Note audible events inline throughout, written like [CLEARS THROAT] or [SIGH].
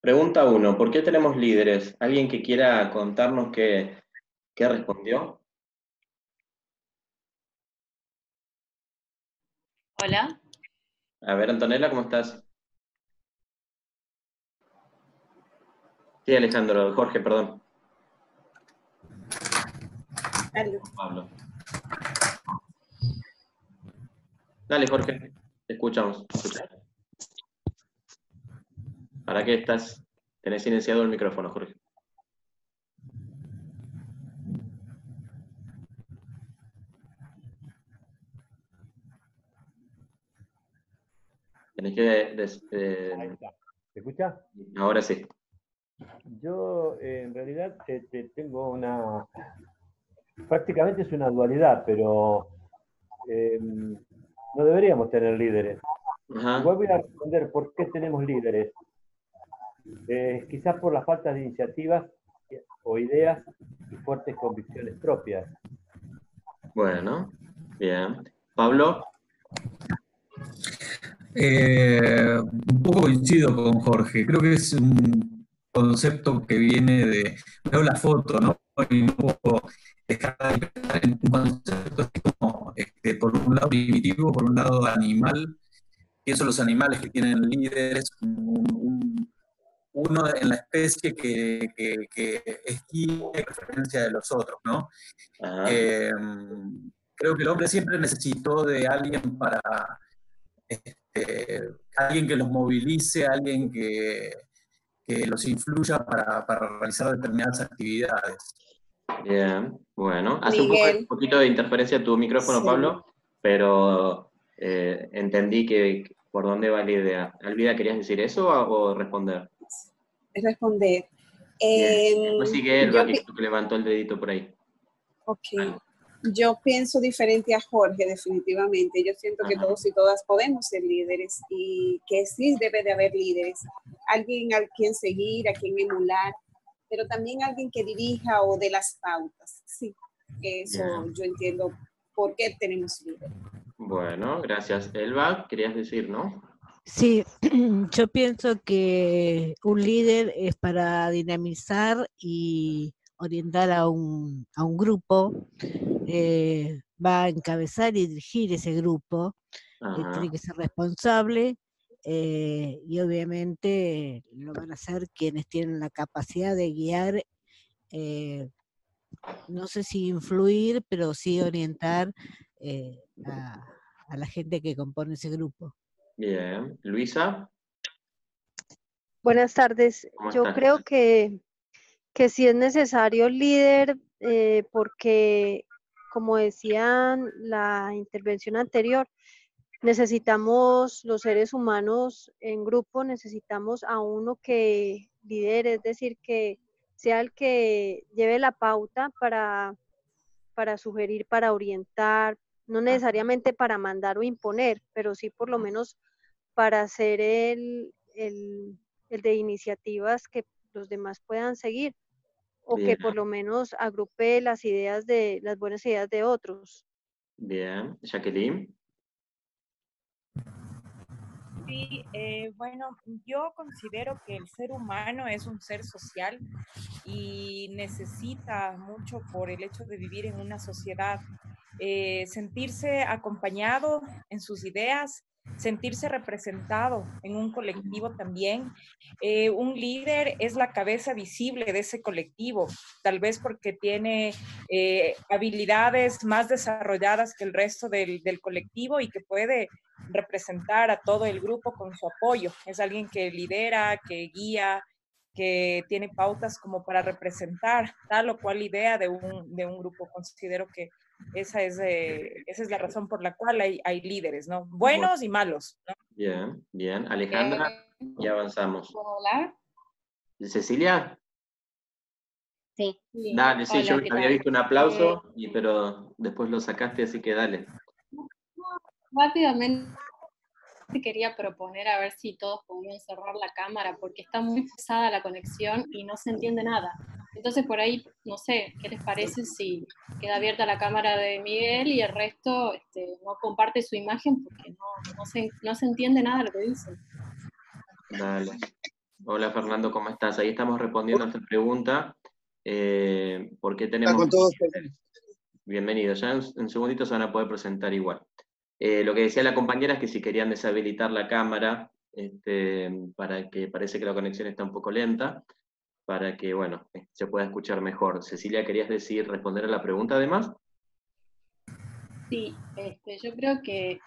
Pregunta uno, ¿por qué tenemos líderes? ¿Alguien que quiera contarnos qué, qué respondió? Hola. A ver, Antonella, ¿cómo estás? Sí, Alejandro, Jorge, perdón. Pablo. Dale, Jorge, te escuchamos. ¿Para qué estás? Tenés silenciado el micrófono, Jorge. Tenés que... Eh, ¿Se escucha? Ahora sí. Yo, eh, en realidad, tengo una... Prácticamente es una dualidad, pero em, no deberíamos tener líderes. voy a responder por qué tenemos líderes. Eh, quizás por la falta de iniciativas o ideas y fuertes convicciones propias. Bueno, bien. Pablo. Eh, un poco coincido con Jorge. Creo que es un concepto que viene de. Veo la foto, ¿no? Y un poco en un concepto como, este, por un lado primitivo, por un lado animal. Pienso los animales que tienen líderes, un, uno en la especie que, que, es referencia de los otros, ¿no? Em, creo que el hombre siempre necesitó de alguien para, este, alguien que los movilice, alguien que, que los influya para, para, realizar determinadas actividades. Bien, bueno, hace un, poquito de interferencia tu micrófono, Pablo, pero eh, entendí que por dónde va la idea. Alvida, ¿querías decir eso o responder? Responder. Eh, sigue Elba, que, levantó el dedito por ahí. Ok. Yo pienso diferente a Jorge, definitivamente. Yo siento que todos y todas podemos ser líderes y que sí debe de haber líderes. Alguien al quien seguir, a quien emular, pero también alguien que dirija o de las pautas. Sí, eso yo entiendo por qué tenemos líderes. Bueno, gracias. Elba, querías decir, ¿no? Sí, [CLEARS THROAT] yo pienso que un líder es para dinamizar y orientar a un, a un grupo, eh, va a encabezar y dirigir ese grupo, eh, tiene que ser responsable eh, y obviamente lo van a hacer quienes tienen la capacidad de guiar, no sé si influir, pero sí orientar a la gente que compone ese grupo. Bien. Luisa. Buenas tardes. Yo creo que, que sí es necesario líder eh, porque, como decían la intervención anterior, necesitamos los seres humanos en grupo, necesitamos a uno que lidere, es decir, que sea el que lleve la pauta para, para sugerir, para orientar, no necesariamente para mandar o imponer, pero sí por lo menos para hacer el, el, de iniciativas que los demás puedan seguir o que por lo menos agrupe las ideas de las buenas ideas de otros. Bien, Jacqueline. Sí, eh, bueno, yo considero que el ser humano es un ser social y necesita mucho por el hecho de vivir en una sociedad, eh, sentirse acompañado en sus ideas sentirse representado en un colectivo también. Eh, un líder es la cabeza visible de ese colectivo, tal vez porque tiene eh, habilidades más desarrolladas que el resto del, colectivo y que puede representar a todo el grupo con su apoyo. Es alguien que lidera, que guía, que tiene pautas como para representar tal o cual idea de un, de un grupo. Considero que esa es, eh, esa es la razón por la cual hay, hay líderes, ¿no? Buenos y malos. Bien, bien. Alejandra, eh, ya avanzamos. Hola. ¿Cecilia? Sí. Dale, sí, yo había visto un aplauso, eh, y, pero después lo sacaste, así que dale. Rápidamente quería proponer a ver si todos podían cerrar la cámara, porque está muy pesada la conexión y no se entiende nada. Entonces por ahí, no sé, ¿qué les parece si queda abierta la cámara de Miguel y el resto este, no comparte su imagen porque no, no, se, no se entiende nada lo que dicen? Dale. Hola Fernando, ¿cómo estás? Ahí estamos respondiendo a esta pregunta. Eh, ¿Por qué tenemos... Bienvenidos, ya en, un segundito se van a poder presentar igual. Eh, lo que decía la compañera es que si querían deshabilitar la cámara, este, para que parece que la conexión está un poco lenta, para que, bueno, se pueda escuchar mejor. Cecilia, ¿querías decir, responder a la pregunta además? Sí, este, yo creo que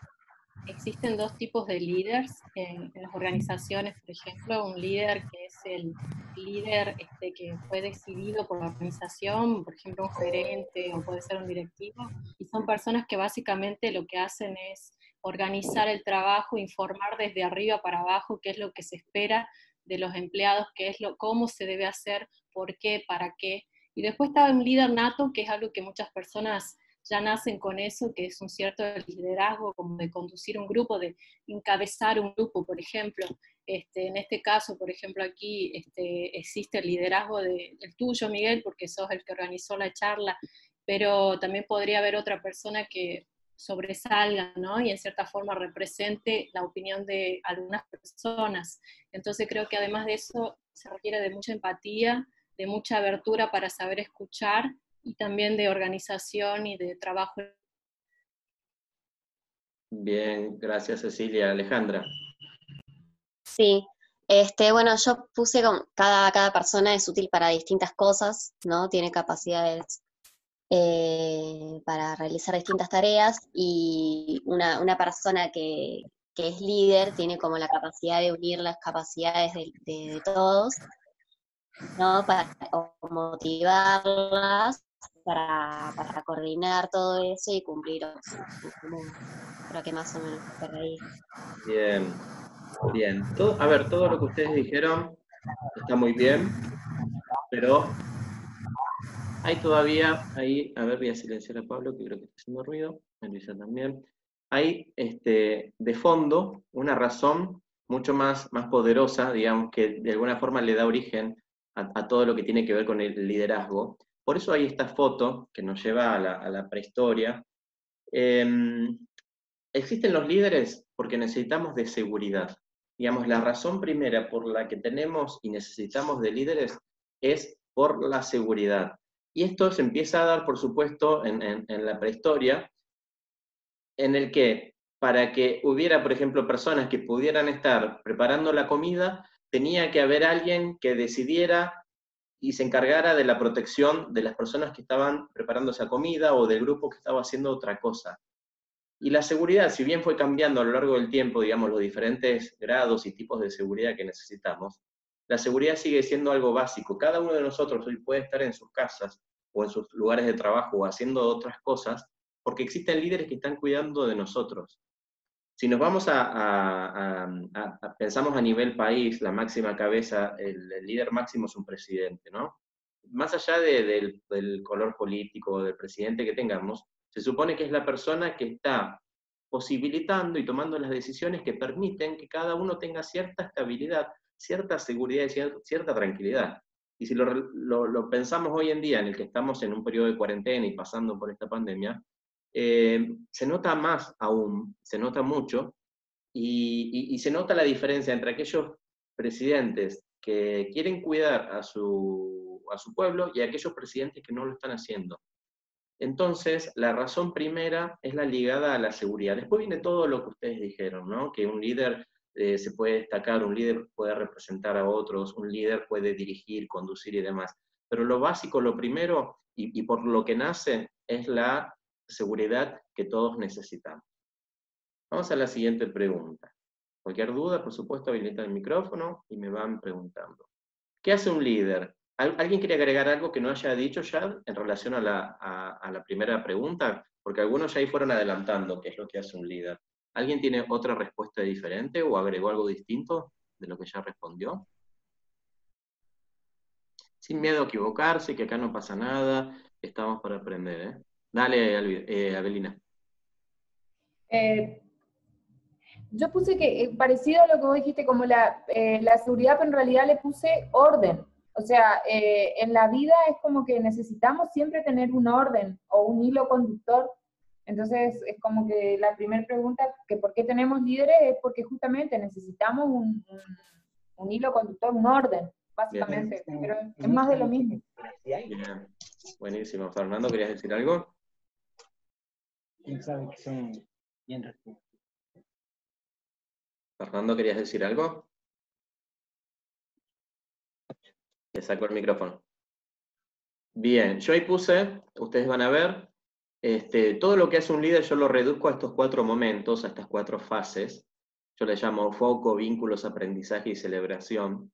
existen dos tipos de líderes en, las organizaciones, por ejemplo, un líder que es el líder este, que fue decidido por la organización, por ejemplo, un gerente o puede ser un directivo, y son personas que básicamente lo que hacen es organizar el trabajo, informar desde arriba para abajo qué es lo que se espera de los empleados, qué es lo, cómo se debe hacer, por qué, para qué. Y después está un líder nato, que es algo que muchas personas ya nacen con eso, que es un cierto liderazgo, como de conducir un grupo, de encabezar un grupo, por ejemplo. Este, en este caso, por ejemplo, aquí este, existe el liderazgo del tuyo, Miguel, porque sos el que organizó la charla, pero también podría haber otra persona que sobresalga, ¿no? Y en cierta forma represente la opinión de algunas personas. Entonces creo que además de eso se requiere de mucha empatía, de mucha abertura para saber escuchar y también de organización y de trabajo. Bien, gracias Cecilia. Alejandra. Sí, este, bueno, yo puse con cada, cada persona es útil para distintas cosas, ¿no? Tiene capacidades eh, para realizar distintas tareas y una, una persona que, que, es líder tiene como la capacidad de unir las capacidades de, de, de todos, ¿no? Para motivarlas para, coordinar todo eso y cumplir Creo que más o menos por ahí. Bien, bien. Todo, a ver, todo lo que ustedes dijeron está muy bien, pero hay todavía, ahí, a ver, voy a silenciar a Pablo, que creo que está haciendo ruido, a Luisa también. Hay este, de fondo una razón mucho más, más poderosa, digamos, que de alguna forma le da origen a todo lo que tiene que ver con el liderazgo, por eso hay esta foto que nos lleva a la, prehistoria. Em, existen los líderes porque necesitamos de seguridad. Digamos, la razón primera por la que tenemos y necesitamos de líderes es por la seguridad. Y esto se empieza a dar, por supuesto, en, en la prehistoria, en el que para que hubiera, por ejemplo, personas que pudieran estar preparando la comida, tenía que haber alguien que decidiera y se encargara de la protección de las personas que estaban preparando esa comida o del grupo que estaba haciendo otra cosa. Y la seguridad, si bien fue cambiando a lo largo del tiempo, digamos, los diferentes grados y tipos de seguridad que necesitamos, la seguridad sigue siendo algo básico. Cada uno de nosotros hoy puede estar en sus casas o en sus lugares de trabajo o haciendo otras cosas porque existen líderes que están cuidando de nosotros. Si nos vamos a, pensamos a nivel país, la máxima cabeza, el, líder máximo es un presidente, ¿no? Más allá del, color político del presidente que tengamos, se supone que es la persona que está posibilitando y tomando las decisiones que permiten que cada uno tenga cierta estabilidad, cierta seguridad y cierta tranquilidad. Y si lo, lo, pensamos hoy en día, en el que estamos en un periodo de cuarentena y pasando por esta pandemia, eh, se nota más aún, se nota mucho, y, se nota la diferencia entre aquellos presidentes que quieren cuidar a su, a su pueblo y aquellos presidentes que no lo están haciendo. Entonces, la razón primera es la ligada a la seguridad. Después viene todo lo que ustedes dijeron, ¿no? Que un líder eh, se puede destacar, un líder puede representar a otros, un líder puede dirigir, conducir y demás. Pero lo básico, lo primero, y, y por lo que nace, es la seguridad que todos necesitamos. Vamos a la siguiente pregunta. Cualquier duda, por supuesto, habilita el micrófono y me van preguntando. ¿Qué hace un líder? ¿Alguien quiere agregar algo que no haya dicho ya en relación a la, primera pregunta? Porque algunos ya ahí fueron adelantando qué es lo que hace un líder. ¿Alguien tiene otra respuesta diferente o agregó algo distinto de lo que ya respondió? Sin miedo a equivocarse, que acá no pasa nada, estamos para aprender. ¿eh? Dale, eh, Abelina. Eh, yo puse que, eh, parecido a lo que vos dijiste, como la, la seguridad, pero en realidad le puse orden. O sea, en la vida es como que necesitamos siempre tener un orden o un hilo conductor. Entonces, es como que la primera pregunta, que por qué tenemos líderes, es porque justamente necesitamos un, un hilo conductor, un orden, básicamente, pero es más de lo mismo. Bien. Buenísimo. Fernando, ¿querías decir algo? Sabe que son bien Fernando, ¿querías decir algo? Le saco el micrófono. Bien, yo ahí puse, ustedes van a ver, este, todo lo que hace un líder yo lo reduzco a estos cuatro momentos, a estas cuatro fases. Yo le llamo foco, vínculos, aprendizaje y celebración.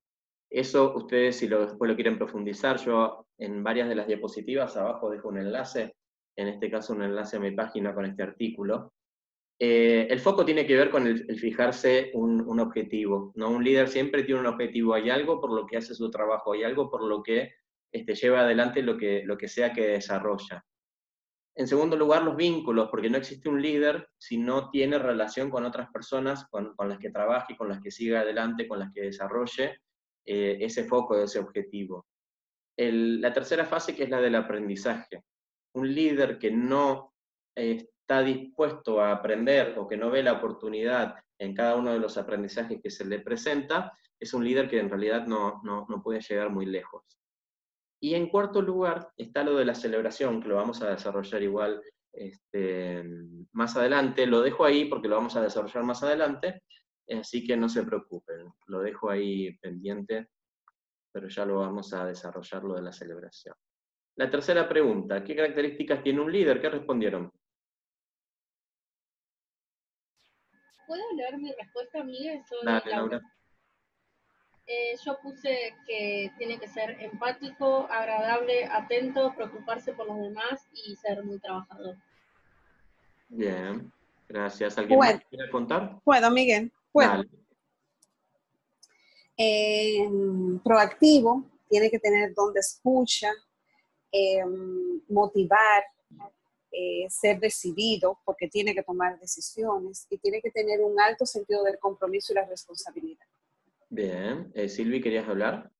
Eso ustedes si lo, después lo quieren profundizar, yo en varias de las diapositivas abajo dejo un enlace, en este caso un enlace a mi página con este artículo. Eh, el foco tiene que ver con el, fijarse un, objetivo. ¿no? Un líder siempre tiene un objetivo, hay algo por lo que hace su trabajo, hay algo por lo que este, lleva adelante lo que, lo que sea que desarrolla. En segundo lugar, los vínculos, porque no existe un líder si no tiene relación con otras personas con, las que trabaje, con las que siga adelante, con las que desarrolle eh, ese foco, ese objetivo. la tercera fase, que es la del aprendizaje. Un líder que no está dispuesto a aprender o que no ve la oportunidad en cada uno de los aprendizajes que se le presenta, es un líder que en realidad no, no, no puede llegar muy lejos. Y en cuarto lugar está lo de la celebración, que lo vamos a desarrollar igual este, más adelante. Lo dejo ahí porque lo vamos a desarrollar más adelante, así que no se preocupen. Lo dejo ahí pendiente, pero ya lo vamos a desarrollar lo de la celebración. La tercera pregunta, ¿qué características tiene un líder? ¿Qué respondieron? ¿Puedo leer mi respuesta, Miguel? Dale, Laura. Eh, yo puse que tiene que ser empático, agradable, atento, preocuparse por los demás y ser muy trabajador. Bien, gracias. ¿Alguien más quiere contar? Puedo, Miguel. Puedo. Eh, proactivo, tiene que tener donde escucha, eh, motivar, ser decidido, porque tiene que tomar decisiones y tiene que tener un alto sentido del compromiso y la responsabilidad. Bien. Eh, Silvi, ¿querías hablar?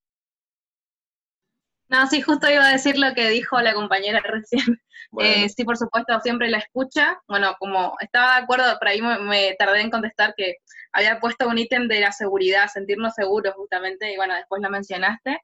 No, sí, justo iba a decir lo que dijo la compañera [LAUGHS] recién. Eh, sí, por supuesto, siempre la escucha. Bueno, como estaba de acuerdo, por ahí me, tardé en contestar que había puesto un ítem de la seguridad, sentirnos seguros justamente, y bueno, después lo mencionaste.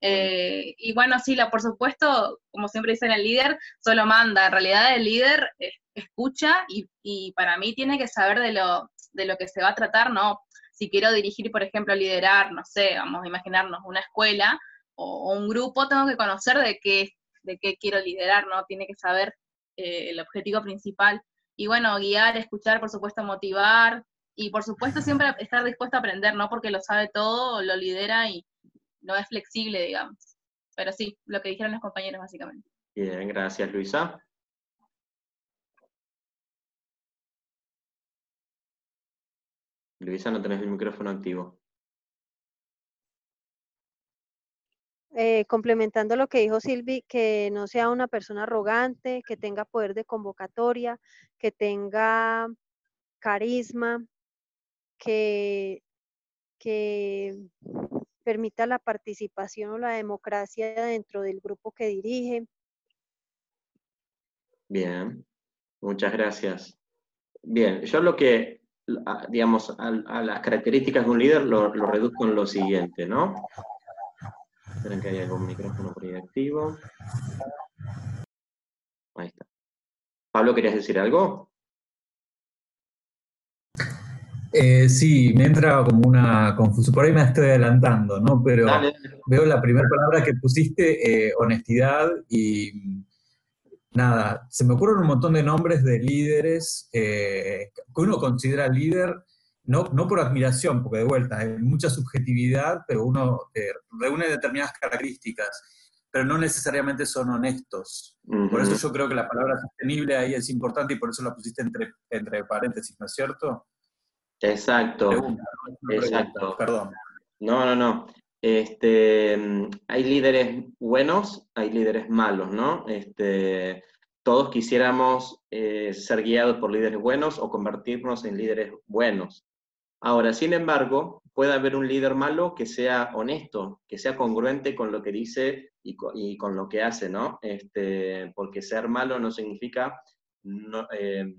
Eh, y bueno, sí, la, por supuesto, como siempre dicen el líder, solo manda. En realidad el líder escucha y, y, para mí tiene que saber de lo, de lo que se va a tratar, ¿no? si quiero dirigir, por ejemplo, liderar, no sé, vamos a imaginarnos una escuela o, un grupo, tengo que conocer de qué, de qué quiero liderar, ¿no? Tiene que saber eh, el objetivo principal. Y bueno, guiar, escuchar, por supuesto, motivar y por supuesto siempre estar dispuesto a aprender, ¿no? Porque lo sabe todo, lo lidera y no es flexible, digamos. Pero sí, lo que dijeron los compañeros básicamente. Bien, gracias Luisa. Luisa, no tenés el micrófono activo. Eh, complementando lo que dijo Silvi, que no sea una persona arrogante, que tenga poder de convocatoria, que tenga carisma, que, que permita la participación o la democracia dentro del grupo que dirige. Bien, muchas gracias. Bien, yo lo que digamos, a, las características de un líder lo, reduzco en lo siguiente, ¿no? Esperen que haya algún micrófono por ahí activo. Ahí está. Pablo, ¿querías decir algo? Eh, sí, me entra como una confusión. Por ahí me estoy adelantando, ¿no? Pero veo la primera palabra que pusiste, eh, honestidad, y nada, se me ocurren un montón de nombres de líderes eh, que uno considera líder, no, no por admiración, porque de vuelta hay mucha subjetividad, pero uno reúne determinadas características, pero no necesariamente son honestos. Por eso yo creo que la palabra sostenible ahí es importante y por eso la pusiste entre, entre paréntesis, ¿no es cierto? Exacto. Exacto. Perdón. No, no, no. Este, hay líderes buenos, hay líderes malos, ¿no? Este, todos quisiéramos eh, ser guiados por líderes buenos o convertirnos en líderes buenos. Ahora, sin embargo, puede haber un líder malo que sea honesto, que sea congruente con lo que dice y con, lo que hace, ¿no? Este, porque ser malo no significa no, eh,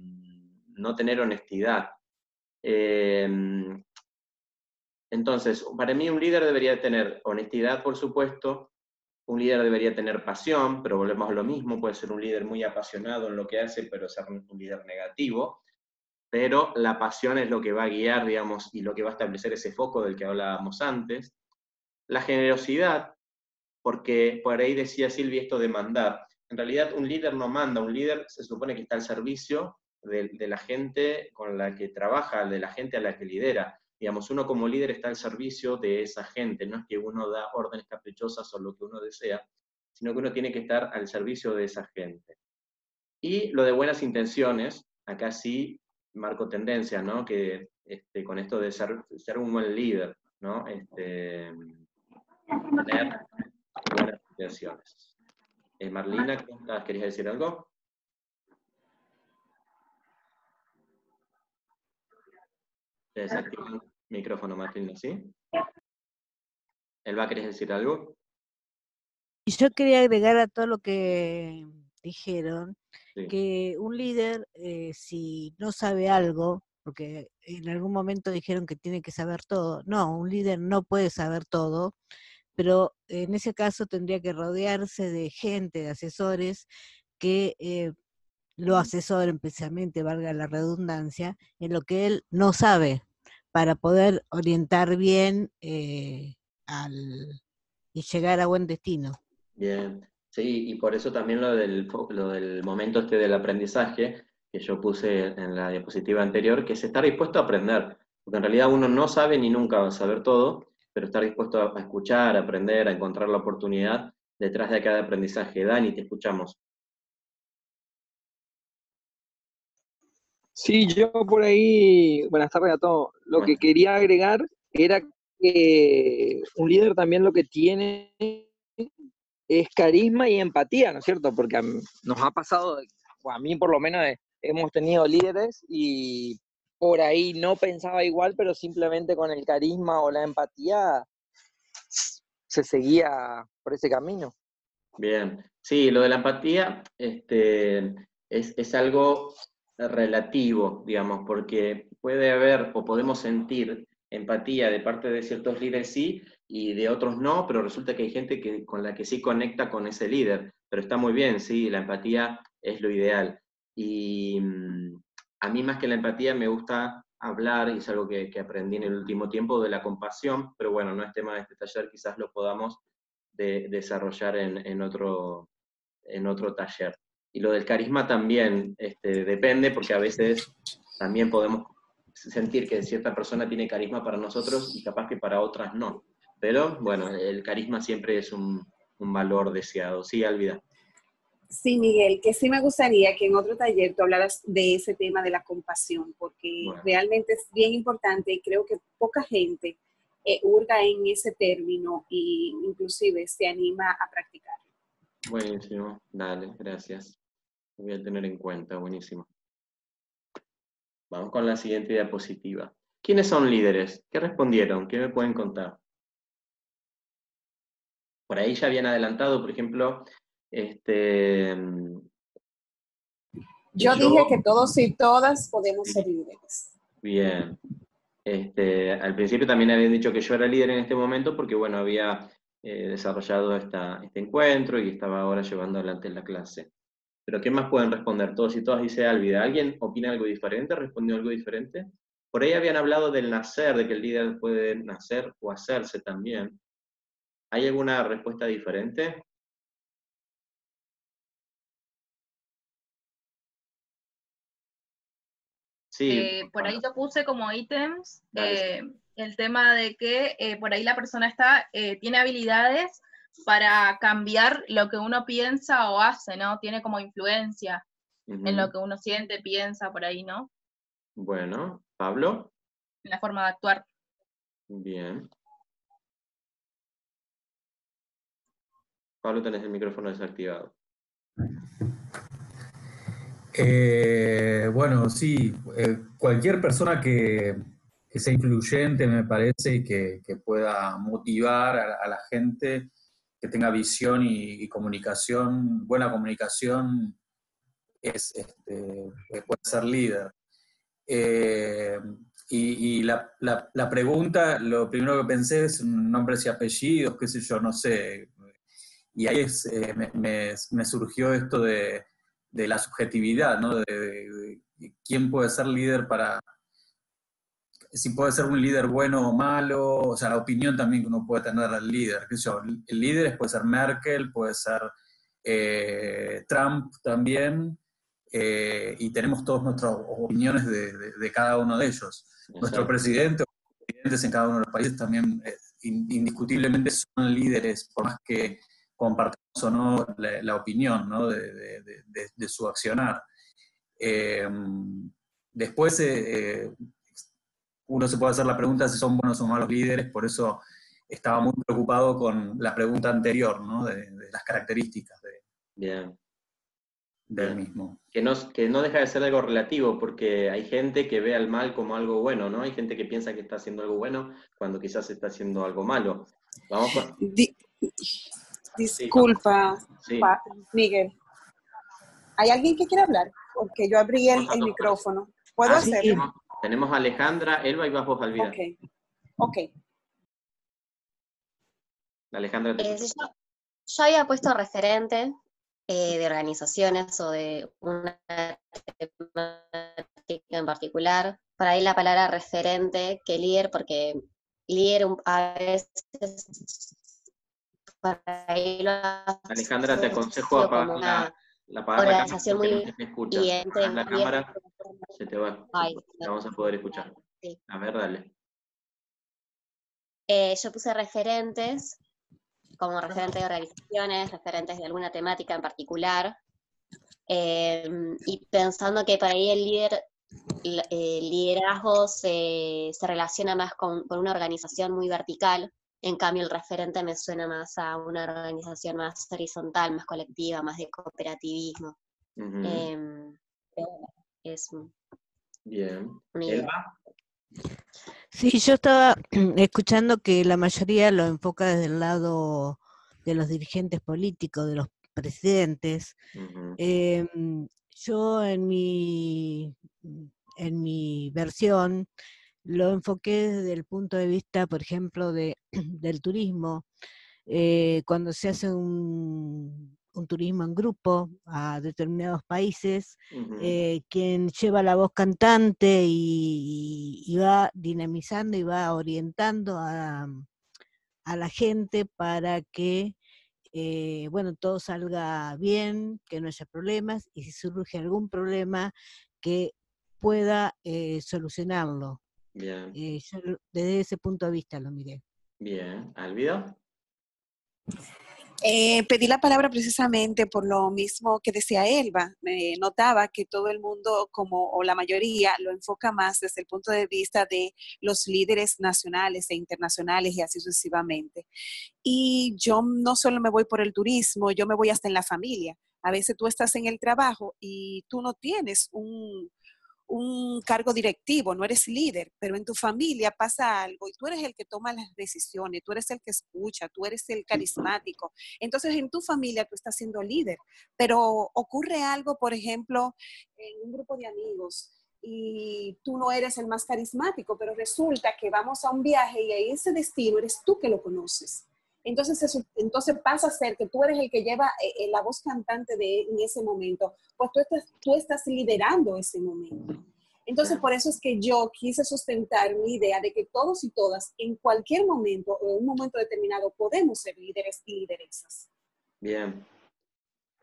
tener honestidad. Eh, Entonces, para mí un líder debería tener honestidad, por supuesto, un líder debería tener pasión, pero volvemos a lo mismo, puede ser un líder muy apasionado en lo que hace, pero ser un líder negativo, pero la pasión es lo que va a guiar, digamos, y lo que va a establecer ese foco del que hablábamos antes. La generosidad, porque por ahí decía Silvia esto de mandar. En realidad un líder no manda, un líder se supone que está al servicio de, de la gente con la que trabaja, de la gente a la que lidera digamos, uno como líder está al servicio de esa gente, no es que uno da órdenes caprichosas o lo que uno desea, sino que uno tiene que estar al servicio de esa gente. Y lo de buenas intenciones, acá sí marco tendencia, ¿no? Que este, con esto de ser, ser un buen líder, ¿no? Este, tener buenas intenciones. Eh, Marlina, ¿querías decir algo? Desactivar el micrófono, Martín, ¿sí? Elba, ¿querés decir algo? Yo quería agregar a todo lo que dijeron, que un líder, eh, si no sabe algo, porque en algún momento dijeron que tiene que saber todo, no, un líder no puede saber todo, pero en ese caso tendría que rodearse de gente, de asesores que eh, lo asesoren precisamente, valga la redundancia, en lo que él no sabe, para poder orientar bien eh, al, y llegar a buen destino. Bien, sí, y por eso también lo del, lo del momento este del aprendizaje, que yo puse en la diapositiva anterior, que es estar dispuesto a aprender, porque en realidad uno no sabe ni nunca va a saber todo, pero estar dispuesto a escuchar, a aprender, a encontrar la oportunidad detrás de cada aprendizaje. Dani, te escuchamos. Sí, yo por ahí, buenas tardes a todos. Lo que quería agregar era que un líder también lo que tiene es carisma y empatía, ¿no es cierto? Porque nos ha pasado, o a mí por lo menos eh, hemos tenido líderes y por ahí no pensaba igual, pero simplemente con el carisma o la empatía se seguía por ese camino. Bien, sí, lo de la empatía este, es, es algo relativo, digamos, porque puede haber o podemos sentir empatía de parte de ciertos líderes sí y de otros no, pero resulta que hay gente que, con la que sí conecta con ese líder, pero está muy bien, sí, la empatía es lo ideal. Y mm, a mí más que la empatía me gusta hablar, y es algo que, aprendí en el último tiempo, de la compasión, pero bueno, no es tema de este taller, quizás lo podamos desarrollar en, otro, en otro taller. Y lo del carisma también este, depende, porque a veces también podemos sentir que cierta persona tiene carisma para nosotros y capaz que para otras no. Pero bueno, el carisma siempre es un, valor deseado. Sí, Alvida. Sí, Miguel, que sí me gustaría que en otro taller tú hablaras de ese tema de la compasión, porque realmente es bien importante y creo que poca gente eh, hurga en ese término e inclusive se anima a practicarlo. Buenísimo, dale, gracias. Lo voy a tener en cuenta, buenísimo. Vamos con la siguiente diapositiva. ¿Quiénes son líderes? ¿Qué respondieron? ¿Qué me pueden contar? Por ahí ya habían adelantado, por ejemplo, este... Yo, dije que todos y todas podemos ser líderes. Bien. Este, al principio también habían dicho que yo era líder en este momento porque, bueno, había eh, desarrollado esta, este encuentro y estaba ahora llevando adelante la clase. Pero ¿qué más pueden responder? Todos y todas, dice Alvida. ¿Alguien opina algo diferente? ¿Respondió algo diferente? Por ahí habían hablado del nacer, de que el líder puede nacer o hacerse también. ¿Hay alguna respuesta diferente? Sí. Eh, por ahí yo puse como ítems eh, el tema de que eh, por ahí la persona está, tiene habilidades para cambiar lo que uno piensa o hace, ¿no? Tiene como influencia en lo que uno siente, piensa por ahí, ¿no? Bueno, Pablo. En la forma de actuar. Bien. Pablo, tenés el micrófono desactivado. Eh, bueno, sí, eh, cualquier persona que, sea influyente, me parece, y que, pueda motivar a, la gente que tenga visión y, comunicación, buena comunicación, es, este, puede ser líder. Eh, Y, la, pregunta, lo primero que pensé es nombres y apellidos, qué sé yo, no sé. Y ahí eh, me, surgió esto de, la subjetividad, ¿no? De, quién puede ser líder para, si puede ser un líder bueno o malo, o sea, la opinión también que uno puede tener del líder. ¿Qué sé yo? El líder puede ser Merkel, puede ser eh, Trump también, eh, y tenemos todas nuestras opiniones de, cada uno de ellos. Nuestro presidente o presidentes en cada uno de los países también eh, indiscutiblemente son líderes, por más que compartamos o no la, opinión de, su accionar. después, uno se puede hacer la pregunta si son buenos o malos líderes, por eso estaba muy preocupado con la pregunta anterior, ¿no? de, las características de, Bien. del mismo. Que no, que no deja de ser algo relativo, porque hay gente que ve al mal como algo bueno, ¿no? Hay gente que piensa que está haciendo algo bueno cuando quizás está haciendo algo malo. Vamos disculpa, Miguel. ¿Hay alguien que quiera hablar? Porque yo abrí el, micrófono. ¿Puedo ah, hacerlo? Tenemos a Alejandra, Elba y Bajo Alvida. Ok. Ok. Alejandra. Eh, yo, había puesto referente eh, de organizaciones o de una temática en particular. Para ahí la palabra referente que líder, porque líder a veces para ahí lo Alejandra, te aconsejo apagar la, la, organización muy y entre la cámara se te va. vamos a poder escuchar. A ver, dale. Eh, yo puse referentes como referentes de organizaciones, referentes de alguna temática en particular, em, y pensando que para ahí el líder, el liderazgo se, relaciona más con, una organización muy vertical, en cambio el referente me suena más a una organización más horizontal, más colectiva, más de cooperativismo. Em, es Bien. Sí, yo estaba [CLEARS THROAT] escuchando que la mayoría lo enfoca desde el lado de los dirigentes políticos, de los presidentes. Em, yo en mi, en mi versión lo enfoqué desde el punto de vista, por ejemplo, de, [CLEARS THROAT] del turismo. Eh, cuando se hace un, un turismo en grupo a determinados países, eh, quien lleva la voz cantante y, va dinamizando y va orientando a, la gente para que eh, bueno, todo salga bien, que no haya problemas y si surge algún problema que pueda eh, solucionarlo. Bien. yo desde ese punto de vista lo miré. Bien, ¿Alvido? Eh, pedí la palabra precisamente por lo mismo que decía Elba. Notaba que todo el mundo, como o la mayoría, lo enfoca más desde el punto de vista de los líderes nacionales e internacionales y así sucesivamente. Y yo no solo me voy por el turismo, yo me voy hasta en la familia. A veces tú estás en el trabajo y tú no tienes un, un cargo directivo, no eres líder, pero en tu familia pasa algo y tú eres el que toma las decisiones, tú eres el que escucha, tú eres el carismático. Entonces en tu familia tú estás siendo líder, pero ocurre algo, por ejemplo, en un grupo de amigos y tú no eres el más carismático, pero resulta que vamos a un viaje y ese destino eres tú que lo conoces. Entonces, entonces pasa a ser que tú eres el que lleva eh, eh, la voz cantante de, en ese momento, pues tú estás, tú estás liderando ese momento. Entonces, por eso es que yo quise sustentar mi idea de que todos y todas, en cualquier momento o en un momento determinado, podemos ser líderes y lideresas. Bien.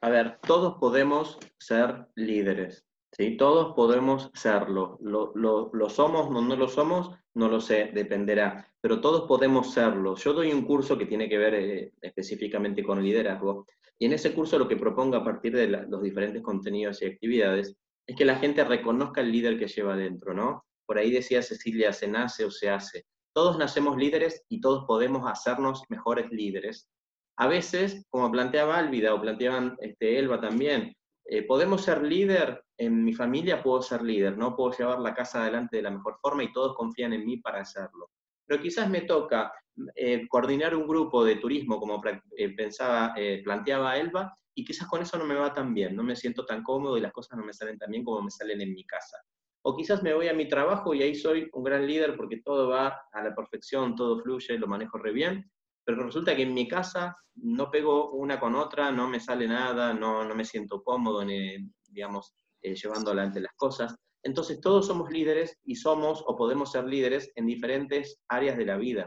A ver, todos podemos ser líderes. ¿Sí? Todos podemos serlo. Lo, lo, somos o no lo somos, no lo sé, dependerá. Pero todos podemos serlo. Yo doy un curso que tiene que ver eh, específicamente con liderazgo. Y en ese curso lo que propongo a partir de los diferentes contenidos y actividades es que la gente reconozca el líder que lleva dentro, ¿no? Por ahí decía Cecilia, se nace o se hace. Todos nacemos líderes y todos podemos hacernos mejores líderes. A veces, como planteaba Álvida o planteaban este, Elba también, eh, podemos ser líder, en mi familia puedo ser líder, no puedo llevar la casa adelante de la mejor forma y todos confían en mí para hacerlo. Pero quizás me toca eh, coordinar un grupo de turismo, como eh, pensaba, planteaba Elba, y quizás con eso no me va tan bien, no me siento tan cómodo y las cosas no me salen tan bien como me salen en mi casa. o quizás me voy a mi trabajo y ahí soy un gran líder porque todo va a la perfección, todo fluye, lo manejo re bien, pero resulta que en mi casa no pego una con otra, no me sale nada, no, no me siento cómodo, ni, digamos, eh, llevando adelante las cosas. Entonces todos somos líderes y somos o podemos ser líderes en diferentes áreas de la vida.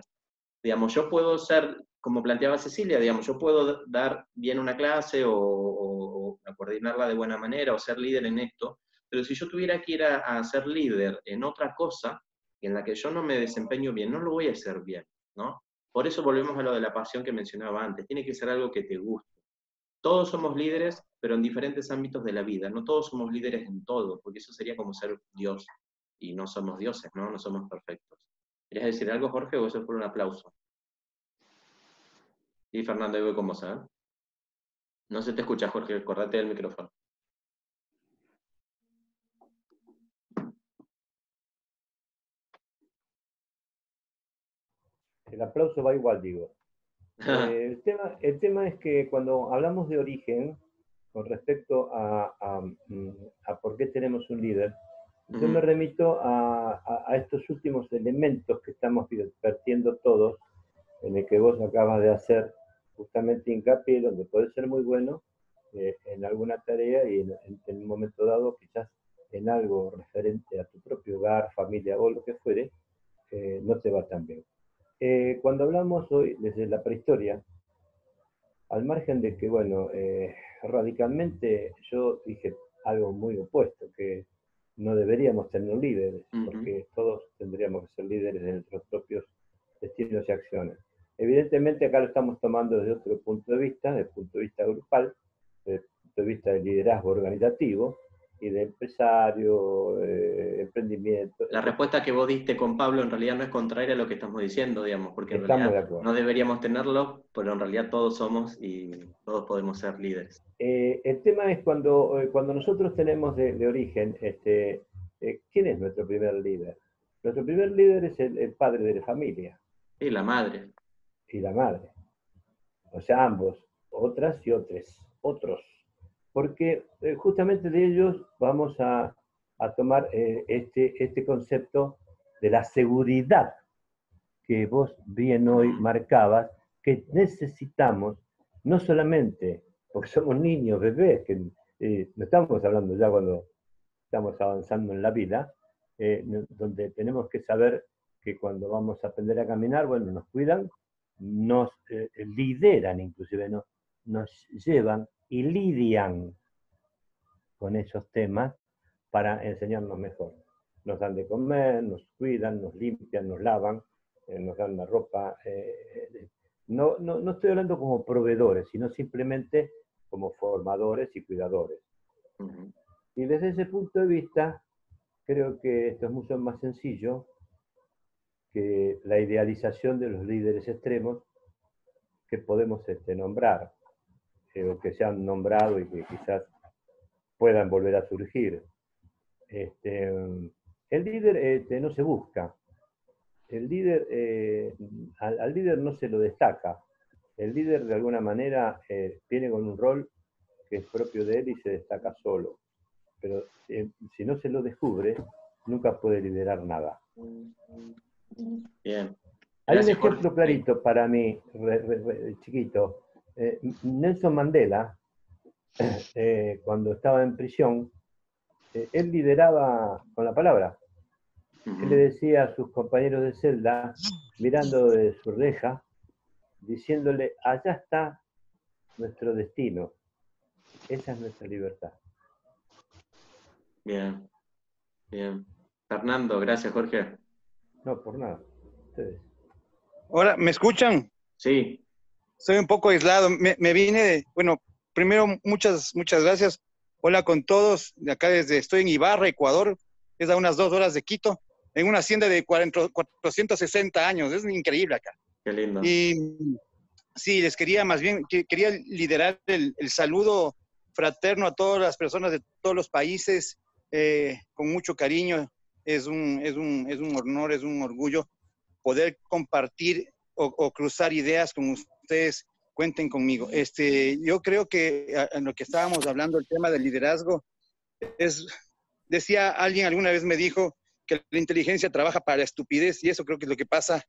Digamos, yo puedo ser, como planteaba Cecilia, digamos, yo puedo dar bien una clase o, coordinarla de buena manera o ser líder en esto, pero si yo tuviera que ir a, ser líder en otra cosa en la que yo no me desempeño bien, no lo voy a hacer bien, ¿no? Por eso volvemos a lo de la pasión que mencionaba antes. Tiene que ser algo que te guste. Todos somos líderes, pero en diferentes ámbitos de la vida. No todos somos líderes en todo, porque eso sería como ser Dios. Y no somos dioses, ¿no? No somos perfectos. ¿Querías decir algo, Jorge, o eso fue un aplauso? Y Fernando, yo voy con vos, No se te escucha, Jorge, acordate del micrófono. El aplauso va igual, digo. Eh, el, tema, el tema es que cuando hablamos de origen, con respecto a, a, por qué tenemos un líder, yo me remito a, a, estos últimos elementos que estamos vertiendo todos, en el que vos acabas de hacer justamente hincapié, donde puede ser muy bueno eh, en alguna tarea y en, en, un momento dado quizás en algo referente a tu propio hogar, familia o lo que fuere, eh, no te va tan bien. Eh, cuando hablamos hoy desde la prehistoria, al margen de que, bueno, eh, radicalmente yo dije algo muy opuesto, que no deberíamos tener líderes, porque todos tendríamos que ser líderes de nuestros propios destinos y acciones. Evidentemente acá lo estamos tomando desde otro punto de vista, desde el punto de vista grupal, desde el punto de vista del liderazgo organizativo, y de empresario, eh, emprendimiento. La respuesta que vos diste con Pablo en realidad no es contraria a lo que estamos diciendo, digamos, porque en realidad no deberíamos tenerlo, pero en realidad todos somos y todos podemos ser líderes. Eh, el tema es cuando, eh, cuando nosotros tenemos de, origen, este, ¿quién es nuestro primer líder? Nuestro primer líder es el, el padre de la familia. Y la madre. Y la madre. O sea, ambos, otras y otros, otros porque eh, justamente de ellos vamos a, tomar eh, este, este concepto de la seguridad que vos bien hoy marcabas, que necesitamos, no solamente porque somos niños, bebés, que eh, no estamos hablando ya cuando estamos avanzando en la vida, donde tenemos que saber que cuando vamos a aprender a caminar, bueno, nos cuidan, nos lideran inclusive, nos, nos llevan y lidian con esos temas para enseñarnos mejor. Nos dan de comer, nos cuidan, nos limpian, nos lavan, eh, nos dan la ropa. Eh, no, no, no, estoy hablando como proveedores, sino simplemente como formadores y cuidadores. Y desde ese punto de vista, creo que esto es mucho más sencillo que la idealización de los líderes extremos que podemos este, nombrar o que se han nombrado y que quizás puedan volver a surgir. Este, el líder este, no se busca, el líder, eh, al, líder no se lo destaca, el líder de alguna manera eh, viene con un rol que es propio de él y se destaca solo, pero eh, si no se lo descubre, nunca puede liderar nada. Bien. Hay un ejemplo clarito para mí, chiquito, eh, Nelson Mandela, [CLEARS THROAT] cuando estaba en prisión, él lideraba con la palabra. Él le decía a sus compañeros de celda, mirando de su reja, diciéndole, allá está nuestro destino, esa es nuestra libertad. Bien, bien. Fernando, gracias Jorge. No, por nada. Ustedes. Ahora, ¿me escuchan? Sí soy un poco aislado. Me, vine, de, bueno, primero muchas, muchas gracias. Hola con todos. De acá desde, estoy en Ibarra, Ecuador. Es a unas dos horas de Quito, en una hacienda de 460 años. Es increíble acá. Qué lindo. Y sí, les quería más bien, quería liderar el, saludo fraterno a todas las personas de todos los países, eh, con mucho cariño. Es un, es, un, es un honor, es un orgullo poder compartir o, cruzar ideas con ustedes cuenten conmigo. Este, yo creo que en lo que estábamos hablando, el tema del liderazgo, es decía alguien alguna vez me dijo que la inteligencia trabaja para la estupidez y eso creo que es lo que pasa,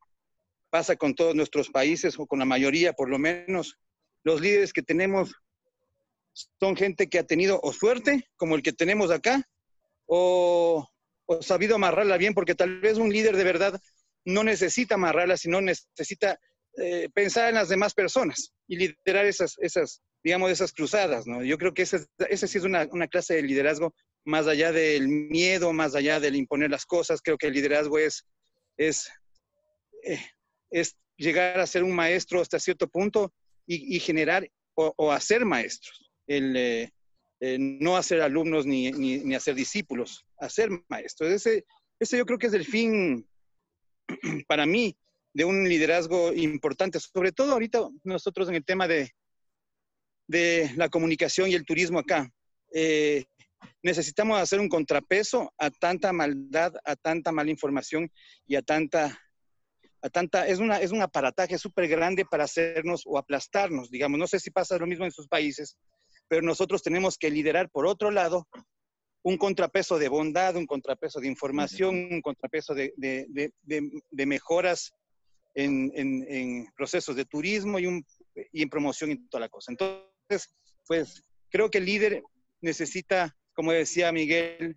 pasa con todos nuestros países o con la mayoría por lo menos. Los líderes que tenemos son gente que ha tenido o suerte, como el que tenemos acá, o, o sabido amarrarla bien, porque tal vez un líder de verdad no necesita amarrarla, sino necesita eh, pensar en las demás personas y liderar esas, esas digamos, esas cruzadas, ¿no? Yo creo que esa, esa sí es una, una, clase de liderazgo más allá del miedo, más allá del imponer las cosas. Creo que el liderazgo es, es, eh, es llegar a ser un maestro hasta cierto punto y, y generar o, o, hacer maestros. El, eh, eh, no hacer alumnos ni, ni, ni, hacer discípulos, hacer maestros. Ese, ese yo creo que es el fin [CLEARS THROAT] para mí de un liderazgo importante, sobre todo ahorita nosotros en el tema de, de la comunicación y el turismo acá. Eh, necesitamos hacer un contrapeso a tanta maldad, a tanta mala información y a tanta, a tanta, es, una, es un aparataje súper grande para hacernos o aplastarnos, digamos. No sé si pasa lo mismo en sus países, pero nosotros tenemos que liderar por otro lado un contrapeso de bondad, un contrapeso de información, un contrapeso de, de, de, de mejoras en, en, en, procesos de turismo y, un, y, en promoción y toda la cosa. Entonces, pues creo que el líder necesita, como decía Miguel,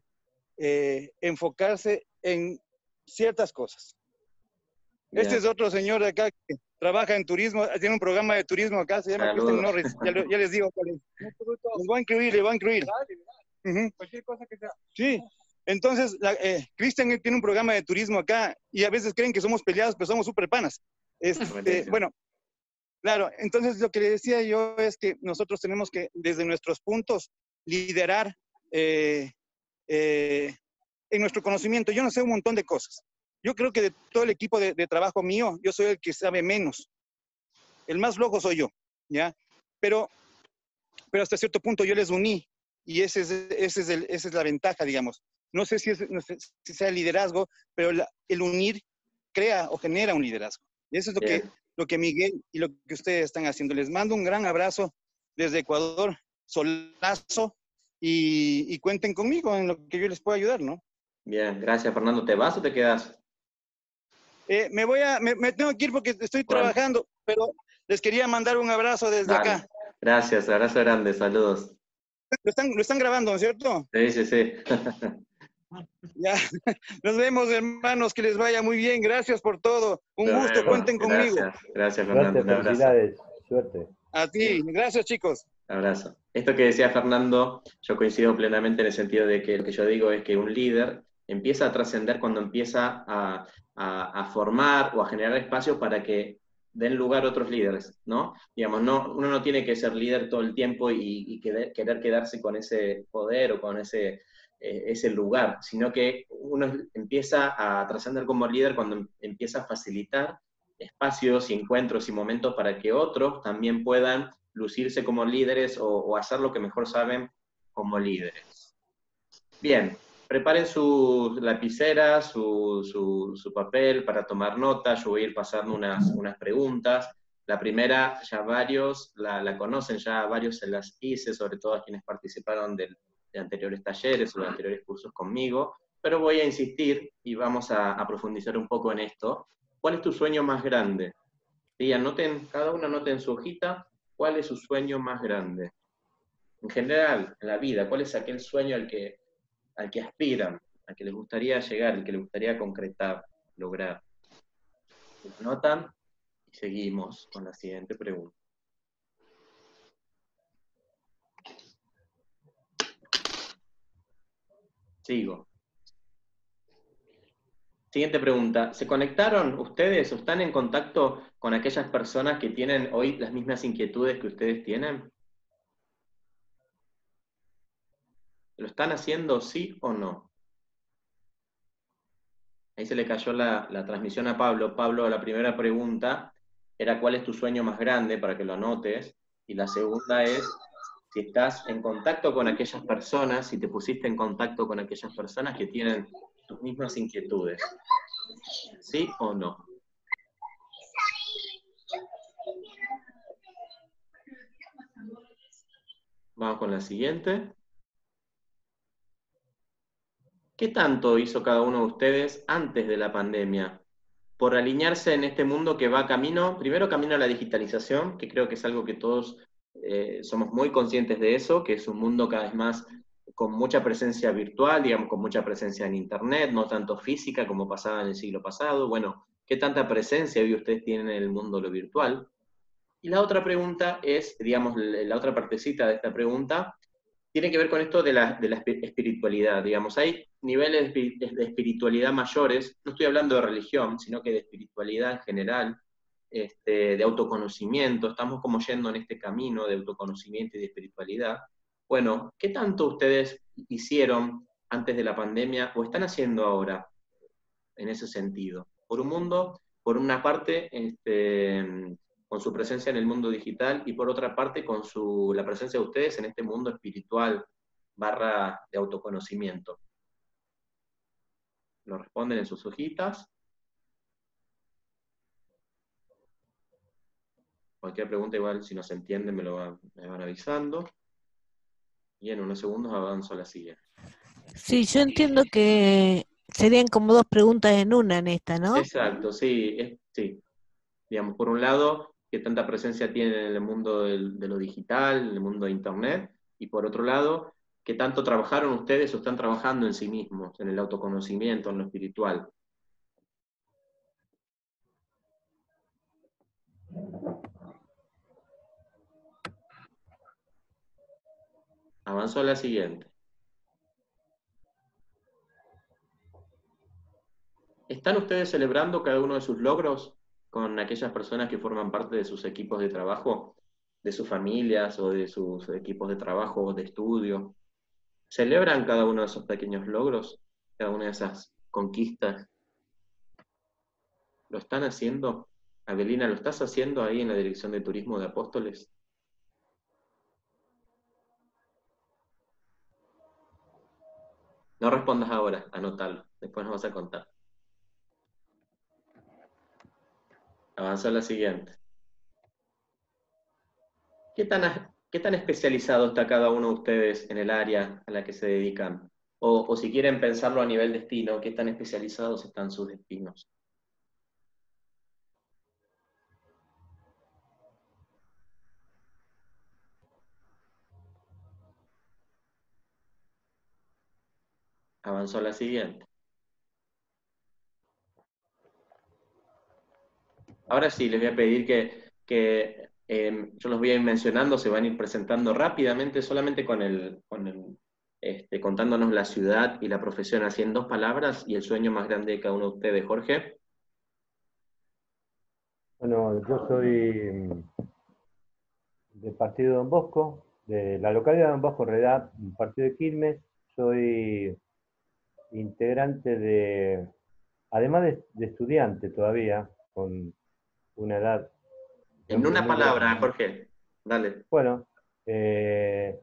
eh, enfocarse en ciertas cosas. Yeah. Este es otro señor de acá que trabaja en turismo, tiene un programa de turismo acá, se llama Christian Norris, ya, ya, les digo. Les [LAUGHS] voy a incluir, les voy a incluir. Uh -huh. Cualquier cosa que sea. Sí, entonces, eh, Cristian tiene un programa de turismo acá y a veces creen que somos peleados, pero somos súper panas. Este, bueno, claro, entonces lo que le decía yo es que nosotros tenemos que, desde nuestros puntos, liderar eh, eh, en nuestro conocimiento. Yo no sé un montón de cosas. Yo creo que de todo el equipo de, de, trabajo mío, yo soy el que sabe menos. El más flojo soy yo, ¿ya? Pero, pero hasta cierto punto yo les uní y ese es, ese es el, esa es la ventaja, digamos no sé si, es, no sé si sea liderazgo, pero la, el unir crea o genera un liderazgo. Y eso es lo que, lo que Miguel y lo que ustedes están haciendo. Les mando un gran abrazo desde Ecuador, solazo, y, y cuenten conmigo en lo que yo les pueda ayudar, ¿no? Bien, gracias Fernando. ¿Te vas o te quedas? Eh, me voy a, me, me, tengo que ir porque estoy bueno. trabajando, pero les quería mandar un abrazo desde Dale. acá. Gracias, abrazo grande, saludos. Lo están, lo están grabando, ¿no es cierto? Sí, sí, sí. [LAUGHS] Ya, [LAUGHS] nos vemos hermanos, que les vaya muy bien, gracias por todo, un gusto, cuenten gracias, conmigo. Gracias, Fernando. Suerte, felicidades, suerte. A ti, gracias chicos. Abrazo. Esto que decía Fernando, yo coincido plenamente en el sentido de que lo que yo digo es que un líder empieza a trascender cuando empieza a, a, a, formar o a generar espacios para que den lugar a otros líderes, ¿no? Digamos, no, uno no tiene que ser líder todo el tiempo y, y querer, querer quedarse con ese poder o con ese eh, ese lugar, sino que uno empieza a trascender como líder cuando empieza a facilitar espacios y encuentros y momentos para que otros también puedan lucirse como líderes o, hacer lo que mejor saben como líderes. Bien, preparen su, su, su, papel para tomar nota. Yo voy a ir pasando unas, unas preguntas. La primera, ya varios la, la, conocen, ya varios se las hice, sobre todo a quienes participaron del, de anteriores talleres o de anteriores cursos conmigo, pero voy a insistir y vamos a, profundizar un poco en esto. ¿Cuál es tu sueño más grande? Sí, anoten, cada uno anote en su hojita cuál es su sueño más grande. En general, en la vida, ¿cuál es aquel sueño al que, al que aspiran, al que les gustaría llegar, al que les gustaría concretar, lograr? Anotan y seguimos con la siguiente pregunta. Sigo. Siguiente pregunta. ¿Se conectaron ustedes o están en contacto con aquellas personas que tienen hoy las mismas inquietudes que ustedes tienen? ¿Lo están haciendo sí o no? Ahí se le cayó la, la transmisión a Pablo. Pablo, la primera pregunta era ¿cuál es tu sueño más grande? Para que lo anotes. Y la segunda es si estás en contacto con aquellas personas, si te pusiste en contacto con aquellas personas que tienen tus mismas inquietudes. ¿Sí o no? Vamos con la siguiente. ¿qué tanto hizo cada uno de ustedes antes de la pandemia por alinearse en este mundo que va camino, primero camino a la digitalización, que creo que es algo que todos eh, somos muy conscientes de eso, que es un mundo cada vez más con mucha presencia virtual, digamos, con mucha presencia en Internet, no tanto física como pasaba en el siglo pasado. Bueno, ¿qué tanta presencia hoy ustedes tienen en el mundo lo virtual? Y la otra pregunta es, digamos, la otra partecita de esta pregunta, tiene que ver con esto de la, de la espiritualidad, digamos, hay niveles de espiritualidad mayores, no estoy hablando de religión, sino que de espiritualidad en general, este, de autoconocimiento, estamos como yendo en este camino de autoconocimiento y de espiritualidad. Bueno, ¿qué tanto ustedes hicieron antes de la pandemia o están haciendo ahora en ese sentido? Por un mundo, por una parte, este, con su presencia en el mundo digital y por otra parte con su, la presencia de ustedes en este mundo espiritual barra de autoconocimiento. Lo responden en sus hojitas. Cualquier pregunta igual, si no se entiende, me lo van, me van avisando. Y en unos segundos avanzo a la siguiente. Sí, yo entiendo que serían como dos preguntas en una en esta, ¿no? Exacto, sí, sí. Digamos, por un lado, qué tanta presencia tienen en el mundo de lo digital, en el mundo de Internet, y por otro lado, qué tanto trabajaron ustedes o están trabajando en sí mismos, en el autoconocimiento, en lo espiritual. Avanzo a la siguiente. ¿Están ustedes celebrando cada uno de sus logros? con aquellas personas que forman parte de sus equipos de trabajo, de sus familias o de sus equipos de trabajo o de estudio. ¿Celebran cada uno de esos pequeños logros, cada una de esas conquistas? ¿Lo están haciendo? Abelina, ¿lo estás haciendo ahí en la Dirección de Turismo de Apóstoles? No respondas ahora, anótalo, después nos vas a contar. Avanza a la siguiente. ¿Qué tan, ¿Qué tan especializado está cada uno de ustedes en el área a la que se dedican? O, o si quieren pensarlo a nivel destino, ¿qué tan especializados están sus destinos? Avanzó la siguiente. Ahora sí, les voy a pedir que, em, yo los voy a ir mencionando, se van a ir presentando rápidamente, solamente con el, este, contándonos la ciudad y la profesión, así en dos palabras, y el sueño más grande de cada uno de ustedes, Jorge. Bueno, yo soy mm, del partido Don Bosco, de la localidad de Don Bosco, un partido de Quilmes. Soy integrante de, además de, de estudiante todavía, con una edad. En una palabra, Jorge, dale. Bueno, eh,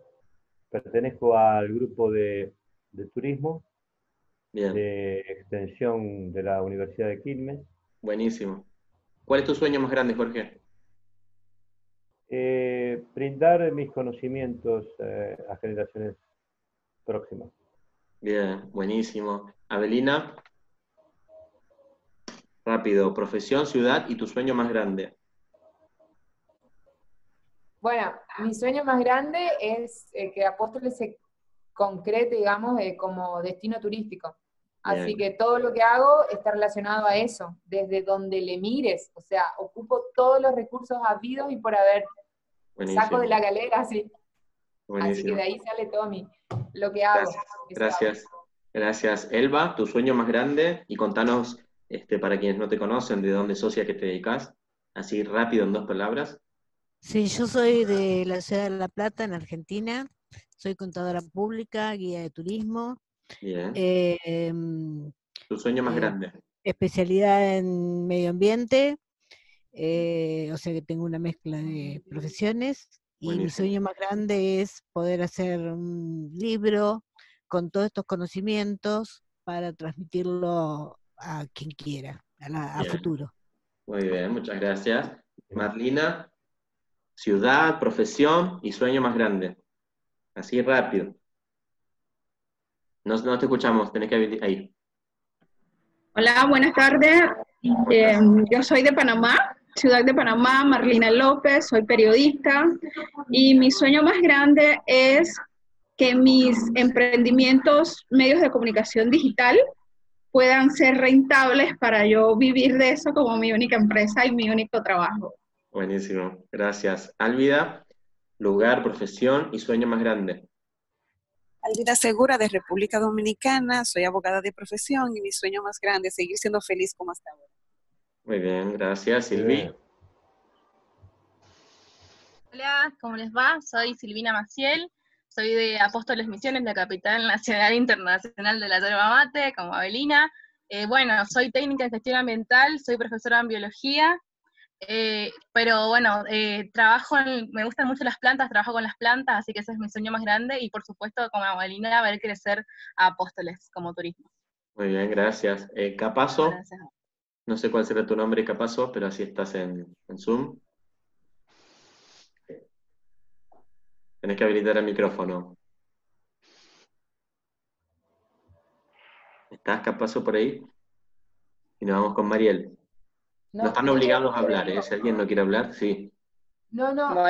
pertenezco al grupo de, turismo de extensión de la Universidad de Quilmes. Buenísimo. ¿Cuál es tu sueño más grande, Jorge? Eh, brindar mis conocimientos eh, a generaciones próximas. Bien, buenísimo. Avelina. Rápido, profesión, ciudad y tu sueño más grande. Bueno, mi sueño más grande es eh, que Apóstoles se concrete, digamos, como destino turístico. Así que todo lo que hago está relacionado a eso, desde donde le mires, o sea, ocupo todos los recursos habidos y por haber, saco de la galera, sí. Así que de ahí sale todo mi, lo que hago. Gracias. Gracias. Elba, tu sueño más grande y contanos este, para quienes no te conocen, de dónde socia que te dedicas, así rápido en dos palabras. Sí, yo soy de la ciudad de La Plata, en Argentina. Soy contadora pública, guía de turismo. Bien. Eh, ¿Tu sueño más eh, grande? Especialidad en medio ambiente, eh, o sea que tengo una mezcla de profesiones. Y mi sueño más grande es poder hacer un libro con todos estos conocimientos para transmitirlo a quien quiera, a, futuro. Muy bien, muchas gracias. Marlina, ciudad, profesión y sueño más grande. Así rápido. No, no te escuchamos, tenés que habilitar ahí. Hola, buenas tardes. Eh, yo soy de Panamá, ciudad de Panamá, Marlina López, soy periodista y mi sueño más grande es que mis emprendimientos, medios de comunicación digital, puedan ser rentables para yo vivir de eso como mi única empresa y mi único trabajo. Buenísimo, gracias. Álvida, lugar, profesión y sueño más grande. Alvida Segura de República Dominicana, soy abogada de profesión y mi sueño más grande es seguir siendo feliz como hasta ahora. Muy bien, gracias. Silvi. Hola, ¿cómo les va? Soy Silvina Maciel, soy de Apóstoles Misiones, la capital nacional e internacional de la yerba mate, como Abelina. Eh, bueno, soy técnica en gestión ambiental, soy profesora en biología eh, pero bueno, eh, trabajo, me gustan mucho las plantas, trabajo con las plantas, así que ese es mi sueño más grande y por supuesto como abuelina ver crecer a Apóstoles como turismo. Muy bien, gracias. Eh, Capazo, no sé cuál será tu nombre Capazo, pero así estás en, en Zoom. Tenés que habilitar el micrófono. ¿Estás Capazo por ahí? Y nos vamos con Mariel. No, están obligados a hablar, ¿eh? Si alguien no quiere hablar, sí. No, no.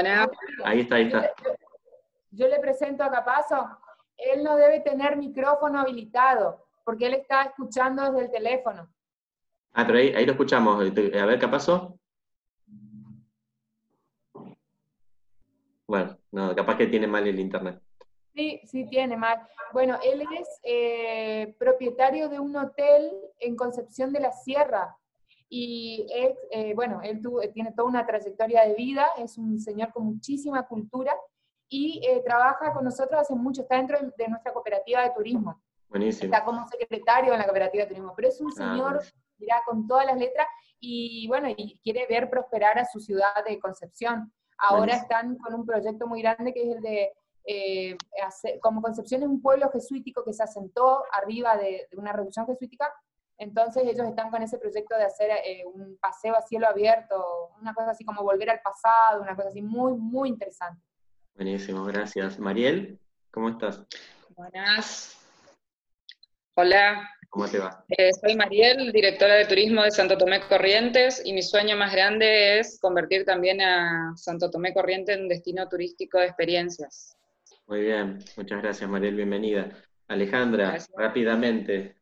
Ahí está, ahí está. Yo le presento a Capazo. Él no debe tener micrófono habilitado, porque él está escuchando desde el teléfono. Ah, pero ahí, lo escuchamos. A ver, Capazo. Bueno, no, capaz que tiene mal el internet. Sí, sí, tiene mal. Bueno, él es eh, propietario de un hotel en Concepción de la Sierra, y es, eh, bueno, él tiene toda una trayectoria de vida, es un señor con muchísima cultura y eh, trabaja con nosotros hace mucho, está dentro de, nuestra cooperativa de turismo. Buenísimo. Está como secretario en la cooperativa de turismo, pero es un ah, señor, dirá, con todas las letras y bueno, y quiere ver prosperar a su ciudad de Concepción. Ahora están con un proyecto muy grande que es el de eh, como Concepción es un pueblo jesuítico que se asentó arriba de, de, una reducción jesuítica, entonces ellos están con ese proyecto de hacer eh, un paseo a cielo abierto, una cosa así como volver al pasado, una cosa así muy, muy interesante. Buenísimo, gracias. Mariel, ¿cómo estás? Buenas. Hola. ¿Cómo te va? Eh, soy Mariel, directora de turismo de Santo Tomé Corrientes, y mi sueño más grande es convertir también a Santo Tomé Corrientes en un destino turístico de experiencias. Muy bien, muchas gracias Mariel, bienvenida. Alejandra, rápidamente,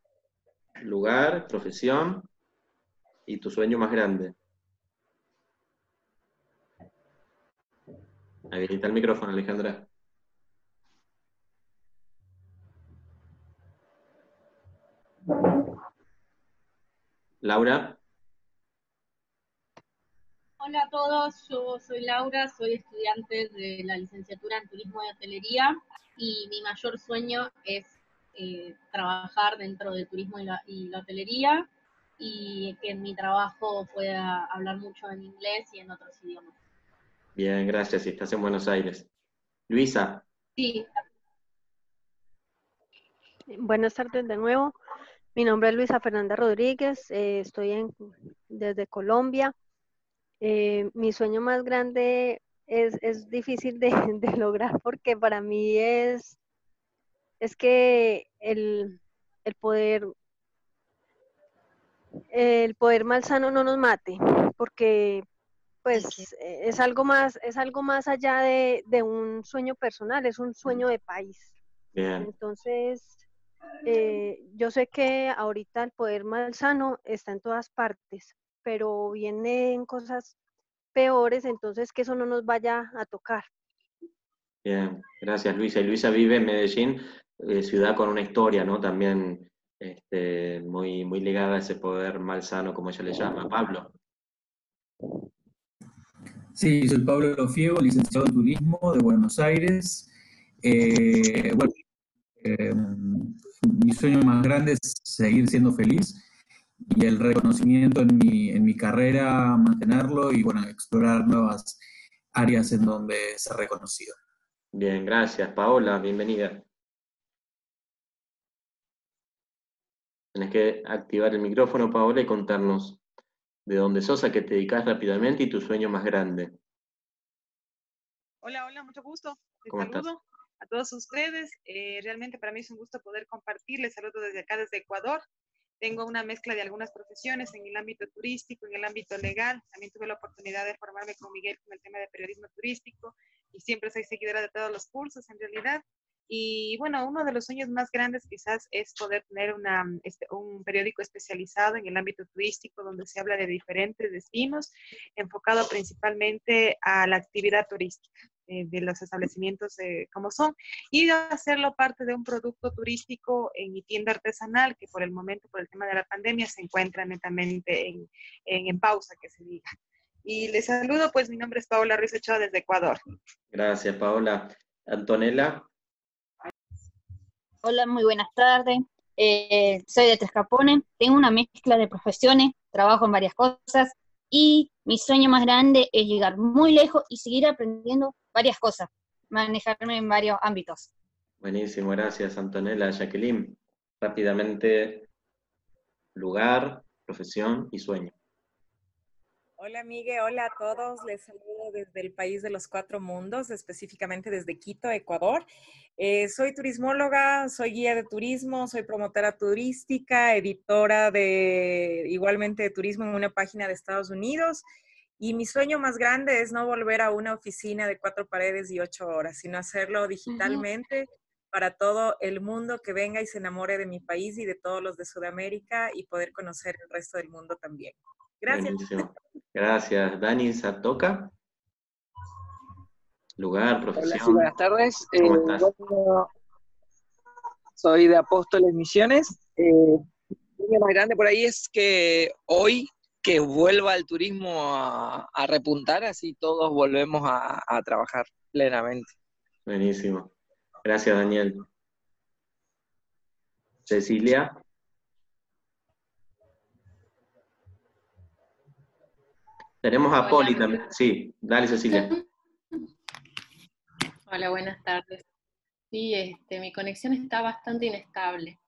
lugar, profesión y tu sueño más grande. Habilita el micrófono, Alejandra. Laura. Hola a todos, yo soy Laura, soy estudiante de la licenciatura en Turismo y Hotelería y mi mayor sueño es eh, trabajar dentro del turismo y la, hotelería y que en mi trabajo pueda hablar mucho en inglés y en otros idiomas. Bien, gracias. Y estás en Buenos Aires. Luisa. Sí. Buenas tardes de nuevo. Mi nombre es Luisa Fernanda Rodríguez. Eh, estoy en, desde Colombia. Eh, mi sueño más grande es, es difícil de, [LAUGHS] de, lograr porque para mí es es que el, poder el poder malsano no nos mate, porque pues es algo más, es algo más allá de, un sueño personal, es un sueño de país. Entonces, eh, yo sé que ahorita el poder malsano está en todas partes, pero vienen cosas peores, entonces que eso no nos vaya a tocar. Bien, gracias Luisa. Y Luisa vive en Medellín, eh, ciudad con una historia, ¿no? También este, muy, muy ligada a ese poder malsano, como ella le llama. Pablo. Sí, soy Pablo Lofiego, licenciado en Turismo de Buenos Aires. Eh, bueno, eh, mi sueño más grande es seguir siendo feliz y el reconocimiento en mi, en mi carrera, mantenerlo y bueno, explorar nuevas áreas en donde ser reconocido. Bien, gracias. Paola, bienvenida. Tenés que activar el micrófono, Paola, y contarnos de dónde sos, a qué te dedicas rápidamente y tu sueño más grande. Hola, hola, mucho gusto. ¿Cómo Estás? A todos ustedes. Eh, realmente para mí es un gusto poder compartirles. Saludo desde acá, desde Ecuador. Tengo una mezcla de algunas profesiones en el ámbito turístico, en el ámbito legal. También tuve la oportunidad de formarme con Miguel con el tema de periodismo turístico y siempre soy seguidora de todos los cursos en realidad. Y bueno, uno de los sueños más grandes quizás es poder tener una, este, un periódico especializado en el ámbito turístico donde se habla de diferentes destinos, enfocado principalmente a la actividad turística eh, de los establecimientos eh, como son, y hacerlo parte de un producto turístico en mi tienda artesanal, que por el momento, por el tema de la pandemia, se encuentra netamente en, en, en pausa, que se diga. Y les saludo, pues mi nombre es Paola Ruiz Ochoa desde Ecuador. Gracias, Paola. Antonella. Hola, muy buenas tardes. Eh, soy de Tres Capones, tengo una mezcla de profesiones, trabajo en varias cosas y mi sueño más grande es llegar muy lejos y seguir aprendiendo varias cosas, manejarme en varios ámbitos. Buenísimo, gracias Antonella. Jacqueline, rápidamente, lugar, profesión y sueño. Hola, Miguel. Hola a todos. Les saludo desde el país de los cuatro mundos, específicamente desde Quito, Ecuador. Eh, soy turismóloga, soy guía de turismo, soy promotora turística, editora de igualmente de turismo en una página de Estados Unidos. Y mi sueño más grande es no volver a una oficina de cuatro paredes y ocho horas, sino hacerlo digitalmente para todo el mundo que venga y se enamore de mi país y de todos los de Sudamérica y poder conocer el resto del mundo también. Gracias. Gracias. Dani Satoca. Lugar, profesión. Hola, buenas tardes. Eh, soy de Apóstoles Misiones. Eh, lo más grande por ahí es que hoy que vuelva el turismo a, repuntar, así todos volvemos a, a trabajar plenamente. Buenísimo. Gracias, Daniel. Cecilia. Tenemos a Poli también. Sí, dale Cecilia. [LAUGHS] Hola, buenas tardes. Sí, este, mi conexión está bastante inestable.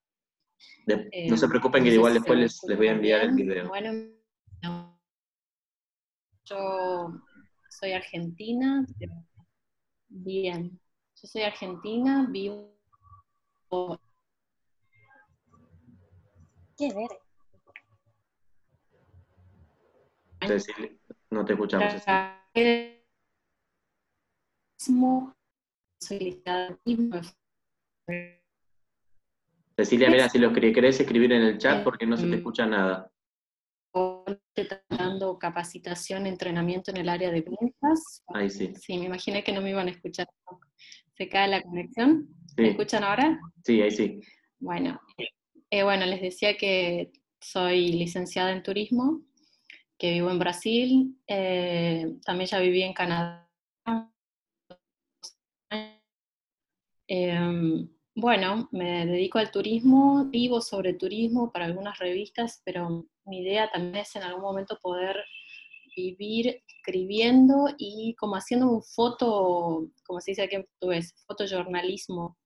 no se preocupen que igual después les, les, voy a enviar el video. Bueno, yo soy argentina. Bien. Yo soy argentina, vivo. ¿Qué ver? Cecilia. No te escuchamos. Cecilia, mira, si lo querés escribir en el chat porque no se te escucha nada. dando capacitación, entrenamiento en el área de ventas. Ahí sí. Sí, me imaginé que no me iban a escuchar. ¿Se cae la conexión? ¿Me escuchan ahora? Sí, ahí sí. Bueno, eh, bueno, les decía que soy licenciada en turismo que vivo en Brasil, eh, también ya viví en Canadá. Em, bueno, me dedico al turismo, vivo sobre turismo para algunas revistas, pero mi idea también es en algún momento poder vivir escribiendo y como haciendo un foto, como se dice aquí en portugués, fotojornalismo.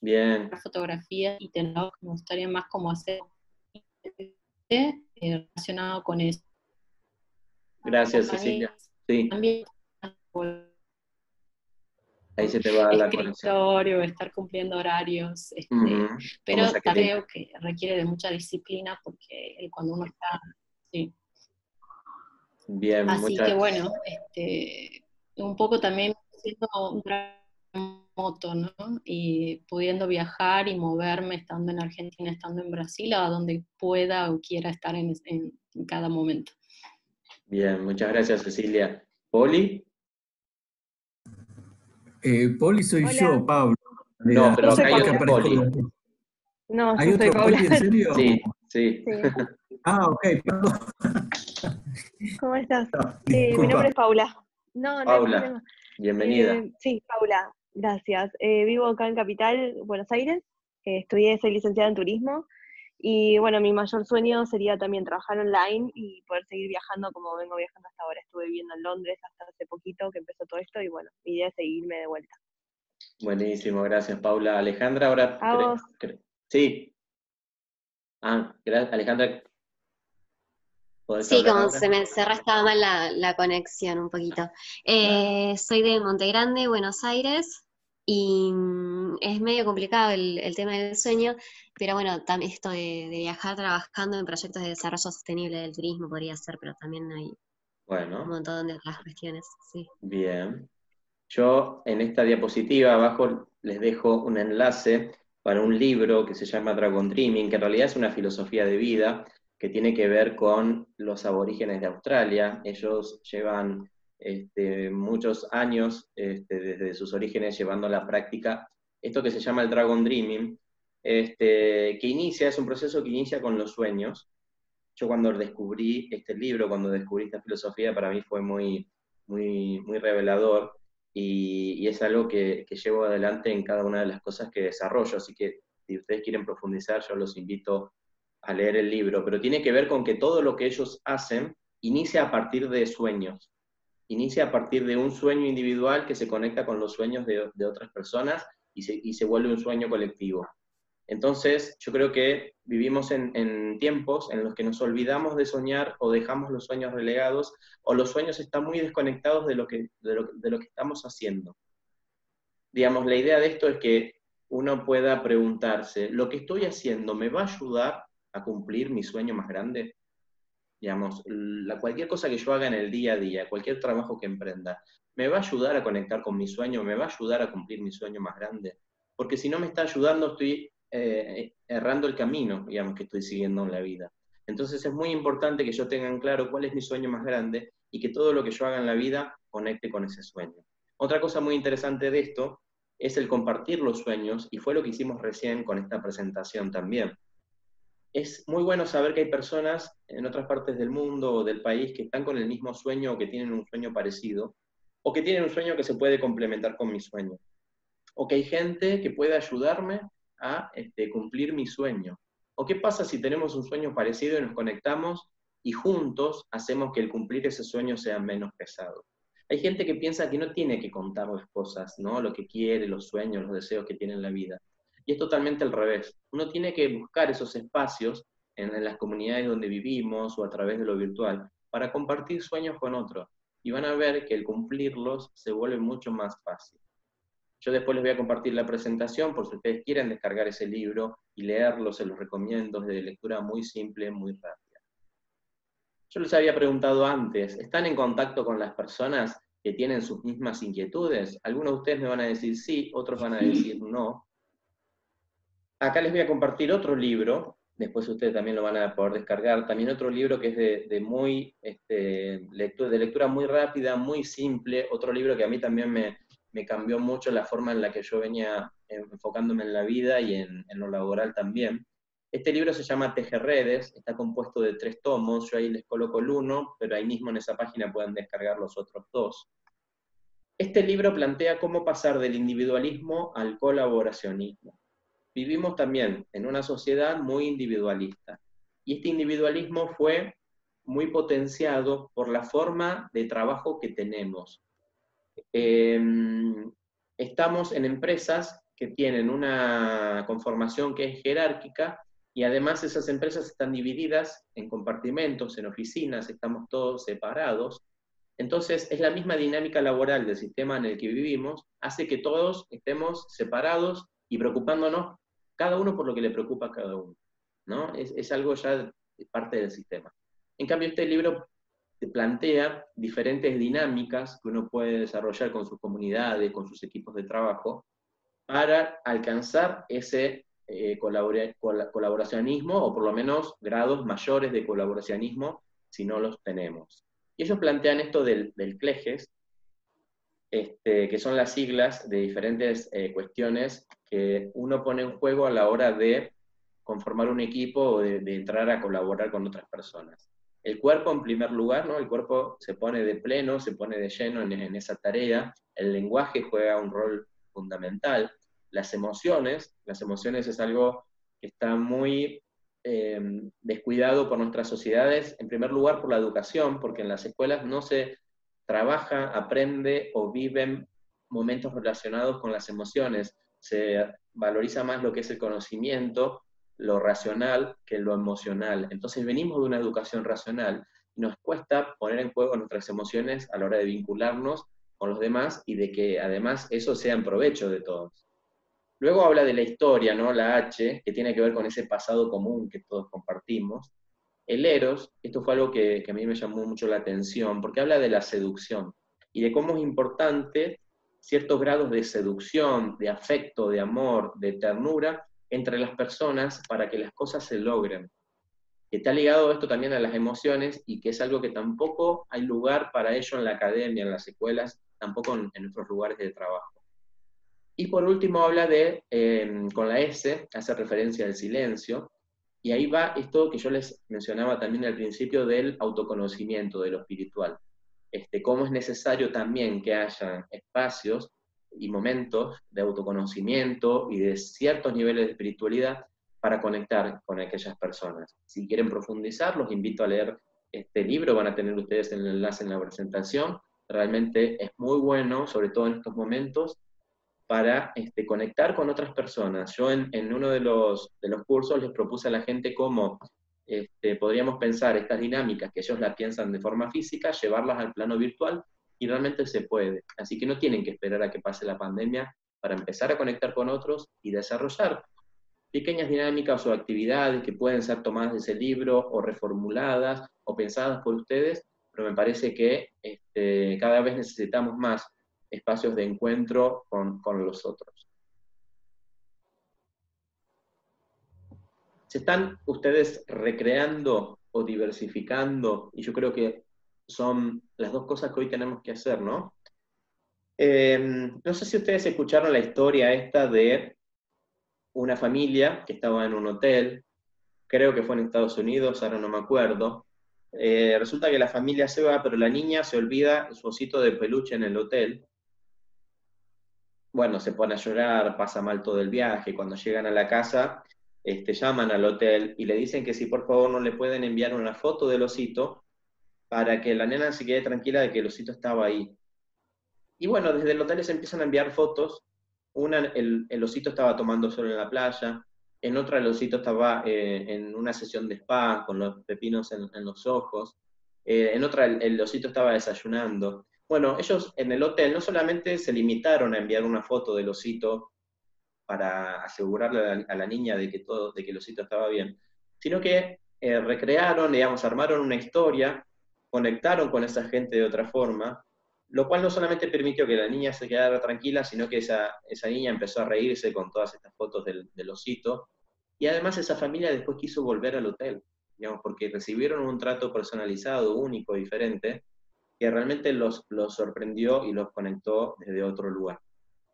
Bien. Fotografía y tener, me gustaría más como hacer eh, relacionado con eso. Gracias, Cecilia. Sí. Ahí se te va la escritorio, estar cumpliendo horarios, este, pero creo que requiere de mucha disciplina porque cuando uno está, sí. Bien, Así que bueno, este, un poco también siendo un moto, ¿no? Y pudiendo viajar y moverme estando en Argentina, estando en Brasil, a donde pueda o quiera estar en, cada momento. Bien, muchas gracias Cecilia. ¿Poli? Eh, Poli soy yo, Pablo. No, pero acá hay otro Poli. No, ¿Hay otro Poli, en serio? Sí, sí. ah, ok, perdón. ¿Cómo estás? mi nombre es Paula. No, no Paula, bienvenida. Eh, sí, Paula. Gracias. Eh, vivo acá en Capital, Buenos Aires. Eh, estudié, soy licenciada en turismo. Y bueno, mi mayor sueño sería también trabajar online y poder seguir viajando como vengo viajando hasta ahora. Estuve viviendo en Londres hasta hace poquito que empezó todo esto y bueno, mi idea es seguirme de vuelta. Buenísimo, gracias Paula. Alejandra, ahora... Sí. Ah, gracias, Alejandra. Sí, como se me se estaba mal la, conexión un poquito. Eh, soy de Montegrande, Buenos Aires, y mm, es medio complicado el, tema del sueño, pero bueno, también esto de, viajar trabajando en proyectos de desarrollo sostenible del turismo podría ser, pero también hay bueno. un montón de otras cuestiones. Sí. Bien. Yo en esta diapositiva abajo les dejo un enlace para un libro que se llama Dragon Dreaming, que en realidad es una filosofía de vida que tiene que ver con los aborígenes de Australia. Ellos llevan este, muchos años este, desde sus orígenes llevando a la práctica esto que se llama el Dragon Dreaming, este, que inicia, es un proceso que inicia con los sueños. Yo cuando descubrí este libro, cuando descubrí esta filosofía, para mí fue muy, muy, muy revelador y, es algo que, que, llevo adelante en cada una de las cosas que desarrollo. Así que si ustedes quieren profundizar, yo los invito a leer el libro, pero tiene que ver con que todo lo que ellos hacen inicia a partir de sueños, inicia a partir de un sueño individual que se conecta con los sueños de, otras personas y se, y se, vuelve un sueño colectivo. Entonces, yo creo que vivimos en, tiempos en los que nos olvidamos de soñar o dejamos los sueños relegados o los sueños están muy desconectados de lo que, de lo, de lo que estamos haciendo. Digamos, la idea de esto es que uno pueda preguntarse, ¿lo que estoy haciendo me va a ayudar a cumplir mi sueño más grande? Digamos, la, cualquier cosa que yo haga en el día a día, cualquier trabajo que emprenda, ¿me va a ayudar a conectar con mi sueño? ¿Me va a ayudar a cumplir mi sueño más grande? Porque si no me está ayudando, estoy eh, errando el camino, digamos, que estoy siguiendo en la vida. Entonces es muy importante que yo tenga claro cuál es mi sueño más grande y que todo lo que yo haga en la vida conecte con ese sueño. Otra cosa muy interesante de esto es el compartir los sueños y fue lo que hicimos recién con esta presentación también es muy bueno saber que hay personas en otras partes del mundo o del país que están con el mismo sueño o que tienen un sueño parecido, o que tienen un sueño que se puede complementar con mi sueño, o que hay gente que puede ayudarme a este, cumplir mi sueño. ¿O qué pasa si tenemos un sueño parecido y nos conectamos y juntos hacemos que el cumplir ese sueño sea menos pesado? Hay gente que piensa que no tiene que contar las cosas, ¿no? Lo que quiere, los sueños, los deseos que tiene en la vida. Y es totalmente al revés. Uno tiene que buscar esos espacios en, las comunidades donde vivimos o a través de lo virtual para compartir sueños con otros. Y van a ver que el cumplirlos se vuelve mucho más fácil. Yo después les voy a compartir la presentación por si ustedes quieren descargar ese libro y leerlo, se los recomiendo, es de lectura muy simple, muy rápida. Yo les había preguntado antes, ¿están en contacto con las personas que tienen sus mismas inquietudes? Algunos de ustedes me van a decir sí, otros van a decir no. Acá les voy a compartir otro libro, después ustedes también lo van a poder descargar, también otro libro que es de, muy, este, lectura, de lectura muy rápida, muy simple, otro libro que a mí también me, cambió mucho la forma en la que yo venía enfocándome en la vida y en, lo laboral también. Este libro se llama Tejerredes, está compuesto de tres tomos, yo ahí les coloco el uno, pero ahí mismo en esa página pueden descargar los otros dos. Este libro plantea cómo pasar del individualismo al colaboracionismo vivimos también en una sociedad muy individualista. Y este individualismo fue muy potenciado por la forma de trabajo que tenemos. Em, estamos en empresas que tienen una conformación que es jerárquica y además esas empresas están divididas en compartimentos, en oficinas, estamos todos separados. Entonces es la misma dinámica laboral del sistema en el que vivimos, hace que todos estemos separados y preocupándonos cada uno por lo que le preocupa a cada uno. ¿no? Es, algo ya parte del sistema. En cambio, este libro te plantea diferentes dinámicas que uno puede desarrollar con sus comunidades, con sus equipos de trabajo, para alcanzar ese eh, colaboracionismo, o por lo menos grados mayores de colaboracionismo, si no los tenemos. Y ellos plantean esto del, del CLEGES, este, que son las siglas de diferentes eh, cuestiones que uno pone en juego a la hora de conformar un equipo o de, entrar a colaborar con otras personas. El cuerpo, en primer lugar, ¿no? el cuerpo se pone de pleno, se pone de lleno en, esa tarea, el lenguaje juega un rol fundamental, las emociones, las emociones es algo que está muy eh, descuidado por nuestras sociedades, en primer lugar por la educación, porque en las escuelas no se trabaja, aprende o vive momentos relacionados con las emociones. Se valoriza más lo que es el conocimiento, lo racional, que lo emocional. Entonces venimos de una educación racional nos cuesta poner en juego nuestras emociones a la hora de vincularnos con los demás y de que además eso sea en provecho de todos. Luego habla de la historia, ¿no? La H, que tiene que ver con ese pasado común que todos compartimos. El Eros, esto fue algo que a mí me llamó mucho la atención, porque habla de la seducción y de cómo es importante ciertos grados de seducción, de afecto, de amor, de ternura entre las personas para que las cosas se logren. Está ligado esto también a las emociones y que es algo que tampoco hay lugar para ello en la academia, en las escuelas, tampoco en, nuestros lugares de trabajo. Y por último habla de, em, con la S, hace referencia al silencio, y ahí va esto que yo les mencionaba también al principio del autoconocimiento, de lo espiritual. Este, cómo es necesario también que haya espacios y momentos de autoconocimiento y de ciertos niveles de espiritualidad para conectar con aquellas personas. Si quieren profundizar, los invito a leer este libro, van a tener ustedes el enlace en la presentación. Realmente es muy bueno, sobre todo en estos momentos, para este, conectar con otras personas. Yo en, en uno de los, de los cursos les propuse a la gente cómo este, podríamos pensar estas dinámicas que ellos la piensan de forma física, llevarlas al plano virtual y realmente se puede. Así que no tienen que esperar a que pase la pandemia para empezar a conectar con otros y desarrollar pequeñas dinámicas o actividades que pueden ser tomadas de ese libro o reformuladas o pensadas por ustedes, pero me parece que este, cada vez necesitamos más espacios de encuentro con, con los otros. Se están ustedes recreando o diversificando, y yo creo que son las dos cosas que hoy tenemos que hacer, ¿no? Em, no sé si ustedes escucharon la historia esta de una familia que estaba en un hotel, creo que fue en Estados Unidos, ahora no me acuerdo. Eh, resulta que la familia se va, pero la niña se olvida su osito de peluche en el hotel. Bueno, se pone a llorar, pasa mal todo el viaje. Cuando llegan a la casa, este, llaman al hotel y le dicen que si por favor no le pueden enviar una foto del osito para que la nena se quede tranquila de que el osito estaba ahí. Y bueno, desde el hotel se empiezan a enviar fotos. Una, el, osito estaba tomando sol en la playa, en otra el osito estaba eh, en una sesión de spa con los pepinos en, los ojos, eh, en otra el, el, osito estaba desayunando. Bueno, ellos en el hotel no solamente se limitaron a enviar una foto del osito para asegurarle a la, niña de que todo, de que el osito estaba bien, sino que eh, recrearon, digamos, armaron una historia, conectaron con esa gente de otra forma, lo cual no solamente permitió que la niña se quedara tranquila, sino que esa, esa niña empezó a reírse con todas estas fotos del, del osito, y además esa familia después quiso volver al hotel, digamos, porque recibieron un trato personalizado, único, diferente, que realmente los, los sorprendió y los conectó desde otro lugar.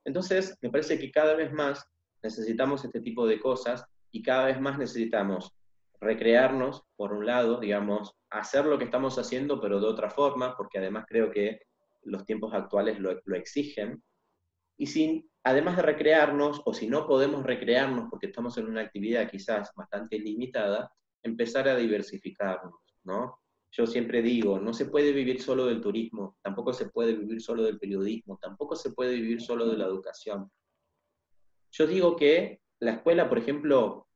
Entonces, me parece que cada vez más necesitamos este tipo de cosas y cada vez más necesitamos recrearnos, por un lado, digamos, hacer lo que estamos haciendo, pero de otra forma, porque además creo que los tiempos actuales lo, exigen. Y sin, además de recrearnos, o si no podemos recrearnos porque estamos en una actividad quizás bastante limitada, empezar a diversificarnos, ¿no? Yo siempre digo, no se puede vivir solo del turismo, tampoco se puede vivir solo del periodismo, tampoco se puede vivir solo de la educación. Yo digo que la escuela, por ejemplo,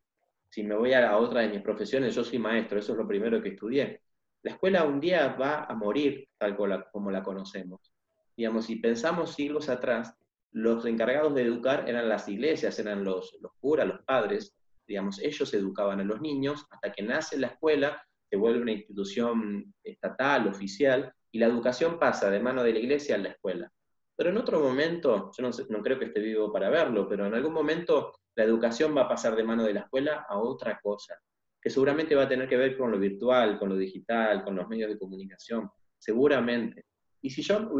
si me voy a otra de mis profesiones, yo soy maestro, eso es lo primero que estudié. La escuela un día va a morir tal como la conocemos. Digamos, si pensamos siglos atrás, los encargados de educar eran las iglesias, eran los, los curas, los padres, digamos, ellos educaban a los niños hasta que nace la escuela se vuelve una institución estatal, oficial, y la educación pasa de mano de la iglesia a la escuela. Pero en otro momento, yo no, creo que esté vivo para verlo, pero en algún momento la educación va a pasar de mano de la escuela a otra cosa, que seguramente va a tener que ver con lo virtual, con lo digital, con los medios de comunicación, seguramente. Y si yo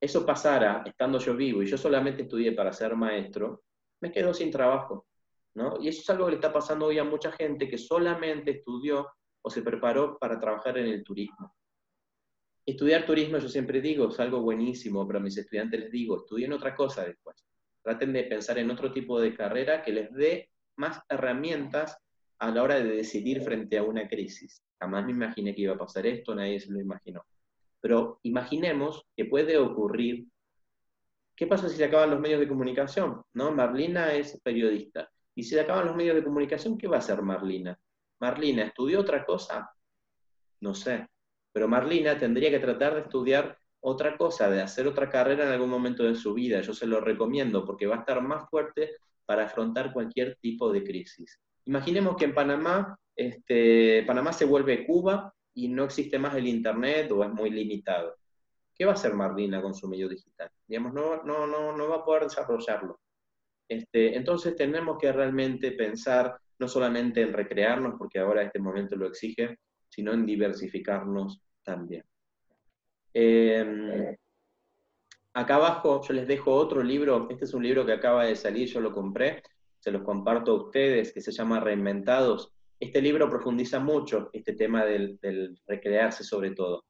eso pasara estando yo vivo y yo solamente estudié para ser maestro, me quedo sin trabajo. ¿no? Y eso es algo que le está pasando hoy a mucha gente que solamente estudió o se preparó para trabajar en el turismo. Estudiar turismo, yo siempre digo, es algo buenísimo, pero a mis estudiantes les digo, estudien otra cosa después. Traten de pensar en otro tipo de carrera que les dé más herramientas a la hora de decidir frente a una crisis. Jamás me imaginé que iba a pasar esto, nadie se lo imaginó. Pero imaginemos que puede ocurrir. ¿Qué pasa si se acaban los medios de comunicación? ¿No? Marlina es periodista. Y si se acaban los medios de comunicación, ¿qué va a hacer Marlina? Marlina, ¿estudió otra cosa? No sé. pero Marlina tendría que tratar de estudiar otra cosa, de hacer otra carrera en algún momento de su vida. Yo se lo recomiendo porque va a estar más fuerte para afrontar cualquier tipo de crisis. Imaginemos que en Panamá, este, Panamá se vuelve Cuba y no existe más el Internet o es muy limitado. ¿Qué va a hacer Marlina con su medio digital? Digamos, no, no, no, no va a poder desarrollarlo. Este, entonces tenemos que realmente pensar no solamente en recrearnos, porque ahora este momento lo exige, sino en diversificarnos también. Em, acá abajo yo les dejo otro libro, este es un libro que acaba de salir, yo lo compré, se los comparto a ustedes, que se llama Reinventados. Este libro profundiza mucho este tema del, recrearse sobre todo.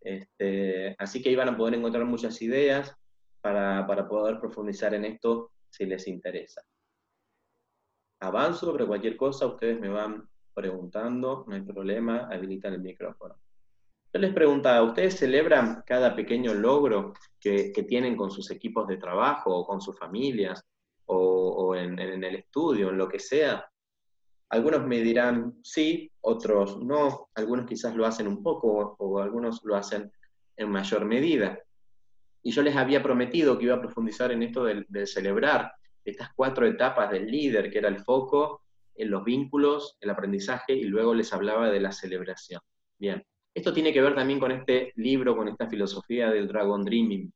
Este, así que iban a poder encontrar muchas ideas para, para poder profundizar en esto si les interesa. Avanzo sobre cualquier cosa, ustedes me van preguntando, no hay problema, habilitan el micrófono. Yo les preguntaba, ¿ustedes celebran cada pequeño logro que, tienen con sus equipos de trabajo o con sus familias o, en, el estudio, en lo que sea? Algunos me dirán sí, otros no, algunos quizás lo hacen un poco o algunos lo hacen en mayor medida. Y yo les había prometido que iba a profundizar en esto de, de celebrar estas cuatro etapas del líder, que era el foco, en los vínculos, el aprendizaje y luego les hablaba de la celebración. Bien, esto tiene que ver también con este libro, con esta filosofía del Dragon Dreaming.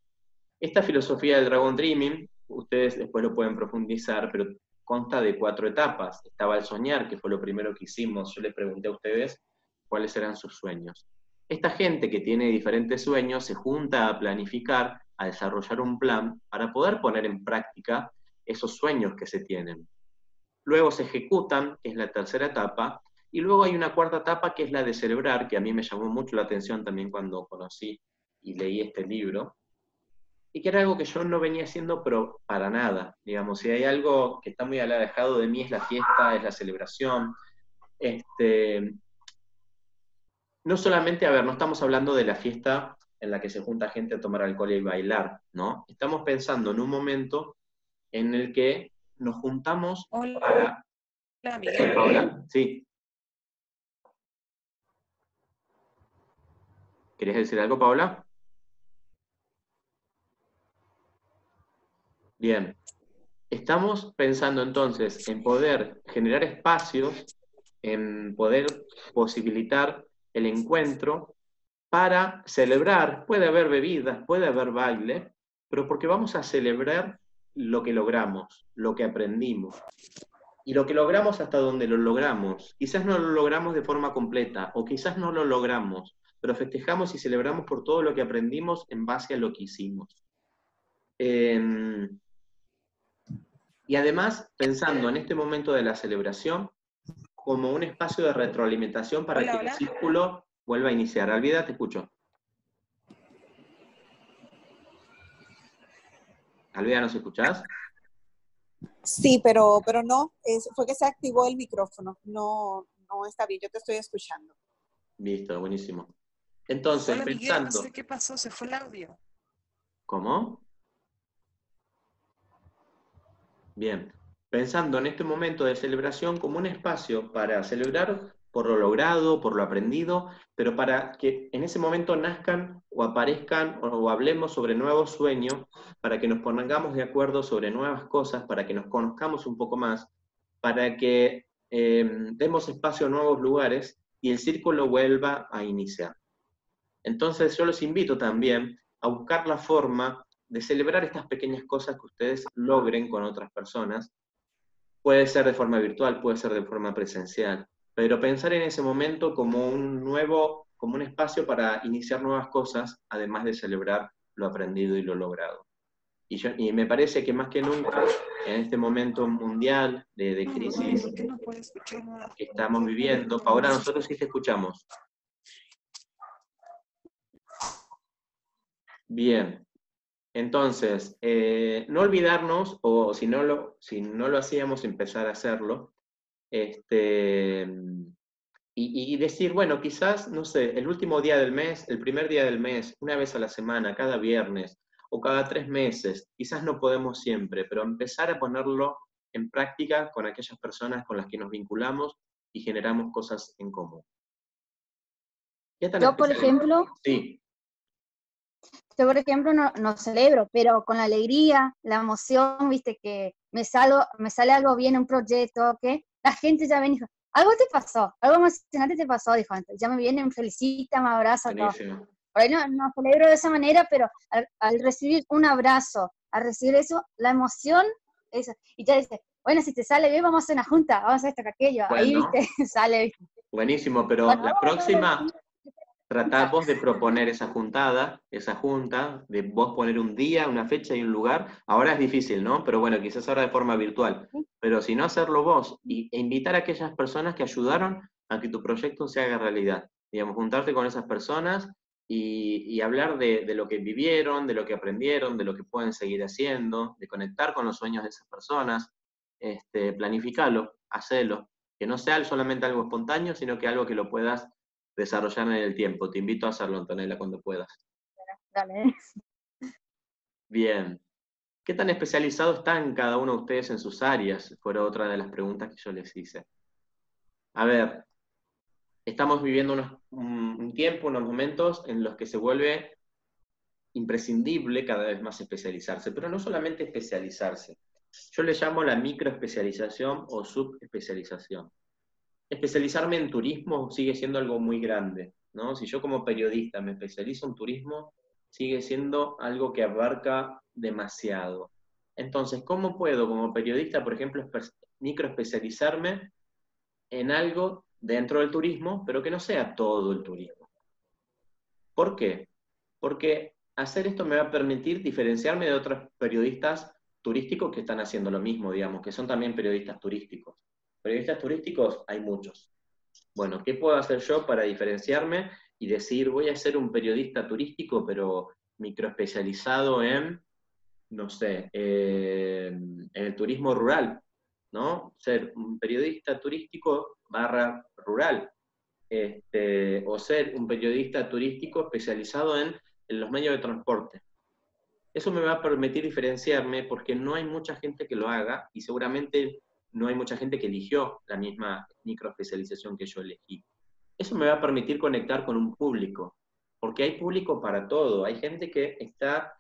Esta filosofía del Dragon Dreaming, ustedes después lo pueden profundizar, pero consta de cuatro etapas. Estaba el soñar, que fue lo primero que hicimos. Yo les pregunté a ustedes cuáles eran sus sueños. Esta gente que tiene diferentes sueños se junta a planificar, a desarrollar un plan para poder poner en práctica esos sueños que se tienen. Luego se ejecutan, que es la tercera etapa, y luego hay una cuarta etapa que es la de celebrar, que a mí me llamó mucho la atención también cuando conocí y leí este libro, y que era algo que yo no venía haciendo, pero para nada. Digamos, si hay algo que está muy alejado de mí es la fiesta, es la celebración. Este, no solamente, a ver, no estamos hablando de la fiesta en la que se junta gente a tomar alcohol y bailar, ¿no? Estamos pensando en un momento en el que nos juntamos para... Hola, Miguel. sí. ¿Querías decir algo, Paola? Bien. Estamos pensando entonces en poder generar espacios, en poder posibilitar el encuentro para celebrar. Puede haber bebidas, puede haber baile, pero porque vamos a celebrar lo que logramos, lo que aprendimos. Y lo que logramos hasta donde lo logramos. Quizás no lo logramos de forma completa o quizás no lo logramos, pero festejamos y celebramos por todo lo que aprendimos en base a lo que hicimos. Em, y además, pensando en este momento de la celebración como un espacio de retroalimentación para que el círculo vuelva a iniciar. Alvida, te escucho. Alvida, ¿nos escuchás? Sí, pero, pero no, fue que se activó el micrófono. No, no está bien, yo te estoy escuchando. Listo, buenísimo. Entonces, pensando. no sé qué pasó, se fue el audio. ¿Cómo? Bien. Pensando en este momento de celebración como un espacio para celebrar por lo logrado, por lo aprendido, pero para que en ese momento nazcan o aparezcan o hablemos sobre nuevos sueños, para que nos pongamos de acuerdo sobre nuevas cosas, para que nos conozcamos un poco más, para que eh, demos espacio a nuevos lugares y el círculo vuelva a iniciar. Entonces yo los invito también a buscar la forma de celebrar estas pequeñas cosas que ustedes logren con otras personas. Puede ser de forma virtual, puede ser de forma presencial, pero pensar en ese momento como un nuevo, como un espacio para iniciar nuevas cosas, además de celebrar lo aprendido y lo logrado. Y, y me parece que más que nunca, en este momento mundial de, de crisis que estamos viviendo, ahora nosotros sí te escuchamos. Bien, entonces, eh, no olvidarnos, o si no, lo, si no lo hacíamos, empezar a hacerlo, este, y, decir, bueno, quizás, no sé, el último día del mes, el primer día del mes, una vez a la semana, cada viernes, o cada tres meses, quizás no podemos siempre, pero empezar a ponerlo en práctica con aquellas personas con las que nos vinculamos y generamos cosas en común. Yo, por ejemplo, sí. yo, por ejemplo, no, no, celebro, pero con la alegría, la emoción, viste, que me, salgo, me sale algo bien, un proyecto, que la gente ya ven y dijo, algo te pasó, algo emocionante te pasó, dijo, ya me vienen, me felicita, me abraza, todo. Por ahí no, no, celebro de esa manera, pero al, recibir un abrazo, al recibir eso, la emoción, eso, y ya dice, bueno, si te sale bien, vamos a hacer una junta, vamos a hacer esto, que aquello, ahí, viste, [LAUGHS] sale. Buenísimo, pero la próxima, tratamos de proponer esa juntada, esa junta, de vos poner un día, una fecha y un lugar. Ahora es difícil, ¿no? Pero bueno, quizás ahora de forma virtual. Pero si no, hacerlo vos y, e invitar a aquellas personas que ayudaron a que tu proyecto se haga realidad. Digamos, juntarte con esas personas y, hablar de, lo que vivieron, de lo que aprendieron, de lo que pueden seguir haciendo, de conectar con los sueños de esas personas, este, planificarlo, hacerlo. Que no sea solamente algo espontáneo, sino que algo que lo puedas desarrollar en el tiempo. Te invito a hacerlo, Antonella, cuando puedas. Dale. [LAUGHS] Bien. ¿Qué tan especializado están cada uno de ustedes en sus áreas? Fue otra de las preguntas que yo les hice. A ver, estamos viviendo un, tiempo, unos momentos en los que se vuelve imprescindible cada vez más especializarse, pero no solamente especializarse. Yo le llamo la microespecialización o subespecialización especializarme en turismo sigue siendo algo muy grande, ¿no? Si yo como periodista me especializo en turismo, sigue siendo algo que abarca demasiado. Entonces, ¿cómo puedo como periodista, por ejemplo, microespecializarme en algo dentro del turismo, pero que no sea todo el turismo? ¿Por qué? Porque hacer esto me va a permitir diferenciarme de otros periodistas turísticos que están haciendo lo mismo, digamos, que son también periodistas turísticos. Periodistas turísticos hay muchos. Bueno, ¿qué puedo hacer yo para diferenciarme y decir, voy a ser un periodista turístico, pero microespecializado en, no sé, en el turismo rural, ¿no? Ser un periodista turístico barra rural, este, o ser un periodista turístico especializado en, en los medios de transporte. Eso me va a permitir diferenciarme porque no hay mucha gente que lo haga y seguramente no hay mucha gente que eligió la misma microespecialización que yo elegí. Eso me va a permitir conectar con un público, porque hay público para todo. Hay gente que está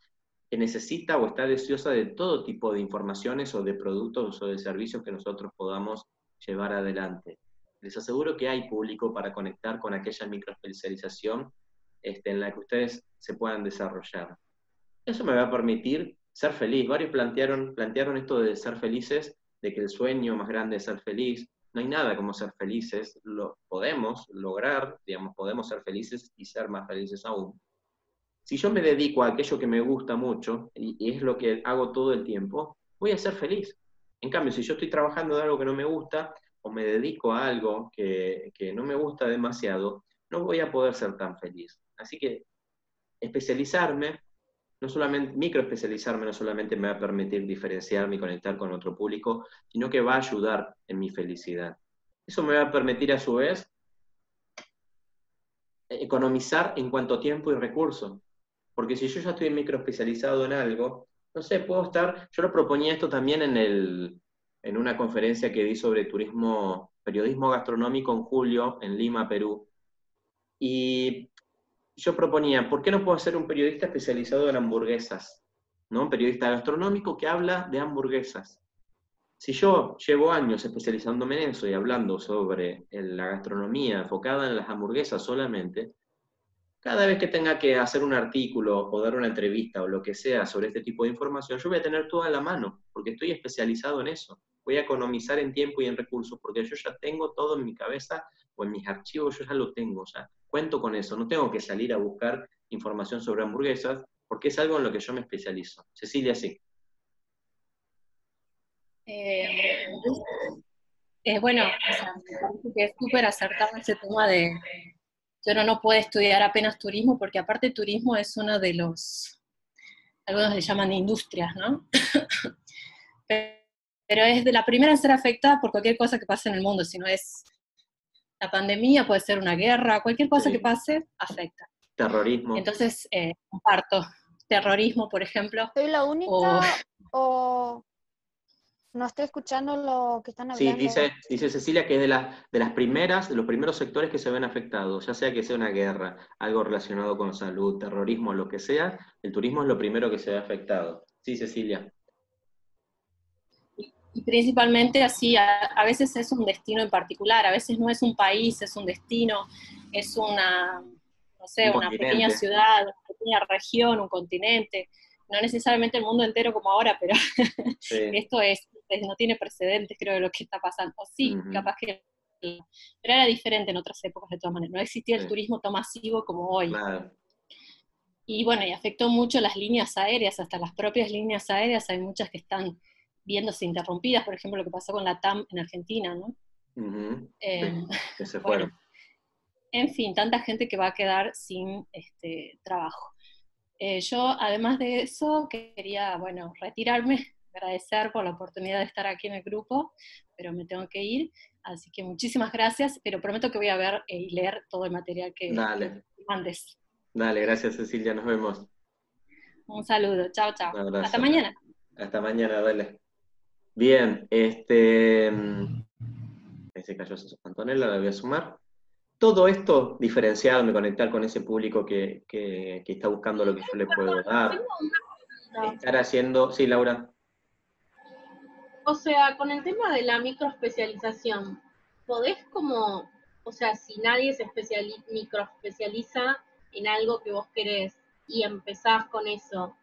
que necesita o está deseosa de todo tipo de informaciones o de productos o de servicios que nosotros podamos llevar adelante. Les aseguro que hay público para conectar con aquella microespecialización este, en la que ustedes se puedan desarrollar. Eso me va a permitir ser feliz. Varios plantearon, plantearon esto de ser felices de que el sueño más grande es ser feliz. No hay nada como ser felices, lo podemos lograr, digamos, podemos ser felices y ser más felices aún. Si yo me dedico a aquello que me gusta mucho, y, es lo que hago todo el tiempo, voy a ser feliz. En cambio, si yo estoy trabajando de algo que no me gusta, o me dedico a algo que, que no me gusta demasiado, no voy a poder ser tan feliz. Así que especializarme no solamente microespecializarme no solamente me va a permitir diferenciarme y conectar con otro público, sino que va a ayudar en mi felicidad. Eso me va a permitir a su vez economizar en cuanto tiempo y recursos. Porque si yo ya estoy microespecializado en algo, no sé, puedo estar, yo lo proponía esto también en, el, en una conferencia que di sobre turismo, periodismo gastronómico en julio en Lima, Perú. Y yo proponía, ¿por qué no puedo ser un periodista especializado en hamburguesas? ¿no? Un periodista gastronómico que habla de hamburguesas. Si yo llevo años especializándome en eso y hablando sobre la gastronomía enfocada en las hamburguesas solamente, cada vez que tenga que hacer un artículo o dar una entrevista o lo que sea sobre este tipo de información, yo voy a tener toda la mano, porque estoy especializado en eso. Voy a economizar en tiempo y en recursos, porque yo ya tengo todo en mi cabeza o en mis archivos, yo ya lo tengo, ya cuento con eso, no tengo que salir a buscar información sobre hamburguesas, porque es algo en lo que yo me especializo. Cecilia, sí. Eh, bueno, me parece que es súper acertado ese tema de yo no, no puedo estudiar apenas turismo, porque aparte turismo es uno de los, algunos le llaman industrias, ¿no? [COUGHS] Pero es de la primera en ser afectada por cualquier cosa que pase en el mundo, si no es la pandemia, puede ser una guerra, cualquier cosa que pase, afecta. Terrorismo. Entonces, eh, comparto. Terrorismo, por ejemplo. ¿Soy la única o... No estoy escuchando lo que están Sí, hablando. dice, dice Cecilia que es de, las de las primeras, de los primeros sectores que se ven afectados, ya sea que sea una guerra, algo relacionado con salud, terrorismo, lo que sea, el turismo es lo primero que se ve afectado. Sí, Cecilia. Y principalmente así, a, a veces es un destino en particular, a veces no es un país, es un destino, es una, no sé, Un una continente. pequeña ciudad, una pequeña región, un continente, no necesariamente el mundo entero como ahora, pero Sí. [LAUGHS] esto es, es- no tiene precedentes, creo, de lo que está pasando. O sí, capaz que... Pero era diferente en otras épocas de todas maneras, no existía el Sí. turismo tan masivo como hoy. Claro. Y bueno, y afectó mucho las líneas aéreas, hasta las propias líneas aéreas, hay muchas que están viéndose interrumpidas, por ejemplo, lo que pasó con la TAM en Argentina, ¿no? Eh, Sí, que se [LAUGHS] bueno, fueron. en fin, tanta gente que va a quedar sin este, trabajo. Eh, yo, además de eso, quería, bueno, retirarme, [LAUGHS] agradecer por la oportunidad de estar aquí en el grupo, pero me tengo que ir, así que muchísimas gracias, pero prometo que voy a ver y leer todo el material que, Dale. mandes. Dale, gracias Cecilia, nos vemos. Un saludo, chao, chao. Hasta mañana. Hasta mañana, dale. Bien, este. mm, se cayó Antonella, la voy a sumar. Todo esto diferenciarme, conectar con ese público que, que- que está buscando lo que yo le puedo dar. Estar haciendo. Sí, Laura. O sea, con el tema de la microespecialización, ¿podés como, o sea, si nadie se especiali- microespecializa en algo que vos querés y empezás con eso,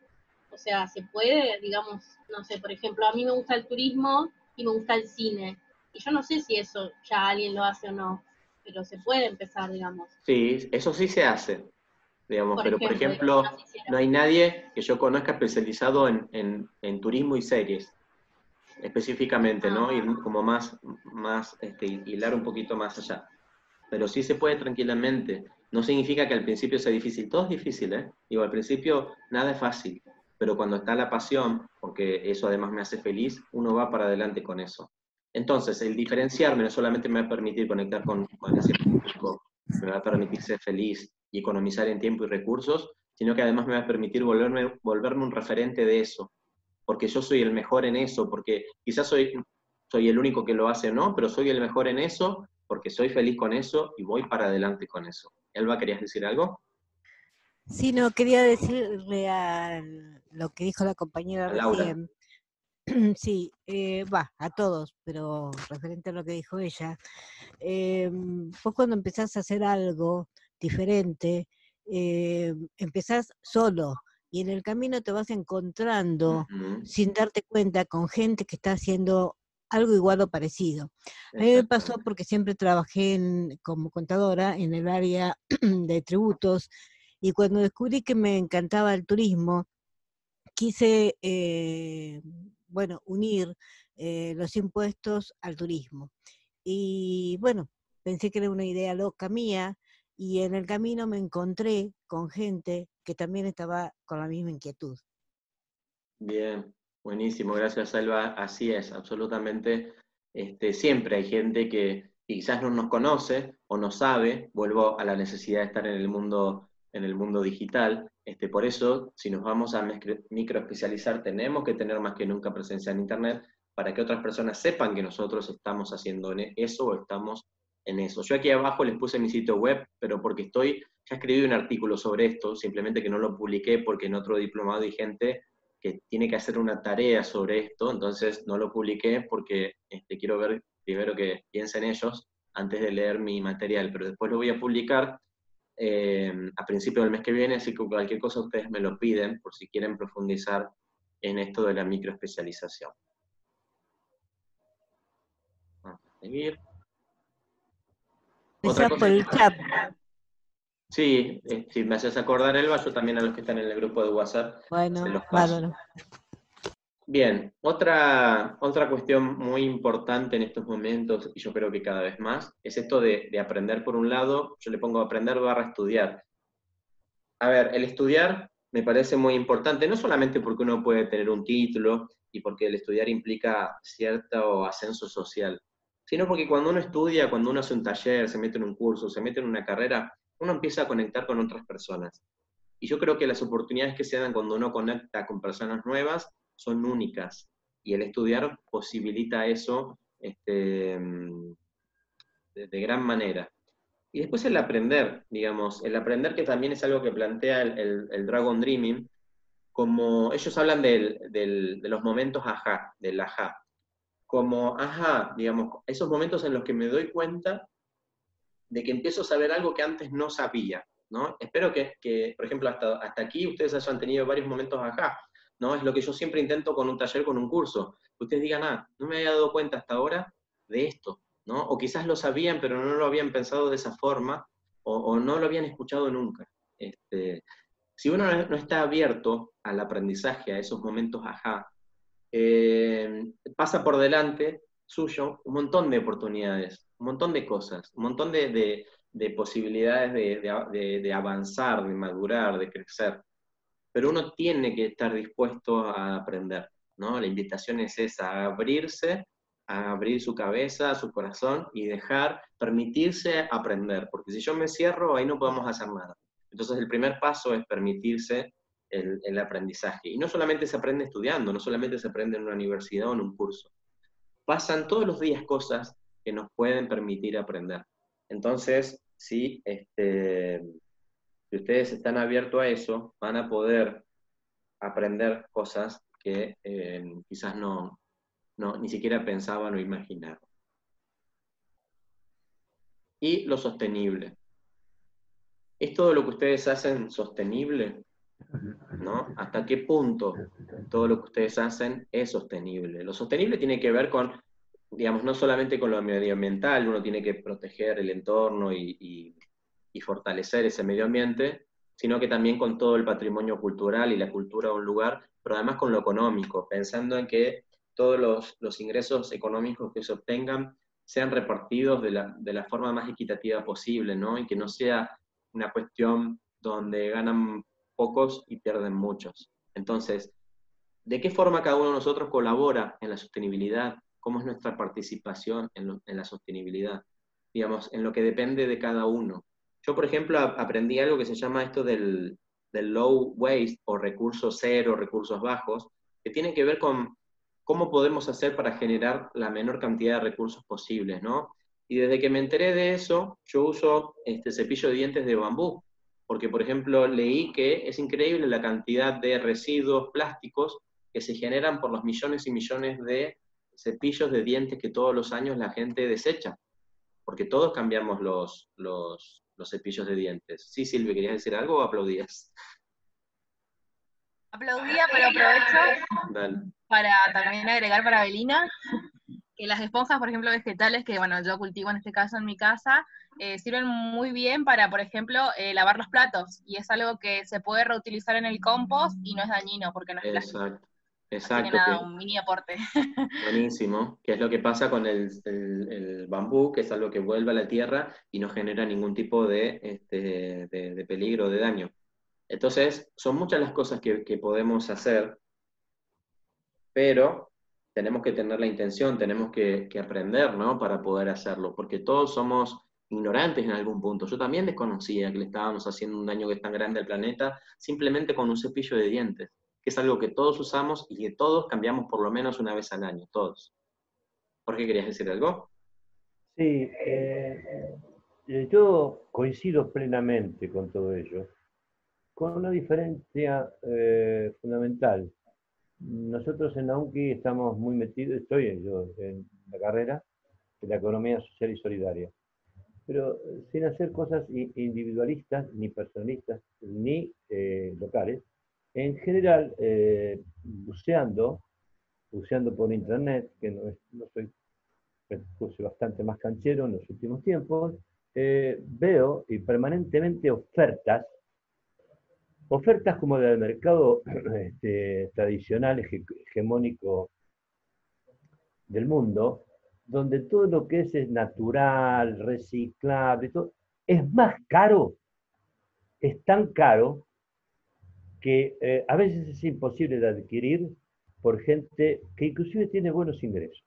o sea, se puede, digamos, no sé, por ejemplo, a mí me gusta el turismo y me gusta el cine, y yo no sé si eso ya alguien lo hace o no, pero se puede empezar, digamos. Sí, eso sí se hace. Digamos, Por pero por ejemplo, no hay nadie que yo conozca especializado en, en- en turismo y series, específicamente, ¿no? Y como más, más este, hilar un poquito más allá. Pero sí se puede tranquilamente. No significa que al principio sea difícil. Todo es difícil, ¿eh? Digo, al principio nada es fácil. Pero cuando está la pasión, porque eso además me hace feliz, uno va para adelante con eso. Entonces, el diferenciarme no solamente me va a permitir conectar con, con ese público, me va a permitir ser feliz y economizar en tiempo y recursos, sino que además me va a permitir volverme, volverme un referente de eso, porque yo soy el mejor en eso, porque quizás soy, soy el único que lo hace o no, pero soy el mejor en eso, porque soy feliz con eso y voy para adelante con eso. Elba, ¿querías decir algo? Sí, no, quería decirle a lo que dijo la compañera recién. [CLEARS THROAT] Sí, eh, va, a todos, pero referente a lo que dijo ella, eh, vos cuando empezás a hacer algo diferente, eh, empezás solo y en el camino te vas encontrando sin darte cuenta con gente que está haciendo algo igual o parecido. A mí me pasó porque siempre trabajé en- como contadora en el área [CLEARS THROAT] de tributos y cuando descubrí que me encantaba el turismo, quise, eh, bueno, unir eh, los impuestos al turismo. Y bueno, pensé que era una idea loca mía y en el camino me encontré con gente que también estaba con la misma inquietud. Bien, buenísimo, gracias Elba. Así es, absolutamente. Este, siempre hay gente que quizás no nos conoce o no sabe, vuelvo a la necesidad de estar en el mundo, en el mundo digital. Este, por eso, si nos vamos a microespecializar, tenemos que tener más que nunca presencia en Internet para que otras personas sepan que nosotros estamos haciendo en e- eso o estamos en eso. Yo aquí abajo les puse mi sitio web, pero porque estoy, ya escribí un artículo sobre esto, simplemente que no lo publiqué porque en otro diplomado hay gente que tiene que hacer una tarea sobre esto, entonces no lo publiqué porque este, quiero ver primero que piensen ellos antes de leer mi material, pero después lo voy a publicar eh, a principio del mes que viene, así que cualquier cosa ustedes me lo piden por si quieren profundizar en esto de la microespecialización. Vamos a seguir. Otra por el chat. Sí, eh, si me haces acordar, Elba, yo también a los que están en el grupo de WhatsApp Bueno, se los paso. bárbaro. Bien, otra, otra cuestión muy importante en estos momentos, y yo creo que cada vez más, es esto de, de aprender por un lado, yo le pongo aprender barra estudiar. A ver, el estudiar me parece muy importante, no solamente porque uno puede tener un título y porque el estudiar implica cierto ascenso social, sino porque cuando uno estudia, cuando uno hace un taller, se mete en un curso, se mete en una carrera, uno empieza a conectar con otras personas. Y yo creo que las oportunidades que se dan cuando uno conecta con personas nuevas son únicas. y el estudiar posibilita eso este, de, gran manera. Y después el aprender, digamos, el aprender que también es algo que plantea el, Dragon Dreaming, como ellos hablan de los momentos ajá, del ajá, como ajá, digamos, esos momentos en los que me doy cuenta de que empiezo a saber algo que antes no sabía, ¿no? Espero que, por ejemplo, hasta, hasta aquí ustedes hayan tenido varios momentos ajá, ¿no? Es lo que yo siempre intento con un taller, con un curso. Ustedes digan, ah, no me había dado cuenta hasta ahora de esto, ¿no? O quizás lo sabían, pero no lo habían pensado de esa forma, o, no lo habían escuchado nunca. Este, si uno no está abierto al aprendizaje, a esos momentos ajá, eh, pasa por delante suyo un montón de oportunidades, un montón de cosas, un montón de, posibilidades de, avanzar, de madurar, de crecer. Pero uno tiene que estar dispuesto a aprender, ¿no? La invitación es esa, a abrirse, a abrir su cabeza, su corazón y dejar, permitirse aprender, porque si yo me cierro, ahí no podemos hacer nada. Entonces el primer paso es permitirse el, aprendizaje. Y no solamente se aprende estudiando, no solamente se aprende en una universidad o en un curso. Pasan todos los días cosas que nos pueden permitir aprender. Entonces, si, este, si ustedes están abiertos a eso, van a poder aprender cosas que eh, quizás no, no, ni siquiera pensaban o imaginaban. Y lo sostenible. ¿Es todo lo que ustedes hacen sostenible? ¿no? ¿Hasta qué punto todo lo que ustedes hacen es sostenible? Lo sostenible tiene que ver con, digamos, no solamente con lo medioambiental, uno tiene que proteger el entorno y, fortalecer ese medio ambiente, sino que también con todo el patrimonio cultural y la cultura de un lugar, pero además con lo económico, pensando en que todos los, ingresos económicos que se obtengan sean repartidos de la, de la forma más equitativa posible, ¿no? Y que no sea una cuestión donde ganan pocos y pierden muchos. Entonces, ¿de qué forma cada uno de nosotros colabora en la sostenibilidad? ¿Cómo es nuestra participación en, la sostenibilidad? Digamos, en lo que depende de cada uno. Yo, por ejemplo, aprendí algo que se llama esto del, low waste o recursos cero, recursos bajos, que tiene que ver con cómo podemos hacer para generar la menor cantidad de recursos posibles, ¿no? Y desde que me enteré de eso, yo uso este cepillo de dientes de bambú porque por ejemplo leí que es increíble la cantidad de residuos plásticos que se generan por los millones y millones de cepillos de dientes que todos los años la gente desecha, porque todos cambiamos los, los, cepillos de dientes. Sí, Silvia, ¿querías decir algo o aplaudías? Aplaudía, pero aprovecho para también agregar para Belina que las esponjas, por ejemplo, vegetales, que bueno, yo cultivo en este caso en mi casa, eh, sirven muy bien para, por ejemplo, eh, lavar los platos. Y es algo que se puede reutilizar en el compost y no es dañino porque no es Exacto. Exacto. Nada, un mini aporte. [LAUGHS] Buenísimo. Que es lo que pasa con el, bambú, que es algo que vuelve a la tierra y no genera ningún tipo de, este, de, peligro, de daño. Entonces, son muchas las cosas que, que podemos hacer, pero tenemos que tener la intención, tenemos que, que, aprender, ¿no? Para poder hacerlo, porque todos somos ignorantes en algún punto. Yo también desconocía que le estábamos haciendo un daño que es tan grande al planeta simplemente con un cepillo de dientes, que es algo que todos usamos y que todos cambiamos por lo menos una vez al año, todos. ¿Por qué querías decir algo? Sí, eh, eh, yo coincido plenamente con todo ello, con una diferencia eh, fundamental. Nosotros en la UNCI estamos muy metidos, estoy yo en la carrera de la economía social y solidaria pero sin hacer cosas individualistas, ni personalistas, ni eh, locales. En general, eh, buceando, buceando por internet, que no, es, no soy, bastante más canchero en los últimos tiempos, eh, veo y permanentemente ofertas, ofertas como del mercado [CLEARS THROAT] este, tradicional, hegemónico del mundo, donde todo lo que es, es natural, reciclable, todo, es más caro, es tan caro que eh, a veces es imposible de adquirir por gente que inclusive tiene buenos ingresos.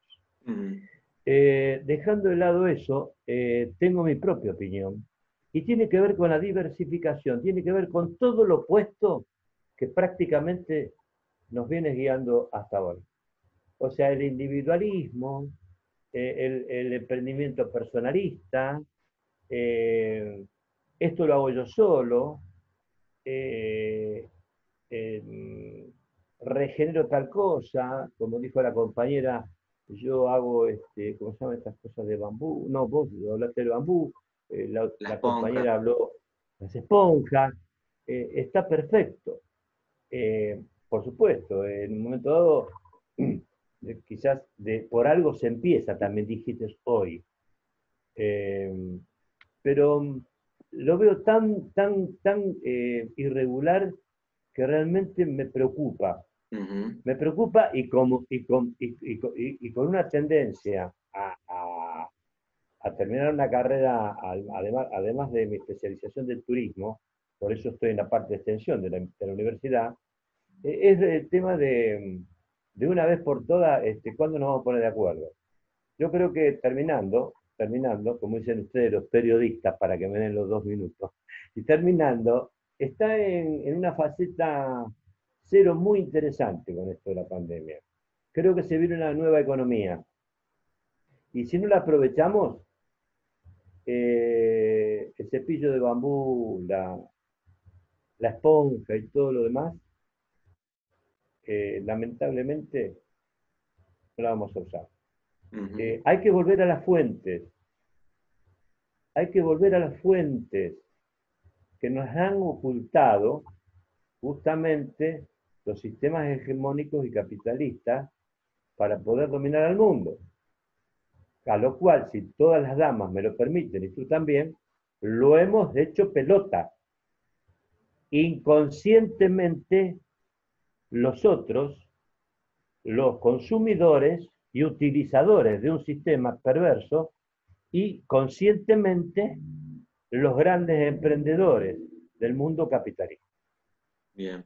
Eh, dejando de lado eso, eh, tengo mi propia opinión y tiene que ver con la diversificación, tiene que ver con todo lo opuesto que prácticamente nos viene guiando hasta ahora. O sea, el individualismo, eh, el, emprendimiento personalista, esto lo hago yo solo, eh, regenero tal cosa, como dijo la compañera, yo hago, este, ¿cómo se llaman estas cosas de bambú? No, vos hablaste de bambú, la, compañera habló de las esponjas, está perfecto. por supuesto, en un momento dado [CLEARS THROAT] quizás de, por algo se empieza, también dijiste hoy. Eh, pero lo veo tan, tan, tan eh, irregular que realmente me preocupa. Me preocupa y, como, y, con, y, con una tendencia a, terminar una carrera, además, además de mi especialización del turismo, por eso estoy en la parte de extensión de la, de la universidad, eh, es el tema de, de una vez por todas, este, ¿cuándo nos vamos a poner de acuerdo? Yo creo que terminando, terminando, como dicen ustedes los periodistas, para que me den los dos minutos, y terminando, está en, una faceta cero muy interesante con esto de la pandemia. Creo que se viene una nueva economía. Y si no la aprovechamos, eh, el cepillo de bambú, la, la esponja y todo lo demás, lamentablemente no la vamos a usar. Eh, hay que volver a las fuentes. Hay que volver a las fuentes que nos han ocultado justamente los sistemas hegemónicos y capitalistas para poder dominar al mundo. A lo cual, si todas las damas me lo permiten y tú también, lo hemos hecho pelota. Inconscientemente los otros, los consumidores y utilizadores de un sistema perverso y conscientemente los grandes emprendedores del mundo capitalista. Bien.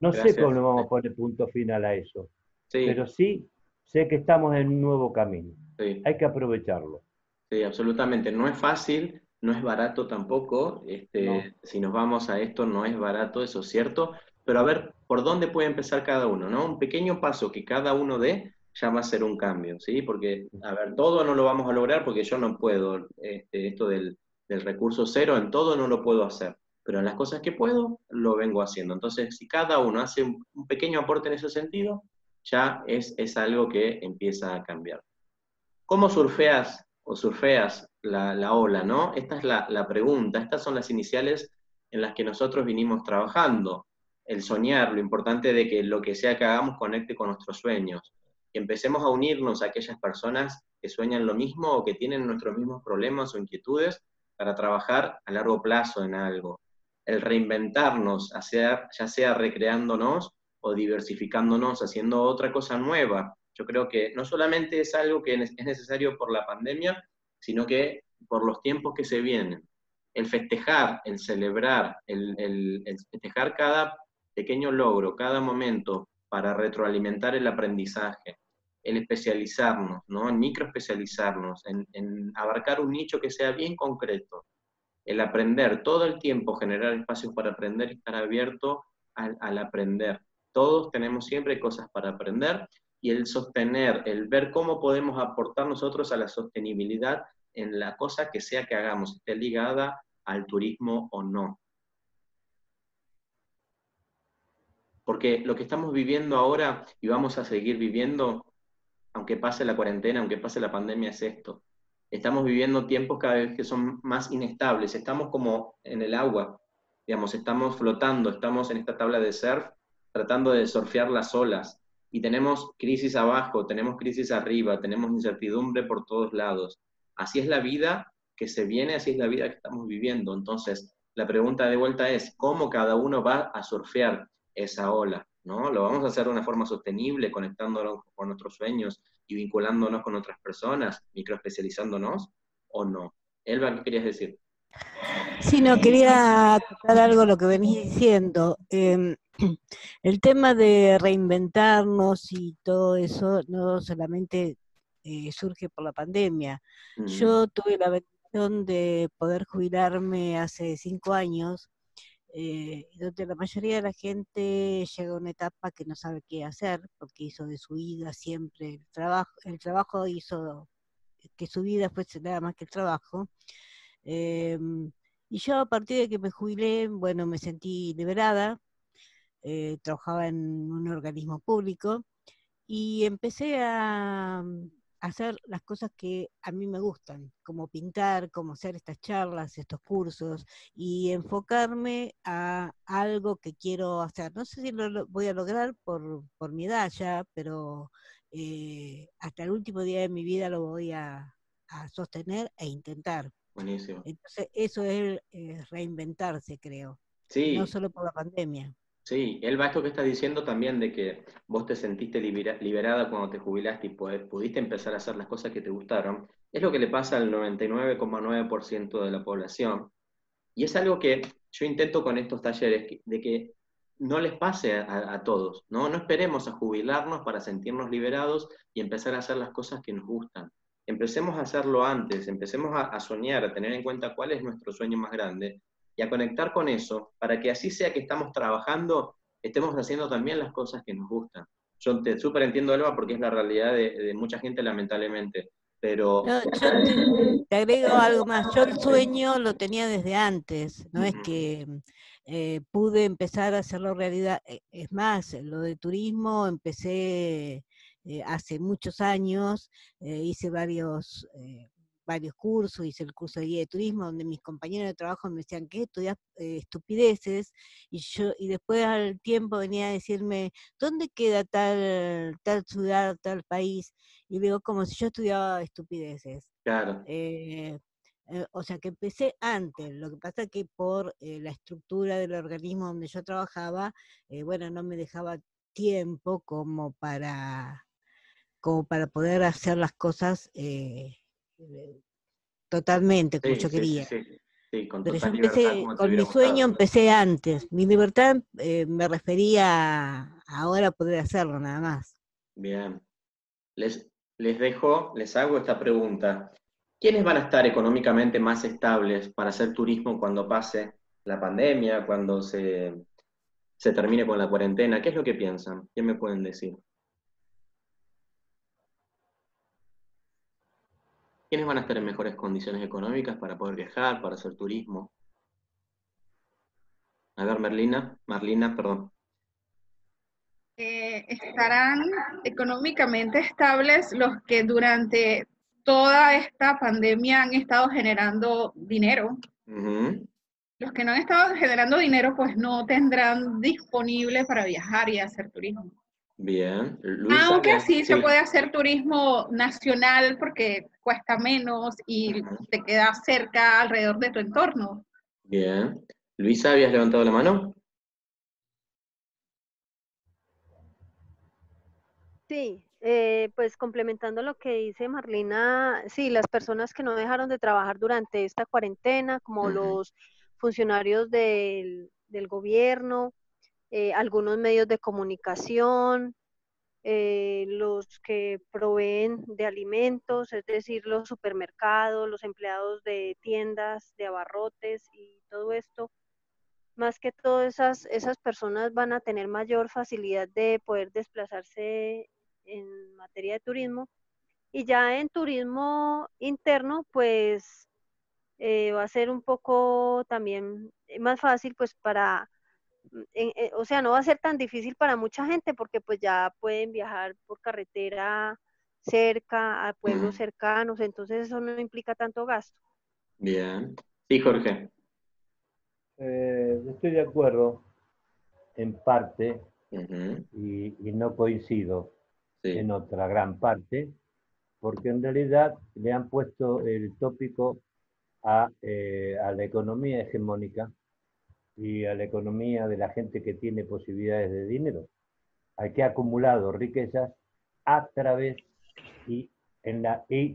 No sé cómo vamos a poner punto final a eso, pero sí sé que estamos en un nuevo camino. Hay que aprovecharlo. Sí, absolutamente. No es fácil, no es barato tampoco. Este, Si nos vamos a esto, no es barato, eso es cierto. Pero a ver, ¿por dónde puede empezar cada uno? ¿no? Un pequeño paso que cada uno dé ya va a ser un cambio, ¿sí? Porque, a ver, todo no lo vamos a lograr porque yo no puedo, este, esto del, recurso cero, en todo no lo puedo hacer, pero en las cosas que puedo, lo vengo haciendo. Entonces, si cada uno hace un, pequeño aporte en ese sentido, ya es, es, algo que empieza a cambiar. ¿Cómo surfeas o surfeas la, la ola, no? Esta es la, la pregunta, estas son las iniciales en las que nosotros vinimos trabajando el soñar, lo importante de que lo que sea que hagamos conecte con nuestros sueños. Que empecemos a unirnos a aquellas personas que sueñan lo mismo o que tienen nuestros mismos problemas o inquietudes para trabajar a largo plazo en algo. El reinventarnos, ya sea recreándonos o diversificándonos, haciendo otra cosa nueva. Yo creo que no solamente es algo que es necesario por la pandemia, sino que por los tiempos que se vienen. El festejar, el celebrar, el, el festejar cada pequeño logro, cada momento para retroalimentar el aprendizaje, el especializarnos, ¿no? en microespecializarnos, en, en abarcar un nicho que sea bien concreto, el aprender, todo el tiempo generar espacios para aprender y estar abierto al, al aprender. Todos tenemos siempre cosas para aprender y el sostener, el ver cómo podemos aportar nosotros a la sostenibilidad en la cosa que sea que hagamos, esté ligada al turismo o no. Porque lo que estamos viviendo ahora y vamos a seguir viviendo, aunque pase la cuarentena, aunque pase la pandemia, es esto. Estamos viviendo tiempos cada vez que son más inestables. Estamos como en el agua, digamos, estamos flotando, estamos en esta tabla de surf tratando de surfear las olas. Y tenemos crisis abajo, tenemos crisis arriba, tenemos incertidumbre por todos lados. Así es la vida que se viene, así es la vida que estamos viviendo. Entonces, la pregunta de vuelta es, ¿cómo cada uno va a surfear esa ola, ¿no? Lo vamos a hacer de una forma sostenible, conectándonos con nuestros sueños y vinculándonos con otras personas, microespecializándonos o no. Elba, ¿qué querías decir? Sí, no, quería tocar algo lo que venís diciendo. Em, [CLEARS THROAT] el tema de reinventarnos y todo eso no solamente eh, surge por la pandemia. Yo tuve la bendición de poder jubilarme hace cinco años eh, donde la mayoría de la gente llega a una etapa que no sabe qué hacer, porque hizo de su vida siempre el trabajo, el trabajo hizo que su vida fuese nada más que el trabajo. Em, y yo a partir de que me jubilé, bueno, me sentí liberada, eh, trabajaba en un organismo público y empecé a, hacer las cosas que a mí me gustan, como pintar, como hacer estas charlas, estos cursos, y enfocarme a algo que quiero hacer. No sé si lo voy a lograr por, por mi edad ya, pero eh, hasta el último día de mi vida lo voy a, sostener e intentar. Buenísimo. Entonces, eso es reinventarse, creo. Sí. No solo por la pandemia. Sí, Elba, esto que estás diciendo también de que vos te sentiste liberada cuando te jubilaste y pudiste empezar a hacer las cosas que te gustaron, es lo que le pasa al 99,9% de la población. Y es algo que yo intento con estos talleres, de que no les pase a, todos, ¿no? No esperemos a jubilarnos para sentirnos liberados y empezar a hacer las cosas que nos gustan. Empecemos a hacerlo antes, empecemos a soñar, a tener en cuenta cuál es nuestro sueño más grande y a conectar con eso, para que así sea que estamos trabajando, estemos haciendo también las cosas que nos gustan. Yo te súper entiendo, Elba, porque es la realidad de, mucha gente, lamentablemente. Pero... yo te, agrego algo más. Yo el sueño lo tenía desde antes. No es que eh, pude empezar a hacerlo realidad. Eh, es más, lo de turismo empecé eh, hace muchos años. hice varios varios cursos, hice el curso de guía de turismo, donde mis compañeros de trabajo me decían que estudias eh, estupideces, y yo, y después al tiempo venía a decirme, ¿dónde queda tal, tal ciudad, tal país? Y digo, como si yo estudiaba estupideces. Claro. Eh, eh, o sea que empecé antes, lo que pasa es que por la estructura del organismo donde yo trabajaba, bueno, no me dejaba tiempo como para como para poder hacer las cosas eh, totalmente como yo quería. con Pero yo empecé, con mi sueño empecé antes. Mi libertad eh, me refería a ahora poder hacerlo nada más. Bien. Les, les dejo, les hago esta pregunta. ¿Quiénes van a estar económicamente más estables para hacer turismo cuando pase la pandemia, cuando se, se termine con la cuarentena? ¿Qué es lo que piensan? ¿Qué me pueden decir? ¿Quiénes van a estar en mejores condiciones económicas para poder viajar, para hacer turismo? A ver, Merlina, Marlina, perdón. Eh, estarán económicamente estables los que durante toda esta pandemia han estado generando dinero. Los que no han estado generando dinero, pues no tendrán disponible para viajar y hacer turismo. Bien. Aunque sí, se puede hacer turismo nacional porque cuesta menos y te queda cerca alrededor de tu entorno. Bien. Luisa, ¿habías levantado la mano? Sí, eh, pues complementando lo que dice Marlina, sí, las personas que no dejaron de trabajar durante esta cuarentena, como los funcionarios del, del gobierno, eh, algunos medios de comunicación, eh, los que proveen de alimentos, es decir, los supermercados, los empleados de tiendas, de abarrotes y todo esto. Más que todas esas, esas personas van a tener mayor facilidad de poder desplazarse en materia de turismo. Y ya en turismo interno, pues eh, va a ser un poco también más fácil pues para eh, o sea, no va a ser tan difícil para mucha gente porque pues ya pueden viajar por carretera cerca, a pueblos cercanos, entonces eso no implica tanto gasto. Bien. Sí, Jorge. Eh, estoy de acuerdo en parte y, no coincido en otra gran parte, porque en realidad le han puesto el tópico a, eh, a la economía hegemónica y a la economía de la gente que tiene posibilidades de dinero, al que ha acumulado riquezas a través y,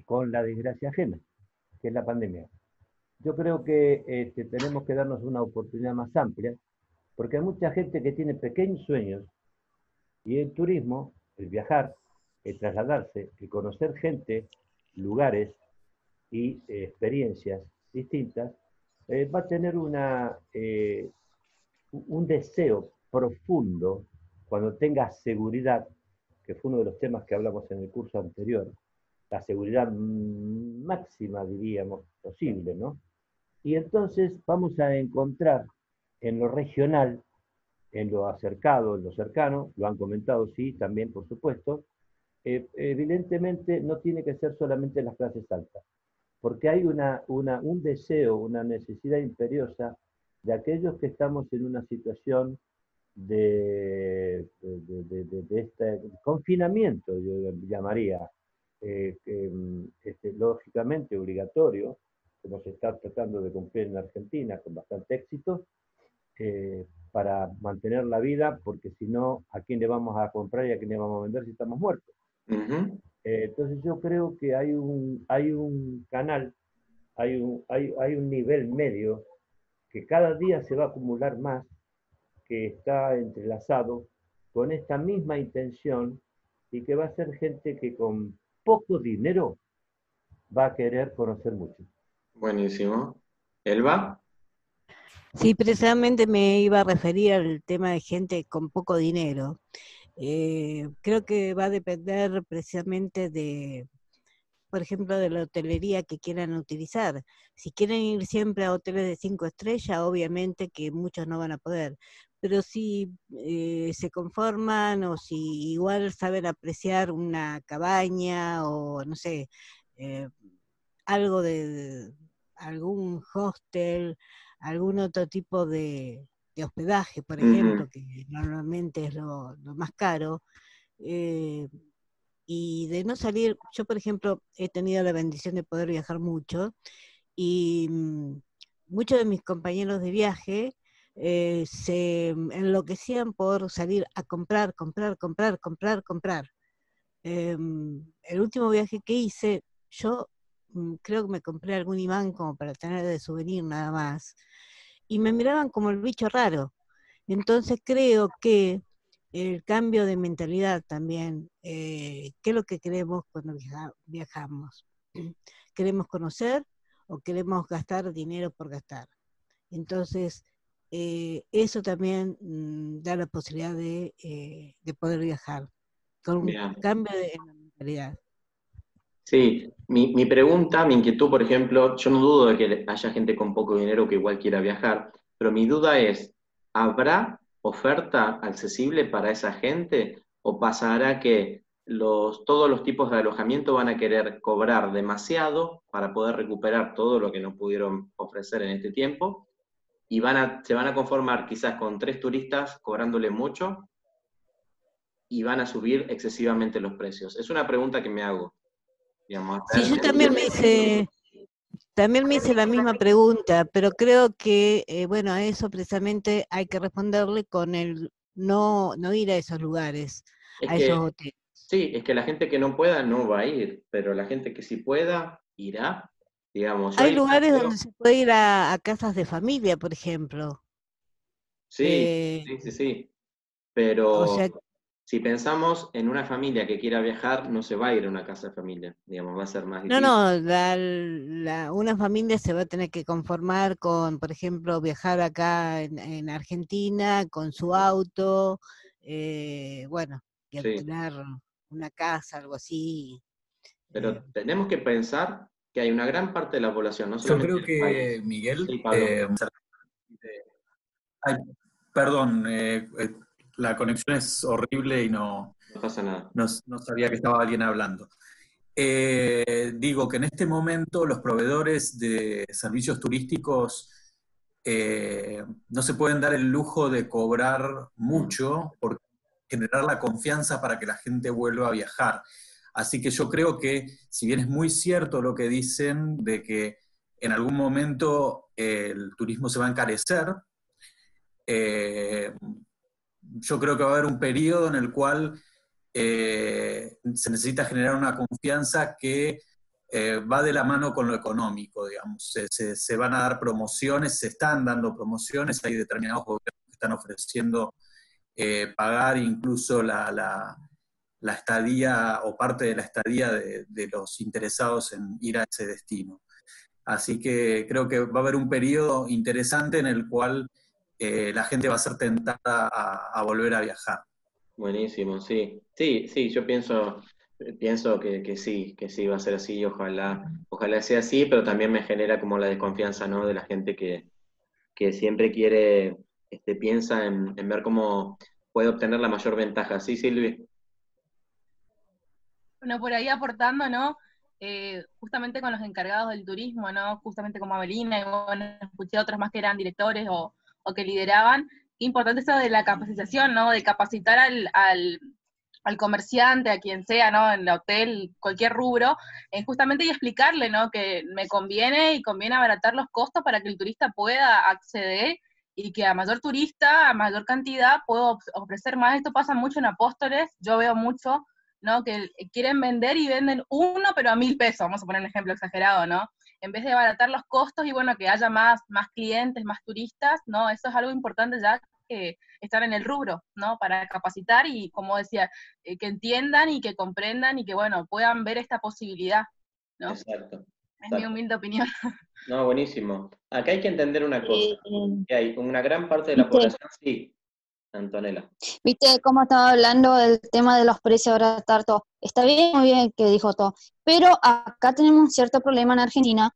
con la desgracia ajena, que es la pandemia. Yo creo que este, tenemos que darnos una oportunidad más amplia, porque hay mucha gente que tiene pequeños sueños y el turismo, el viajar, el trasladarse, el conocer gente, lugares y eh, experiencias distintas, eh, va a tener eh, un deseo profundo, cuando tengas seguridad, que fue uno de los temas que hablamos en el curso anterior, la seguridad máxima, diríamos, posible, ¿no? Y entonces vamos a encontrar en lo regional, en lo acercado, en lo cercano, lo han comentado, sí, también, por supuesto, eh, evidentemente no tiene que ser solamente las clases altas, porque hay una, un deseo, una necesidad imperiosa de aquellos que estamos en una situación de, de, este confinamiento, yo llamaría, eh, mm, este, lógicamente obligatorio, como se está tratando de cumplir en Argentina con bastante éxito, eh, para mantener la vida, porque si no, ¿a quién le vamos a comprar y a quién le vamos a vender si estamos muertos? Eh, entonces yo creo que hay un, hay un canal, hay un, hay, hay un nivel medio que cada día se va a acumular más, que está entrelazado con esta misma intención y que va a ser gente que con poco dinero va a querer conocer mucho. Buenísimo. ¿Elba? Sí, precisamente me iba a referir al tema de gente con poco dinero. Eh, creo que va a depender precisamente de, por ejemplo, de la hotelería que quieran utilizar. Si quieren ir siempre a hoteles de cinco estrellas, obviamente que muchos no van a poder. Pero si eh, se conforman o si igual saben apreciar una cabaña o, no sé, eh, algo de algún hostel, algún otro tipo de, hospedaje, por ejemplo, que normalmente es lo, más caro, eh, y de no salir, yo por ejemplo he tenido la bendición de poder viajar mucho, y mm, muchos de mis compañeros de viaje eh, se enloquecían por salir a comprar, comprar, comprar, comprar, comprar. Em, el último viaje que hice, yo mm, creo que me compré algún imán como para tener de souvenir nada más y me miraban como el bicho raro. Entonces creo que el cambio de mentalidad también, eh, ¿qué es lo que queremos cuando viajamos? [CLEARS THROAT] ¿Queremos conocer o queremos gastar dinero por gastar? Entonces, eh, eso también mm, da la posibilidad de, eh, poder viajar con un cambio de mentalidad. Sí, mi, mi, pregunta, mi inquietud, por ejemplo, yo no dudo de que haya gente con poco dinero que igual quiera viajar, pero mi duda es, ¿habrá oferta accesible para esa gente o pasará que los, todos los tipos de alojamiento van a querer cobrar demasiado para poder recuperar todo lo que no pudieron ofrecer en este tiempo y van a, se van a conformar quizás con tres turistas cobrándole mucho y van a subir excesivamente los precios? Es una pregunta que me hago. Sí, yo también me hice, también me hice la misma pregunta, pero creo que, eh, bueno, a eso precisamente hay que responderle con el no, no ir a esos lugares, a esos hoteles. Sí, es que la gente que no pueda no va a ir, pero la gente que sí pueda irá, digamos. Hay lugares donde se puede ir a, casas de familia, por ejemplo. Sí, eh, sí, sí, sí. Pero si pensamos en una familia que quiera viajar, no se va a ir a una casa de familia, digamos, va a ser más difícil. No, no, una familia se va a tener que conformar con, por ejemplo, viajar acá en, Argentina con su auto, eh, bueno, y tener una casa, algo así. Pero eh. tenemos que pensar que hay una gran parte de la población, no Yo creo que, Miguel, eh, perdón, la conexión es horrible y no, pasa nada. No, sabía que estaba alguien hablando. Eh, digo que en este momento los proveedores de servicios turísticos eh, no se pueden dar el lujo de cobrar mucho por generar la confianza para que la gente vuelva a viajar. Así que yo creo que, si bien es muy cierto lo que dicen de que en algún momento el turismo se va a encarecer, eh, yo creo que va a haber un periodo en el cual eh, se necesita generar una confianza que eh, va de la mano con lo económico, digamos. Se, van a dar promociones, se están dando promociones, hay determinados gobiernos que están ofreciendo eh, pagar incluso la, estadía o parte de la estadía de, de los interesados en ir a ese destino. Así que creo que va a haber un periodo interesante en el cual eh, la gente va a ser tentada a, volver a viajar. Buenísimo, sí. Sí, sí, yo pienso, pienso que, sí, que sí va a ser así, ojalá, ojalá sea así, pero también me genera como la desconfianza, ¿no? De la gente que, siempre quiere, este, piensa en, en ver cómo puede obtener la mayor ventaja. ¿Sí, Silvi? Bueno, por ahí aportando, ¿no? Eh, justamente con los encargados del turismo, ¿no? Justamente como Avelina, y bueno, escuché otros más que eran directores o, que lideraban. Importante eso de la capacitación, ¿no? De capacitar al, al, comerciante, a quien sea, ¿no? En el hotel, cualquier rubro, en justamente y explicarle, ¿no? Que me conviene y conviene abaratar los costos para que el turista pueda acceder y que a mayor turista, a mayor cantidad, puedo ofrecer más. Esto pasa mucho en Apóstoles, yo veo mucho ¿no? Que quieren vender y venden uno, pero a mil pesos, vamos a poner un ejemplo exagerado, ¿no? En vez de abaratar los costos y bueno, que haya más, más clientes, más turistas, ¿no? Eso es algo importante ya que estar en el rubro, ¿no? Para capacitar y, como decía, eh, que entiendan y que comprendan y que, bueno, puedan ver esta posibilidad, ¿no? Exacto. Es mi humilde opinión. [LAUGHS] No, buenísimo. Acá hay que entender una cosa, eh, que hay una gran parte de la población, sí, Antonella. Viste cómo estaba hablando del tema de los precios ahora todo. Está bien, muy bien que dijo todo. Pero acá tenemos un cierto problema en Argentina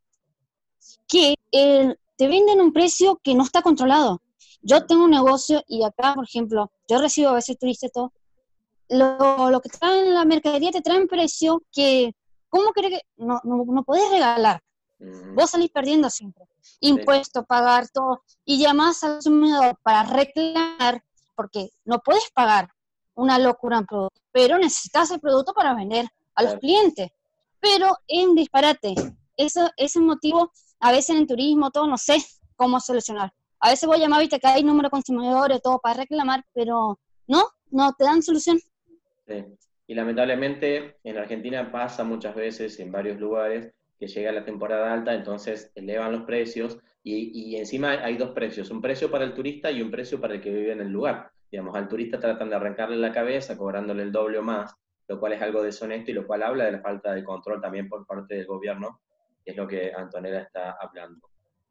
que te venden un precio que no está controlado. Yo tengo un negocio y acá, por ejemplo, yo recibo a veces turistas todo. Lo, lo que traen en la mercadería te traen precio que, ¿cómo crees que no, no, no podés regalar? Mm. Vos salís perdiendo siempre. Impuesto, pagar todo. Y llamás al consumidor para reclamar porque no puedes pagar una locura en producto, pero necesitas el producto para vender a los clientes. Pero es un disparate. Eso, ese motivo, a veces en turismo, todo, no sé cómo solucionar. A veces voy a llamar, viste que hay número de consumidores, todo para reclamar, pero no, no te dan solución. Sí. Y lamentablemente en Argentina pasa muchas veces en varios lugares que llega la temporada alta, entonces elevan los precios y, encima hay dos precios, un precio para el turista y un precio para el que vive en el lugar. Digamos, al turista tratan de arrancarle la cabeza cobrándole el doble o más, lo cual es algo deshonesto y lo cual habla de la falta de control también por parte del gobierno, que es lo que Antonella está hablando.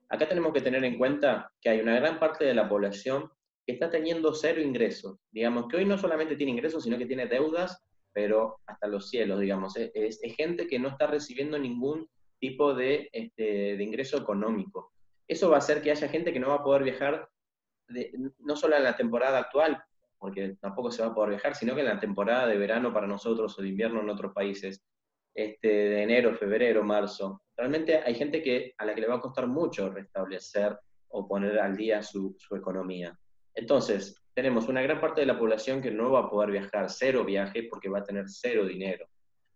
Acá tenemos que tener en cuenta que hay una gran parte de la población que está teniendo cero ingresos. Digamos que hoy no solamente tiene ingresos, sino que tiene deudas, pero hasta los cielos, digamos. Es, gente que no está recibiendo ningún tipo de, este, de ingreso económico eso va a hacer que haya gente que no va a poder viajar, no solo en la temporada actual, porque tampoco se va a poder viajar, sino que en la temporada de verano para nosotros o de invierno en otros países, este, de enero, febrero, marzo. Realmente hay gente que, a la que le va a costar mucho restablecer o poner al día su, economía. Entonces, tenemos una gran parte de la población que no va a poder viajar, cero viaje, porque va a tener cero dinero.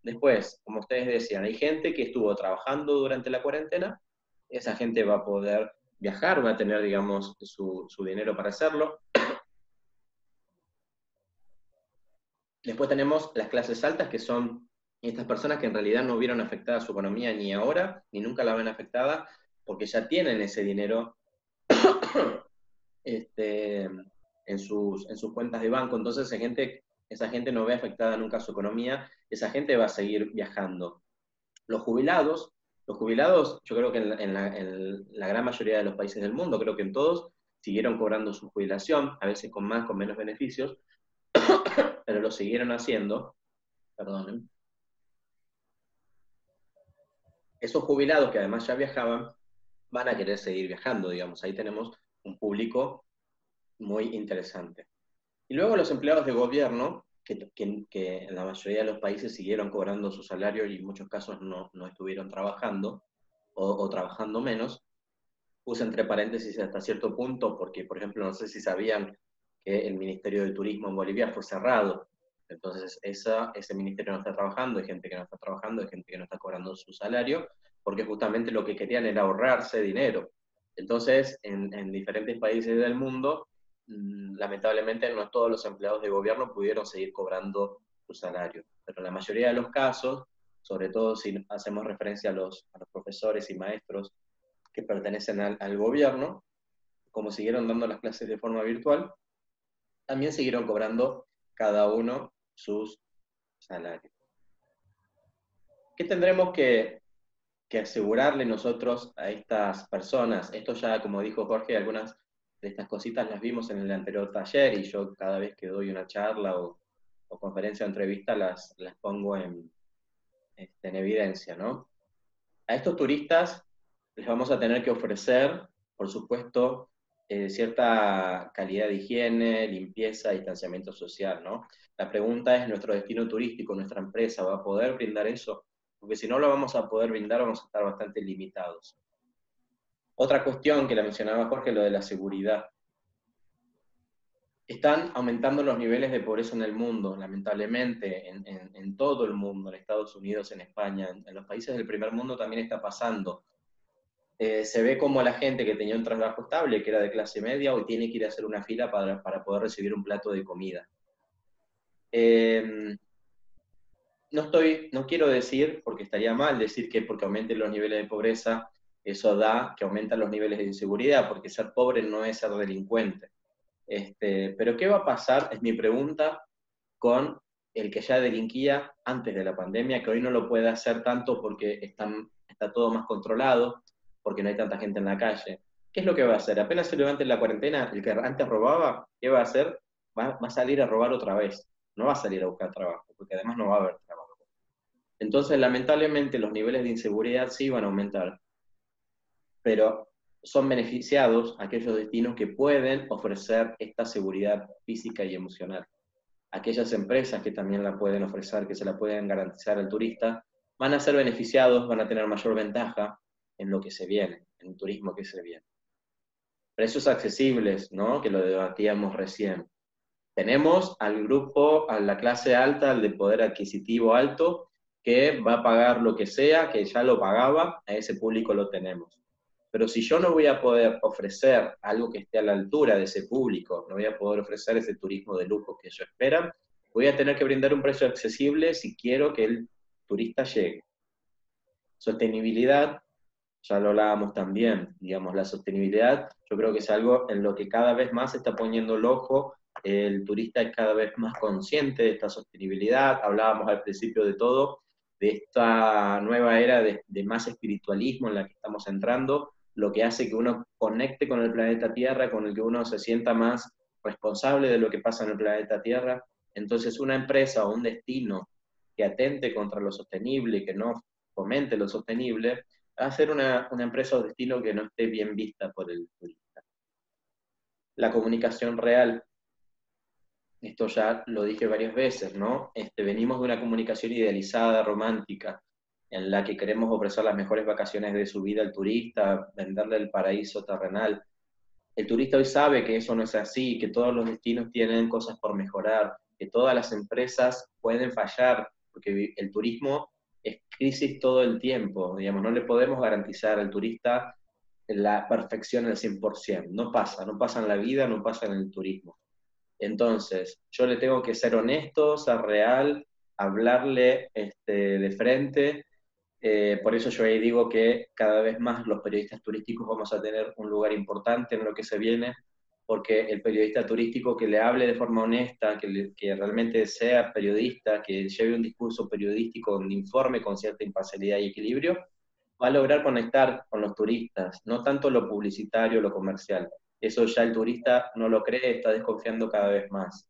Después, como ustedes decían, hay gente que estuvo trabajando durante la cuarentena esa gente va a poder viajar, va a tener, digamos, su, dinero para hacerlo. Después tenemos las clases altas, que son estas personas que en realidad no vieron afectada su economía ni ahora, ni nunca la ven afectada, porque ya tienen ese dinero [COUGHS] este, en, sus, en sus cuentas de banco. Entonces esa gente, esa gente no ve afectada nunca su economía, esa gente va a seguir viajando. Los jubilados los jubilados, yo creo que en la, gran mayoría de los países del mundo, creo que en todos, siguieron cobrando su jubilación, a veces con más, con menos beneficios, [COUGHS] pero lo siguieron haciendo. Perdonen. Esos jubilados que además ya viajaban, van a querer seguir viajando, digamos. Ahí tenemos un público muy interesante. Y luego los empleados de gobierno, que, en la mayoría de los países siguieron cobrando su salario y en muchos casos no, no estuvieron trabajando o, trabajando menos. Puse entre paréntesis hasta cierto punto porque, por ejemplo, no sé si sabían que el Ministerio de Turismo en Bolivia fue cerrado. Entonces, esa, ese ministerio no está trabajando, hay gente que no está trabajando, hay gente que no está cobrando su salario, porque justamente lo que querían era ahorrarse dinero. Entonces, en, en diferentes países del mundo, Mm, lamentablemente no todos los empleados de gobierno pudieron seguir cobrando su salario, pero en la mayoría de los casos, sobre todo si hacemos referencia a los, profesores y maestros que pertenecen al, gobierno, como siguieron dando las clases de forma virtual, también siguieron cobrando cada uno sus salarios. ¿Qué tendremos que, que asegurarle nosotros a estas personas? Esto ya, como dijo Jorge, algunas estas cositas las vimos en el anterior taller y yo cada vez que doy una charla o, conferencia o entrevista las, las pongo en, este, en evidencia, ¿no? A estos turistas les vamos a tener que ofrecer, por supuesto, eh, cierta calidad de higiene, limpieza, distanciamiento social, ¿no? La pregunta es, ¿nuestro destino turístico, nuestra empresa va a poder brindar eso? Porque si no lo vamos a poder brindar, vamos a estar bastante limitados. Otra cuestión que la mencionaba Jorge, lo de la seguridad. Están aumentando los niveles de pobreza en el mundo, lamentablemente, en, todo el mundo, en Estados Unidos, en España, en, los países del primer mundo también está pasando. Eh, se ve como la gente que tenía un trabajo estable, que era de clase media, hoy tiene que ir a hacer una fila para, poder recibir un plato de comida. Em, no, estoy, no quiero decir, porque estaría mal decir que porque aumenten los niveles de pobreza, eso da que aumentan los niveles de inseguridad, porque ser pobre no es ser delincuente. Este, pero ¿qué va a pasar? Es mi pregunta con el que ya delinquía antes de la pandemia, que hoy no lo puede hacer tanto porque están, está todo más controlado, porque no hay tanta gente en la calle. ¿Qué es lo que va a hacer? Apenas se levante la cuarentena, el que antes robaba, ¿qué va a hacer? Va, va, a salir a robar otra vez. No va a salir a buscar trabajo, porque además no va a haber trabajo. Entonces, lamentablemente, los niveles de inseguridad sí van a aumentar. Pero son beneficiados aquellos destinos que pueden ofrecer esta seguridad física y emocional. Aquellas empresas que también la pueden ofrecer, que se la pueden garantizar al turista, van a ser beneficiados, van a tener mayor ventaja en lo que se viene, en el turismo que se viene. Precios accesibles, ¿no? Que lo debatíamos recién. Tenemos al grupo, a la clase alta, al de poder adquisitivo alto, que va a pagar lo que sea, que ya lo pagaba, a ese público lo tenemos. Pero si yo no voy a poder ofrecer algo que esté a la altura de ese público, no voy a poder ofrecer ese turismo de lujo que ellos esperan, voy a tener que brindar un precio accesible si quiero que el turista llegue. Sostenibilidad, ya lo hablábamos también, digamos, la sostenibilidad, yo creo que es algo en lo que cada vez más se está poniendo el ojo, el turista es cada vez más consciente de esta sostenibilidad, hablábamos al principio de todo, de esta nueva era de, de más espiritualismo en la que estamos entrando, lo que hace que uno conecte con el planeta Tierra, con el que uno se sienta más responsable de lo que pasa en el planeta Tierra. Entonces, una empresa o un destino que atente contra lo sostenible que no fomente lo sostenible, va a ser una, empresa o destino que no esté bien vista por el turista. La comunicación real, esto ya lo dije varias veces, ¿no? Este, venimos de una comunicación idealizada, romántica, en la que queremos ofrecer las mejores vacaciones de su vida al turista, venderle el paraíso terrenal. El turista hoy sabe que eso no es así, que todos los destinos tienen cosas por mejorar, que todas las empresas pueden fallar, porque el turismo es crisis todo el tiempo, digamos, no le podemos garantizar al turista la perfección al 100%, no pasa, no pasa en la vida, no pasa en el turismo. Entonces, yo le tengo que ser honesto, ser real, hablarle este, de frente. Eh, por eso yo ahí digo que cada vez más los periodistas turísticos vamos a tener un lugar importante en lo que se viene, porque el periodista turístico que le hable de forma honesta, que, que realmente sea periodista, que lleve un discurso periodístico, un informe con cierta imparcialidad y equilibrio, va a lograr conectar con los turistas, no tanto lo publicitario, lo comercial. Eso ya el turista no lo cree, está desconfiando cada vez más.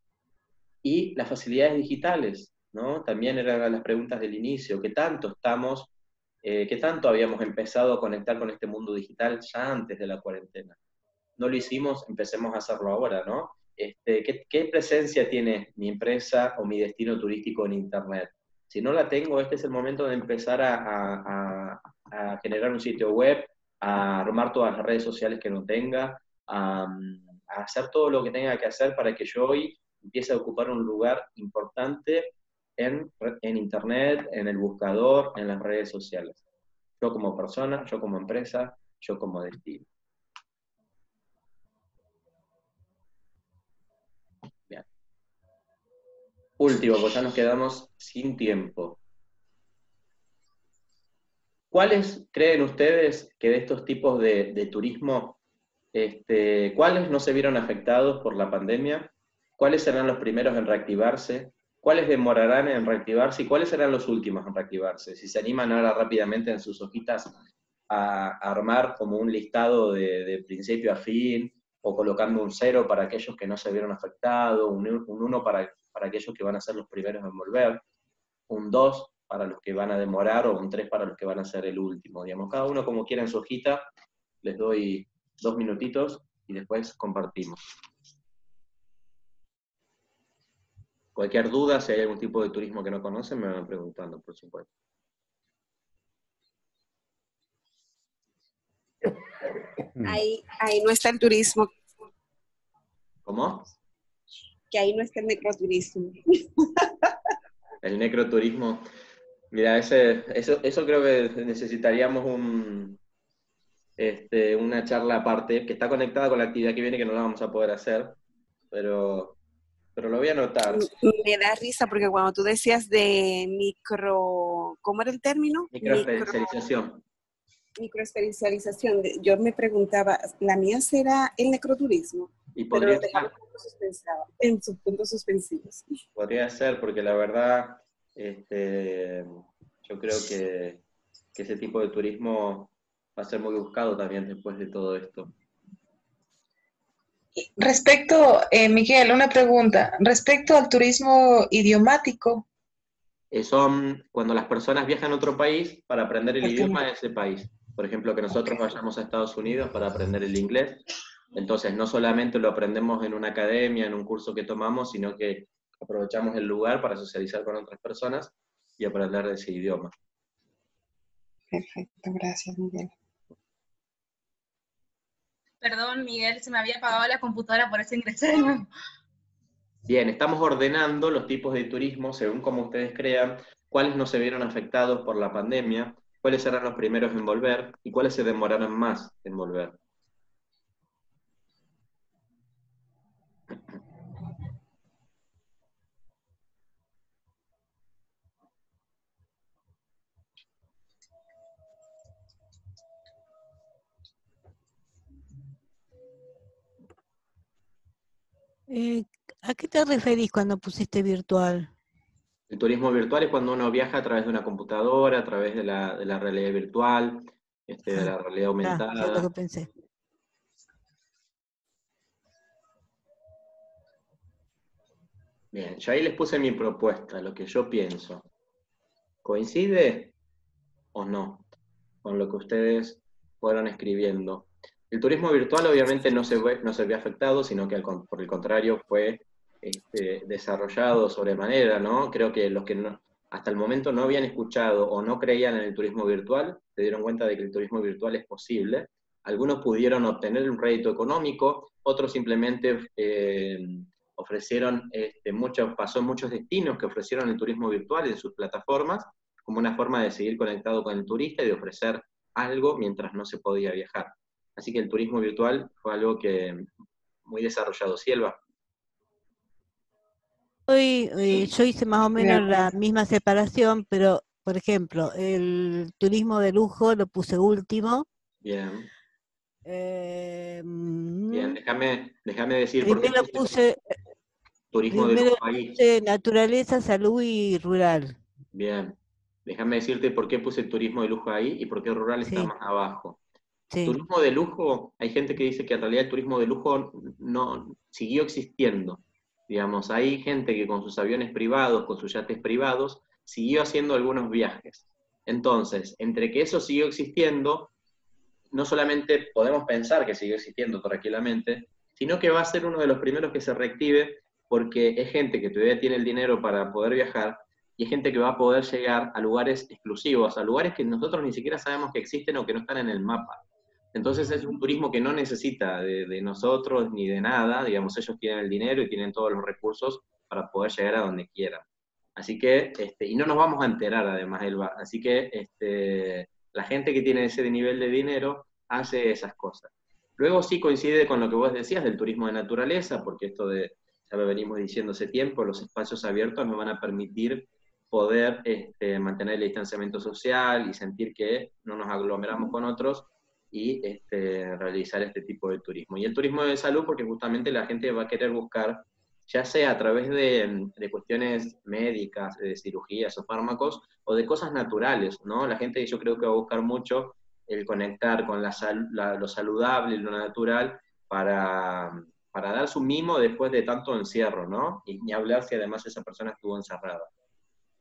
Y las facilidades digitales, ¿no? También eran las preguntas del inicio, ¿qué tanto estamos eh, que tanto habíamos empezado a conectar con este mundo digital ya antes de la cuarentena. No lo hicimos, empecemos a hacerlo ahora, ¿no? Este, ¿qué, presencia tiene mi empresa o mi destino turístico en Internet? Si no la tengo, este es el momento de empezar a, generar un sitio web, a armar todas las redes sociales que no tenga, a, hacer todo lo que tenga que hacer para que yo hoy empiece a ocupar un lugar importante en, Internet, en el buscador, en las redes sociales. Yo como persona, yo como empresa, yo como destino. Bien. Último, pues ya nos quedamos sin tiempo. ¿Cuáles creen ustedes que de estos tipos de, turismo, este, cuáles no se vieron afectados por la pandemia? ¿Cuáles serán los primeros en reactivarse? cuáles demorarán en reactivarse y cuáles serán los últimos en reactivarse. Si se animan ahora rápidamente en sus hojitas a, armar como un listado de, principio a fin, o colocando un cero para aquellos que no se vieron afectados, un, un uno para, para aquellos que van a ser los primeros en volver, un 2 para los que van a demorar o un 3 para los que van a ser el último. Digamos, cada uno como quiera en su hojita, les doy dos minutitos y después compartimos. Cualquier duda, si hay algún tipo de turismo que no conocen, me van preguntando, por supuesto. Ahí, ahí no está el turismo. ¿Cómo? Que ahí no está el necroturismo. [LAUGHS] El necroturismo. Mira, ese, eso, eso creo que necesitaríamos un, este, una charla aparte, que está conectada con la actividad que viene, que no la vamos a poder hacer, pero, pero lo voy a anotar. Me da risa porque cuando tú decías de micro, ¿cómo era el término? Microespecialización. Microespecialización. Yo me preguntaba, ¿la mía será el necroturismo? Y podría pero en sus puntos suspensivos. Podría ser, porque la verdad, este, yo creo que, que ese tipo de turismo va a ser muy buscado también después de todo esto. Respecto, eh, Miguel, una pregunta. Respecto al turismo idiomático. Eh, son cuando las personas viajan a otro país para aprender el idioma de ese país. Por ejemplo, que nosotros vayamos a Estados Unidos para aprender el inglés. Entonces, no solamente lo aprendemos en una academia, en un curso que tomamos, sino que aprovechamos el lugar para socializar con otras personas y aprender ese idioma. Perfecto, gracias, Miguel. Perdón, Miguel, se me había apagado la computadora, por eso ingresé de nuevo. Bien, estamos ordenando los tipos de turismo según como ustedes crean, cuáles no se vieron afectados por la pandemia, cuáles serán los primeros en volver y cuáles se demorarán más en volver. Eh, ¿A qué te referís cuando pusiste virtual? El turismo virtual es cuando uno viaja a través de una computadora, a través de la, realidad virtual, este, de la realidad aumentada. lo que pensé. Bien, yo ahí les puse mi propuesta, lo que yo pienso. ¿Coincide o no con lo que ustedes fueron escribiendo? El turismo virtual obviamente no se ve, no se ve afectado, sino que por el contrario fue este, desarrollado sobremanera, ¿no? Creo que los que hasta el momento no habían escuchado o no creían en el turismo virtual, se dieron cuenta de que el turismo virtual es posible. Algunos pudieron obtener un rédito económico, otros simplemente eh, ofrecieron, este, muchos, pasó muchos destinos que ofrecieron el turismo virtual en sus plataformas, como una forma de seguir conectado con el turista y de ofrecer algo mientras no se podía viajar. Así que el turismo virtual fue algo que muy desarrollado. Silva. Hoy eh, yo hice más o menos la misma separación, pero por ejemplo, el turismo de lujo lo puse último. Bien. Eh, Bien, déjame, déjame decir por qué puse turismo de lujo ahí. Puse naturaleza, salud y rural. Bien. Déjame decirte por qué puse turismo de lujo ahí y por qué rural está más abajo. Turismo de lujo, hay gente que dice que en realidad el turismo de lujo no siguió existiendo. Digamos, hay gente que con sus aviones privados, con sus yates privados, siguió haciendo algunos viajes. Entonces, entre que eso siguió existiendo, no solamente podemos pensar que siguió existiendo tranquilamente, sino que va a ser uno de los primeros que se reactive porque es gente que todavía tiene el dinero para poder viajar y es gente que va a poder llegar a lugares exclusivos, a lugares que nosotros ni siquiera sabemos que existen o que no están en el mapa. Entonces es un turismo que no necesita de, nosotros ni de nada, digamos, ellos tienen el dinero y tienen todos los recursos para poder llegar a donde quieran. Así que, este, y no nos vamos a enterar además, Elba, así que este, la gente que tiene ese nivel de dinero hace esas cosas. Luego sí coincide con lo que vos decías del turismo de naturaleza, porque esto de, ya lo venimos diciendo hace tiempo, los espacios abiertos nos van a permitir poder este, mantener el distanciamiento social y sentir que no nos aglomeramos con otros y este, realizar este tipo de turismo. Y el turismo de salud, porque justamente la gente va a querer buscar, ya sea a través de, cuestiones médicas, de cirugías o fármacos, o de cosas naturales, ¿no? La gente yo creo que va a buscar mucho el conectar con la, lo saludable lo natural para, para dar su mimo después de tanto encierro, ¿no? Y ni hablar si además esa persona estuvo encerrada.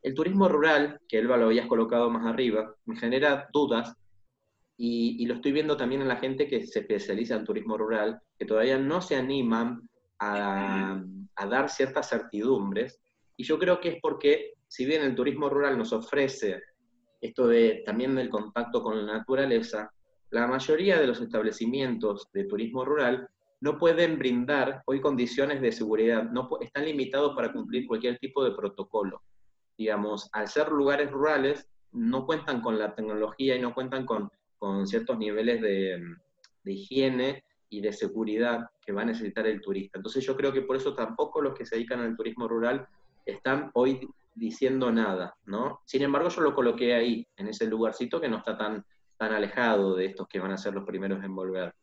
El turismo rural, que Elba lo habías colocado más arriba, me genera dudas y, lo estoy viendo también en la gente que se especializa en turismo rural, que todavía no se animan a, a dar ciertas certidumbres. Y yo creo que es porque, si bien el turismo rural nos ofrece esto de también del contacto con la naturaleza, la mayoría de los establecimientos de turismo rural no pueden brindar hoy condiciones de seguridad, no están limitados para cumplir cualquier tipo de protocolo. Digamos, al ser lugares rurales, no cuentan con la tecnología y no cuentan con, con ciertos niveles de, higiene y de seguridad que va a necesitar el turista. Entonces yo creo que por eso tampoco los que se dedican al turismo rural están hoy diciendo nada, ¿no? Sin embargo, yo lo coloqué ahí, en ese lugarcito que no está tan, tan alejado de estos que van a ser los primeros en volver.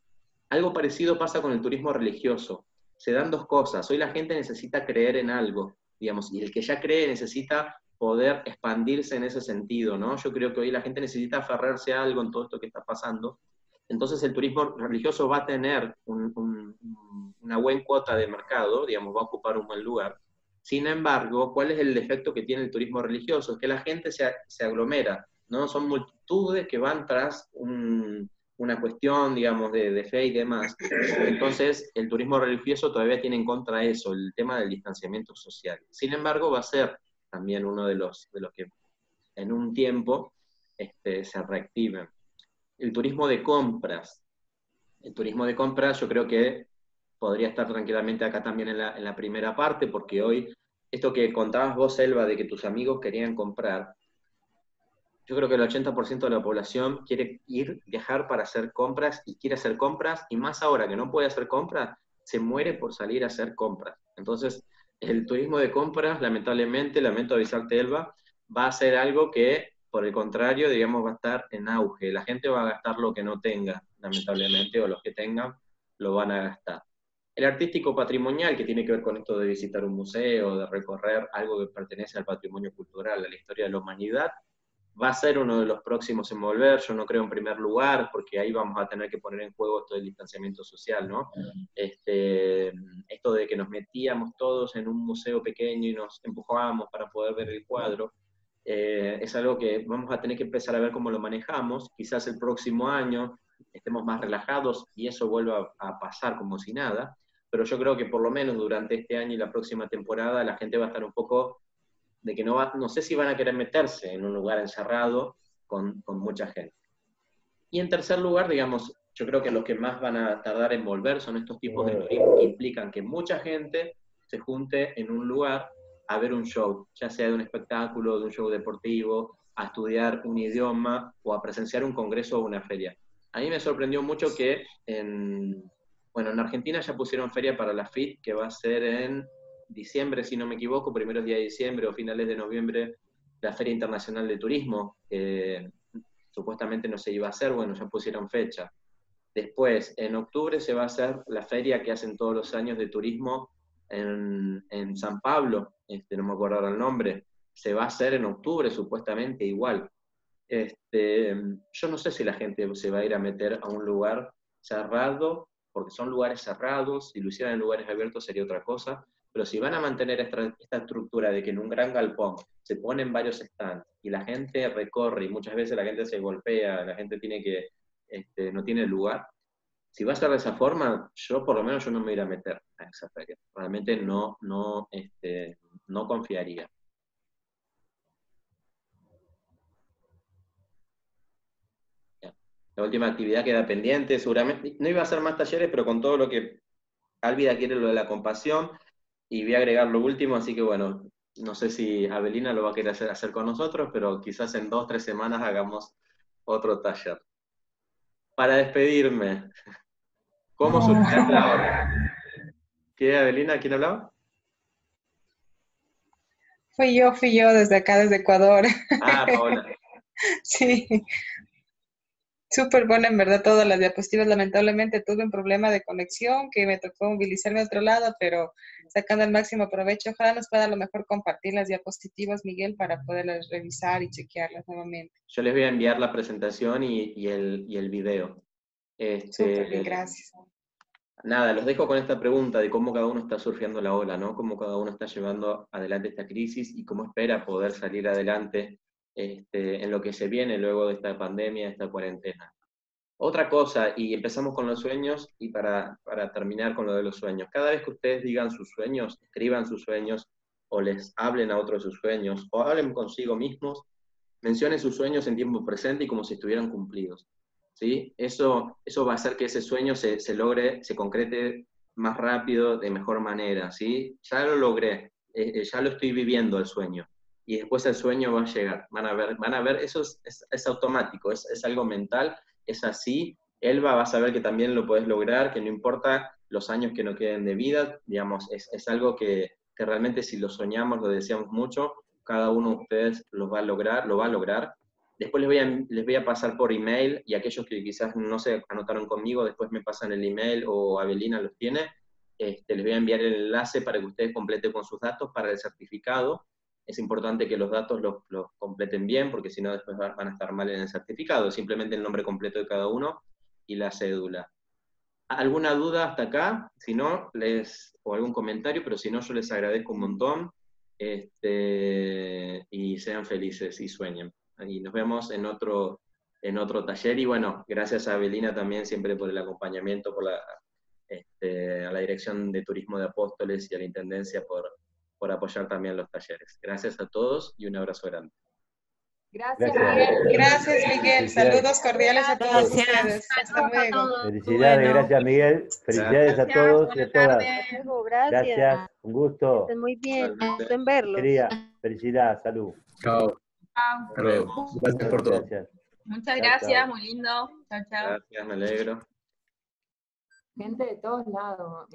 Algo parecido pasa con el turismo religioso. Se dan dos cosas. Hoy la gente necesita creer en algo, digamos, y el que ya cree necesita poder expandirse en ese sentido, ¿no? Yo creo que hoy la gente necesita aferrarse a algo en todo esto que está pasando. Entonces el turismo religioso va a tener una buena cuota de mercado, digamos, va a ocupar un buen lugar sin embargo, ¿cuál es el defecto que tiene el turismo religioso? Es que la gente se, aglomera, ¿no? Son multitudes que van tras una cuestión, digamos, de, fe y demás. Entonces, el turismo religioso todavía tiene en contra eso, el tema del distanciamiento social. Sin embargo, va a ser también uno de los, de los que en un tiempo este, se reactiven. El turismo de compras. El turismo de compras yo creo que podría estar tranquilamente acá también en la, primera parte, porque hoy, esto que contabas vos, Selva, de que tus amigos querían comprar, yo creo que el 80% de la población quiere ir, viajar para hacer compras y quiere hacer compras, y más ahora que no puede hacer compras, se muere por salir a hacer compras. Entonces, el turismo de compras, lamentablemente, lamento avisarte, Elba, va a ser algo que, por el contrario, digamos, va a estar en auge. La gente va a gastar lo que no tenga, lamentablemente, o los que tengan lo van a gastar. El artístico patrimonial, que tiene que ver con esto de visitar un museo, de recorrer algo que pertenece al patrimonio cultural, a la historia de la humanidad, va a ser uno de los próximos en volver, yo no creo en primer lugar, porque ahí vamos a tener que poner en juego esto del distanciamiento social, ¿no? Este, esto de que nos metíamos todos en un museo pequeño y nos empujábamos para poder ver el cuadro, eh, es algo que vamos a tener que empezar a ver cómo lo manejamos, quizás el próximo año estemos más relajados y eso vuelva a pasar como si nada, pero yo creo que por lo menos durante este año y la próxima temporada la gente va a estar un poco de que no va, no sé si van a querer meterse en un lugar encerrado con, con mucha gente. Y en tercer lugar, digamos, yo creo que los que más van a tardar en volver son estos tipos de turismo que implican que mucha gente se junte en un lugar a ver un show, ya sea de un espectáculo, de un show deportivo, a estudiar un idioma o a presenciar un congreso o una feria. A mí me sorprendió mucho que en, bueno, en Argentina ya pusieron feria para la FIT, que va a ser en diciembre, si no me equivoco, primeros días de diciembre o finales de noviembre, la Feria Internacional de Turismo, que supuestamente no se iba a hacer, bueno, ya pusieron fecha. Después, en octubre se va a hacer la feria que hacen todos los años de turismo en, en San Pablo, este, no me acuerdo el nombre, se va a hacer en octubre supuestamente igual. Este, yo no sé si la gente se va a ir a meter a un lugar cerrado porque son lugares cerrados, si lo hicieran en lugares abiertos sería otra cosa, pero si van a mantener esta, estructura de que en un gran galpón se ponen varios stands y la gente recorre y muchas veces la gente se golpea, la gente tiene que, este, no tiene lugar, si va a ser de esa forma, yo por lo menos yo no me iré a meter a esa feria. Realmente no, no, este, no confiaría. la última actividad queda pendiente, seguramente, no iba a hacer más talleres, pero con todo lo que Álvida quiere lo de la compasión, y voy a agregar lo último, así que bueno, no sé si Abelina lo va a querer hacer, hacer con nosotros, pero quizás en dos, tres semanas hagamos otro taller. Para despedirme, ¿cómo surgió ahora? ¿Qué, Abelina? ¿Quién hablaba? Fui yo, fui yo desde acá, desde Ecuador. Ah, Paola. [LAUGHS] sí, Súper buena, en verdad, todas las diapositivas. Lamentablemente tuve un problema de conexión que me tocó movilizarme a otro lado, pero sacando el máximo provecho. Ojalá nos pueda a lo mejor compartir las diapositivas, Miguel, para poderlas revisar y chequearlas nuevamente. Yo les voy a enviar la presentación y, el, y el video. Este, bien, gracias. nada, los dejo con esta pregunta de cómo cada uno está surfeando la ola, ¿no? Cómo cada uno está llevando adelante esta crisis y cómo espera poder salir adelante este, en lo que se viene luego de esta pandemia, esta cuarentena. Otra cosa, y empezamos con los sueños, y para, para terminar con lo de los sueños, cada vez que ustedes digan sus sueños, escriban sus sueños, o les hablen a otros sus sueños, o hablen consigo mismos, mencionen sus sueños en tiempo presente y como si estuvieran cumplidos. ¿sí? Eso, eso va a hacer que ese sueño se, se logre, se concrete más rápido, de mejor manera. ¿sí? Ya lo logré, eh, eh, ya lo estoy viviendo el sueño. Y después el sueño va a llegar. Van a ver, van a ver eso es, es, automático, es, es, algo mental, es así. Elba va a saber que también lo puedes lograr, que no importa los años que no queden de vida, digamos, es, algo que, que realmente si lo soñamos, lo deseamos mucho, cada uno de ustedes lo va a lograr, lo va a lograr. Después les voy, a, les voy a pasar por email y aquellos que quizás no se anotaron conmigo, después me pasan el email o Abelina los tiene. Este, les voy a enviar el enlace para que ustedes completen con sus datos para el certificado. Es importante que los datos los, completen bien porque si no después van a estar mal en el certificado. Simplemente el nombre completo de cada uno y la cédula. ¿Alguna duda hasta acá? Si no, les, o algún comentario, pero si no, yo les agradezco un montón. Este, y sean felices y sueñen y nos vemos en otro, en otro taller. Y bueno, gracias a Belina también siempre por el acompañamiento, por la, este, a la Dirección de Turismo de Apóstoles y a la Intendencia por, por apoyar también los talleres. Gracias a todos y un abrazo grande. Gracias, Miguel. Gracias, Miguel. Saludos cordiales a todos ustedes. Hasta luego. Felicidades, gracias, Miguel. Felicidades a todos y a todas. Gracias. Un gusto. muy bien. gusto en verlos. Quería. Felicidad, salud. Chao. Gracias por todo. Muchas gracias, muy lindo. Chao, chao. Gracias, me alegro. Gente de todos lados.